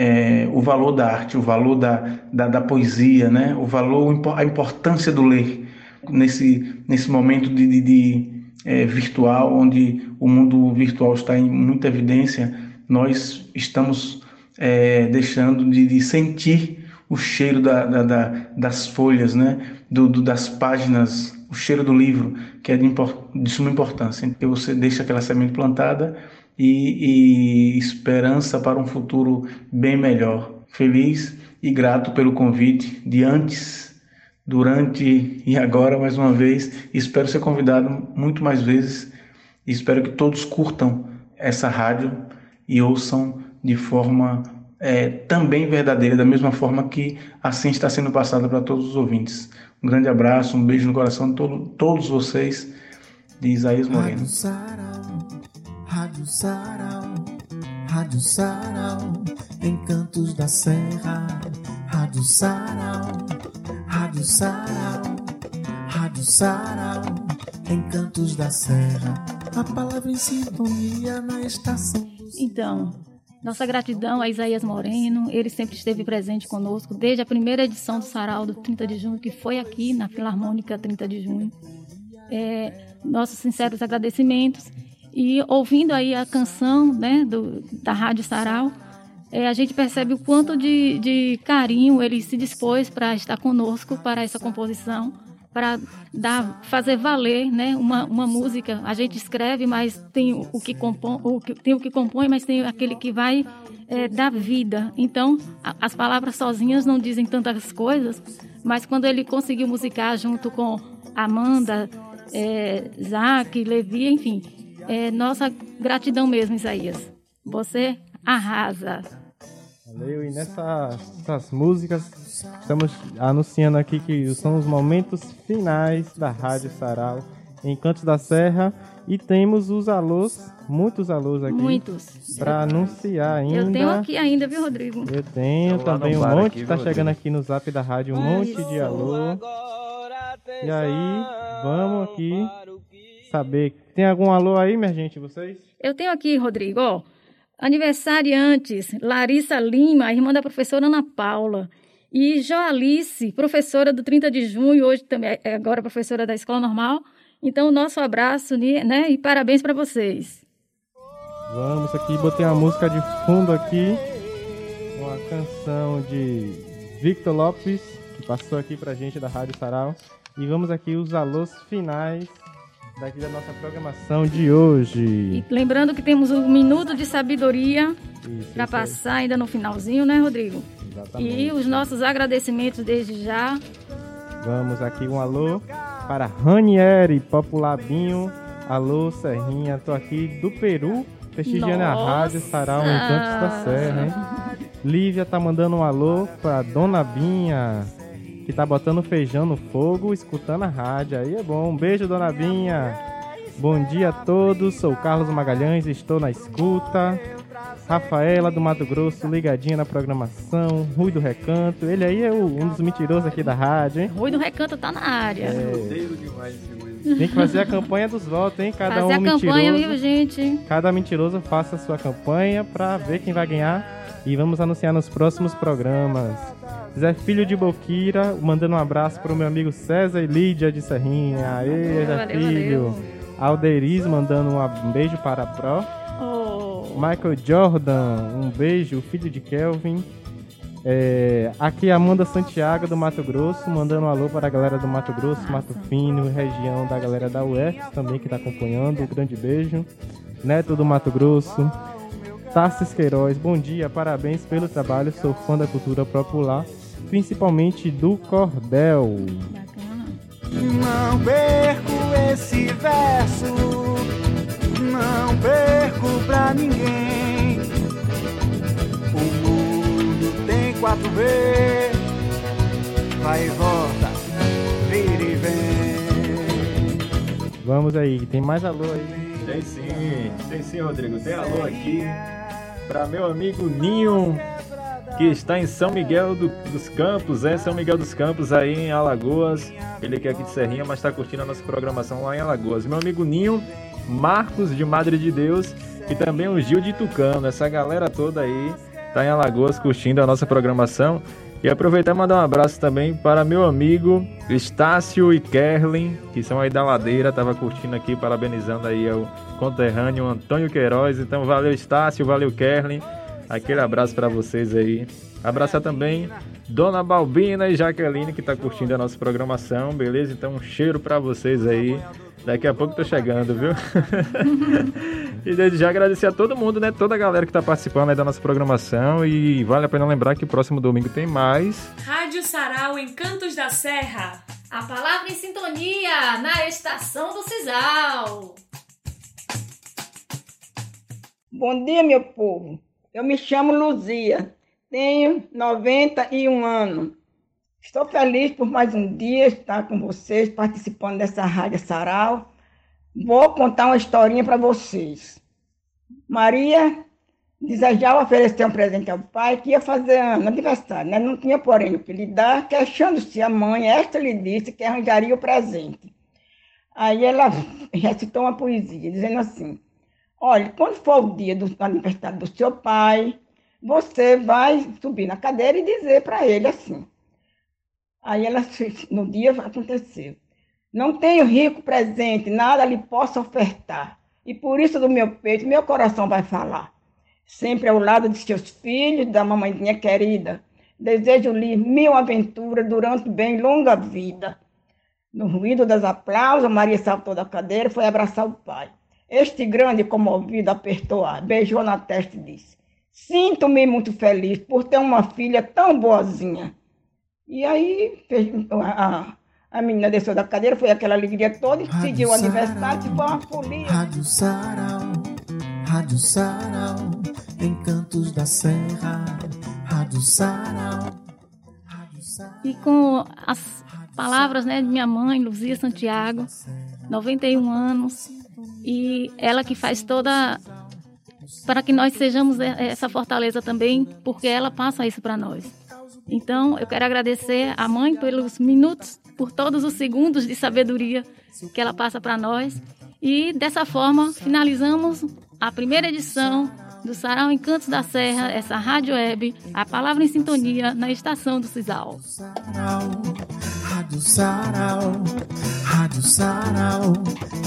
é, o valor da arte, o valor da, da, da, poesia, né? o valor, a importância do ler nesse, nesse momento de, de, de é, virtual, onde o mundo virtual está em muita evidência, nós estamos é, deixando de, de, sentir o cheiro da, da, da, das folhas, né? Do, do, das páginas, o cheiro do livro, que é de, de suma importância. Então você deixa aquela semente plantada e, e esperança para um futuro bem melhor. Feliz e grato pelo convite de antes durante e agora mais uma vez. Espero ser convidado muito mais vezes. Espero que todos curtam essa rádio e ouçam de forma é, também verdadeira, da mesma forma que assim está sendo passada para todos os ouvintes. Um grande abraço, um beijo no coração de todo, todos vocês, de Isaías Moreno. Rádio Sarau, Rádio Sarau, Encantos da Serra, Rádio Sarau. Rádio Sarau, Rádio Sarau, Encantos da Serra, a palavra em sintonia na estação. Então, nossa gratidão a Isaías Moreno, ele sempre esteve presente conosco desde a primeira edição do Sarau do 30 de junho, que foi aqui na Filarmônica 30 de junho. É, nossos sinceros agradecimentos e ouvindo aí a canção né, do, da Rádio Sarau, é, a gente percebe o quanto de, de carinho ele se dispôs para estar conosco para essa composição, para dar, fazer valer né, uma, uma música. A gente escreve, mas tem o que compõe, o que, tem o que compõe, mas tem aquele que vai é, dar vida. Então, a, as palavras sozinhas não dizem tantas coisas, mas quando ele conseguiu musicar junto com Amanda, é, Zac, Levi, enfim, é, nossa gratidão mesmo, Isaías. Você arrasa. Valeu, e nessas músicas estamos anunciando aqui que são os momentos finais da Rádio Sarau em Cantos da Serra e temos os alôs, muitos alôs aqui. Muitos. Para anunciar ainda. Eu tenho aqui ainda, viu, Rodrigo? Eu tenho também um monte, aqui, tá chegando aqui no zap da rádio, um monte de alô. E aí, vamos aqui saber. Tem algum alô aí, minha gente, vocês? Eu tenho aqui, Rodrigo, ó. Aniversariantes, Larissa Lima, irmã da professora Ana Paula. E Joalice, professora do 30 de junho, hoje também é agora professora da Escola Normal. Então, nosso abraço né, e parabéns para vocês. Vamos aqui, botei uma música de fundo aqui, uma canção de Victor Lopes, que passou aqui pra gente da Rádio Sarau. E vamos aqui os alôs finais daqui da nossa programação de hoje. E lembrando que temos um minuto de sabedoria para passar ainda no finalzinho, né, Rodrigo? Exatamente. E os nossos agradecimentos desde já. Vamos aqui um alô para Ranieri Populabinho. Alô, Serrinha, tô aqui do Peru, prestigiando a rádio Sarau em Cantos da Serra, hein? Lívia tá mandando um alô para Dona Binha, que tá botando feijão no fogo, escutando a rádio. Aí é bom. Um beijo, Dona Binha. Bom dia a todos, sou Carlos Magalhães, estou na escuta. Rafaela do Mato Grosso, ligadinha na programação. Rui do Recanto, ele aí é o, um dos mentirosos aqui da rádio, hein? Rui do Recanto tá na área. É. Tem que fazer a campanha dos votos, hein? Cada fazer um a mentiroso. campanha, viu, gente? Cada mentiroso faça a sua campanha pra ver quem vai ganhar. E vamos anunciar nos próximos programas. Zé Filho de Boquira, mandando um abraço pro meu amigo César e Lídia de Serrinha. Aê, Zé Filho. Alderiz mandando um beijo para a Pro. Oh. Michael Jordan, um beijo, filho de Kelvin. É, aqui Amanda Santiago do Mato Grosso, mandando um alô para a galera do Mato Grosso, Mato Fino, região da galera da UF também que está acompanhando. Um grande beijo. Neto do Mato Grosso. Tarsis Queiroz, bom dia, parabéns pelo trabalho, sou fã da cultura popular, principalmente do cordel. Não perco esse verso, não perco pra ninguém. O mundo tem quatro V, vai e volta, vira e vem. Vamos aí, tem mais alô aí. Tem sim, tem sim, Rodrigo. Tem alô aqui para meu amigo Ninho, que está em São Miguel do- dos Campos, é São Miguel dos Campos, aí em Alagoas. Ele que é aqui de Serrinha, mas está curtindo a nossa programação lá em Alagoas. Meu amigo Ninho, Marcos de Madre de Deus e também o Gil de Tucano. Essa galera toda aí tá em Alagoas curtindo a nossa programação. E aproveitar e mandar um abraço também para meu amigo Estácio e Kerlin, que são aí da Ladeira, tava curtindo aqui, parabenizando aí ao conterrâneo Antônio Queiroz. Então valeu Estácio, valeu Kerlin. Aquele abraço para vocês aí. Abraçar também Dona Balbina e Jaqueline que tá curtindo a nossa programação, beleza? Então um cheiro para vocês aí. Daqui a pouco tô chegando, viu? <laughs> e desde já agradecer a todo mundo, né? Toda a galera que tá participando aí da nossa programação. E vale a pena lembrar que próximo domingo tem mais. Rádio Sarau em Cantos da Serra. A palavra em sintonia na estação do Cisal. Bom dia, meu povo. Eu me chamo Luzia, tenho 91 anos. Estou feliz por mais um dia estar com vocês, participando dessa Rádio Sarau. Vou contar uma historinha para vocês. Maria desejava oferecer um presente ao pai que ia fazer aniversário, né? Não tinha, porém, o que lhe dar, queixando-se a mãe, esta lhe disse que arranjaria o presente. Aí ela <laughs> recitou uma poesia, dizendo assim: Olha, quando for o dia do aniversário do seu pai, você vai subir na cadeira e dizer para ele assim. Aí ela, no dia aconteceu. Não tenho rico presente, nada lhe posso ofertar. E por isso do meu peito, meu coração vai falar. Sempre ao lado de seus filhos, da mamãezinha querida. Desejo-lhe mil aventuras durante bem longa vida. No ruído das aplausos, Maria saltou da cadeira e foi abraçar o pai. Este grande comovido apertou a, beijou na testa e disse: Sinto-me muito feliz por ter uma filha tão boazinha. E aí fez- a, a menina desceu da cadeira, foi aquela alegria toda, e pediu o aniversário, tipo uma folia. Rádio Sarau, Rádio Sarau, em Cantos da Serra. Rádio Sarau. E com as palavras né, de minha mãe, Luzia Santiago, 91 anos, e ela que faz toda. para que nós sejamos essa fortaleza também, porque ela passa isso para nós. Então, eu quero agradecer à mãe pelos minutos, por todos os segundos de sabedoria que ela passa para nós. E dessa forma, finalizamos a primeira edição do Sarau Encantos da Serra, essa rádio web, a palavra em sintonia na estação do Cisal. Rádio Sarau, Rádio Sarau,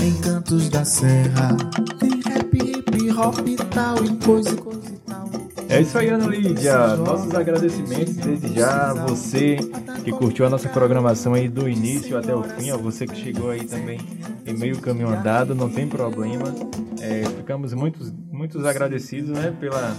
Encantos da Serra. Tem rap, hip hop e tal, e coisa, coisa e tal. É isso aí, Ana Lídia. Nossos agradecimentos desde já a você que curtiu a nossa programação aí do início até o fim, a você que chegou aí também em meio caminho andado, não tem problema. É, ficamos muitos, muitos agradecidos né, pela,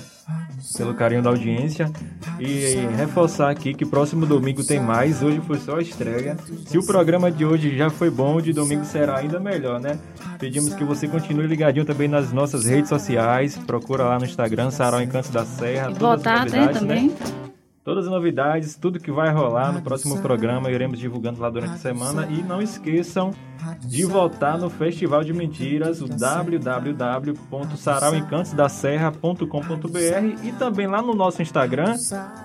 pelo carinho da audiência e reforçar aqui que próximo domingo tem mais. Hoje foi só a estreia. Se o programa de hoje já foi bom, de domingo será ainda melhor, né? Pedimos que você continue ligadinho também nas nossas redes sociais. Procura lá no Instagram, Sarau Encantos da Serra. E votar, né, também. Né? Todas as novidades, tudo que vai rolar no próximo programa, iremos divulgando lá durante a semana. E não esqueçam de votar no Festival de Mentiras, o www.sarauencantosdaserra.com.br e também lá no nosso Instagram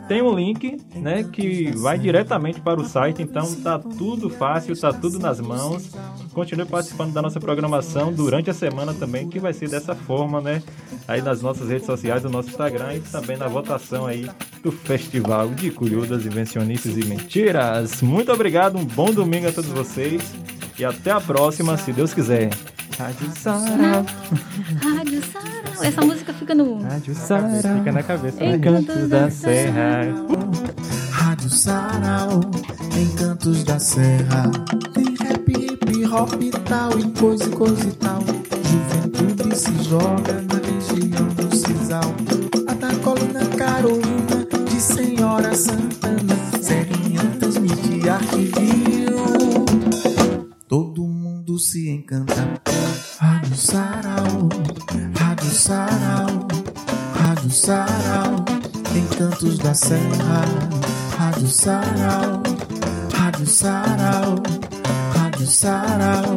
tem um link, né, que vai diretamente para o site, então tá tudo fácil, tá tudo nas mãos. Continue participando da nossa programação durante a semana também, que vai ser dessa forma, né, aí nas nossas redes sociais, no nosso Instagram e também na votação aí do Festival de Curiudas, Invencionistas e Mentiras. Muito obrigado, um bom domingo a todos vocês. E até a próxima, se Deus quiser. Rádio Sarau. <laughs> Rádio Sarau. Essa música fica no. Rádio Sarau. Fica na cabeça. Encantos da Serra. Rádio Sarau. Encantos da Serra. Tem rap, hip hop e tal. E coisa e coisa e tal. Juventude se joga na região do Cisal. Santana. Serrinha transmite arquivinho todo mundo se encanta. Rádio Sarau, Rádio Sarau, Rádio Sarau, Encantos da Serra. Rádio Sarau, Rádio Sarau, Rádio Sarau,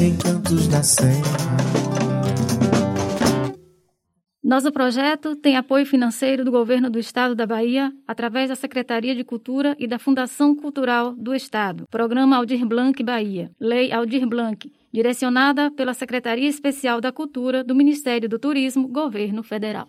Encantos da Serra. Nosso projeto tem apoio financeiro do Governo do Estado da Bahia, através da Secretaria de Cultura e da Fundação Cultural do Estado. Programa Aldir Blanc Bahia. Lei Aldir Blanc, direcionada pela Secretaria Especial da Cultura do Ministério do Turismo, Governo Federal.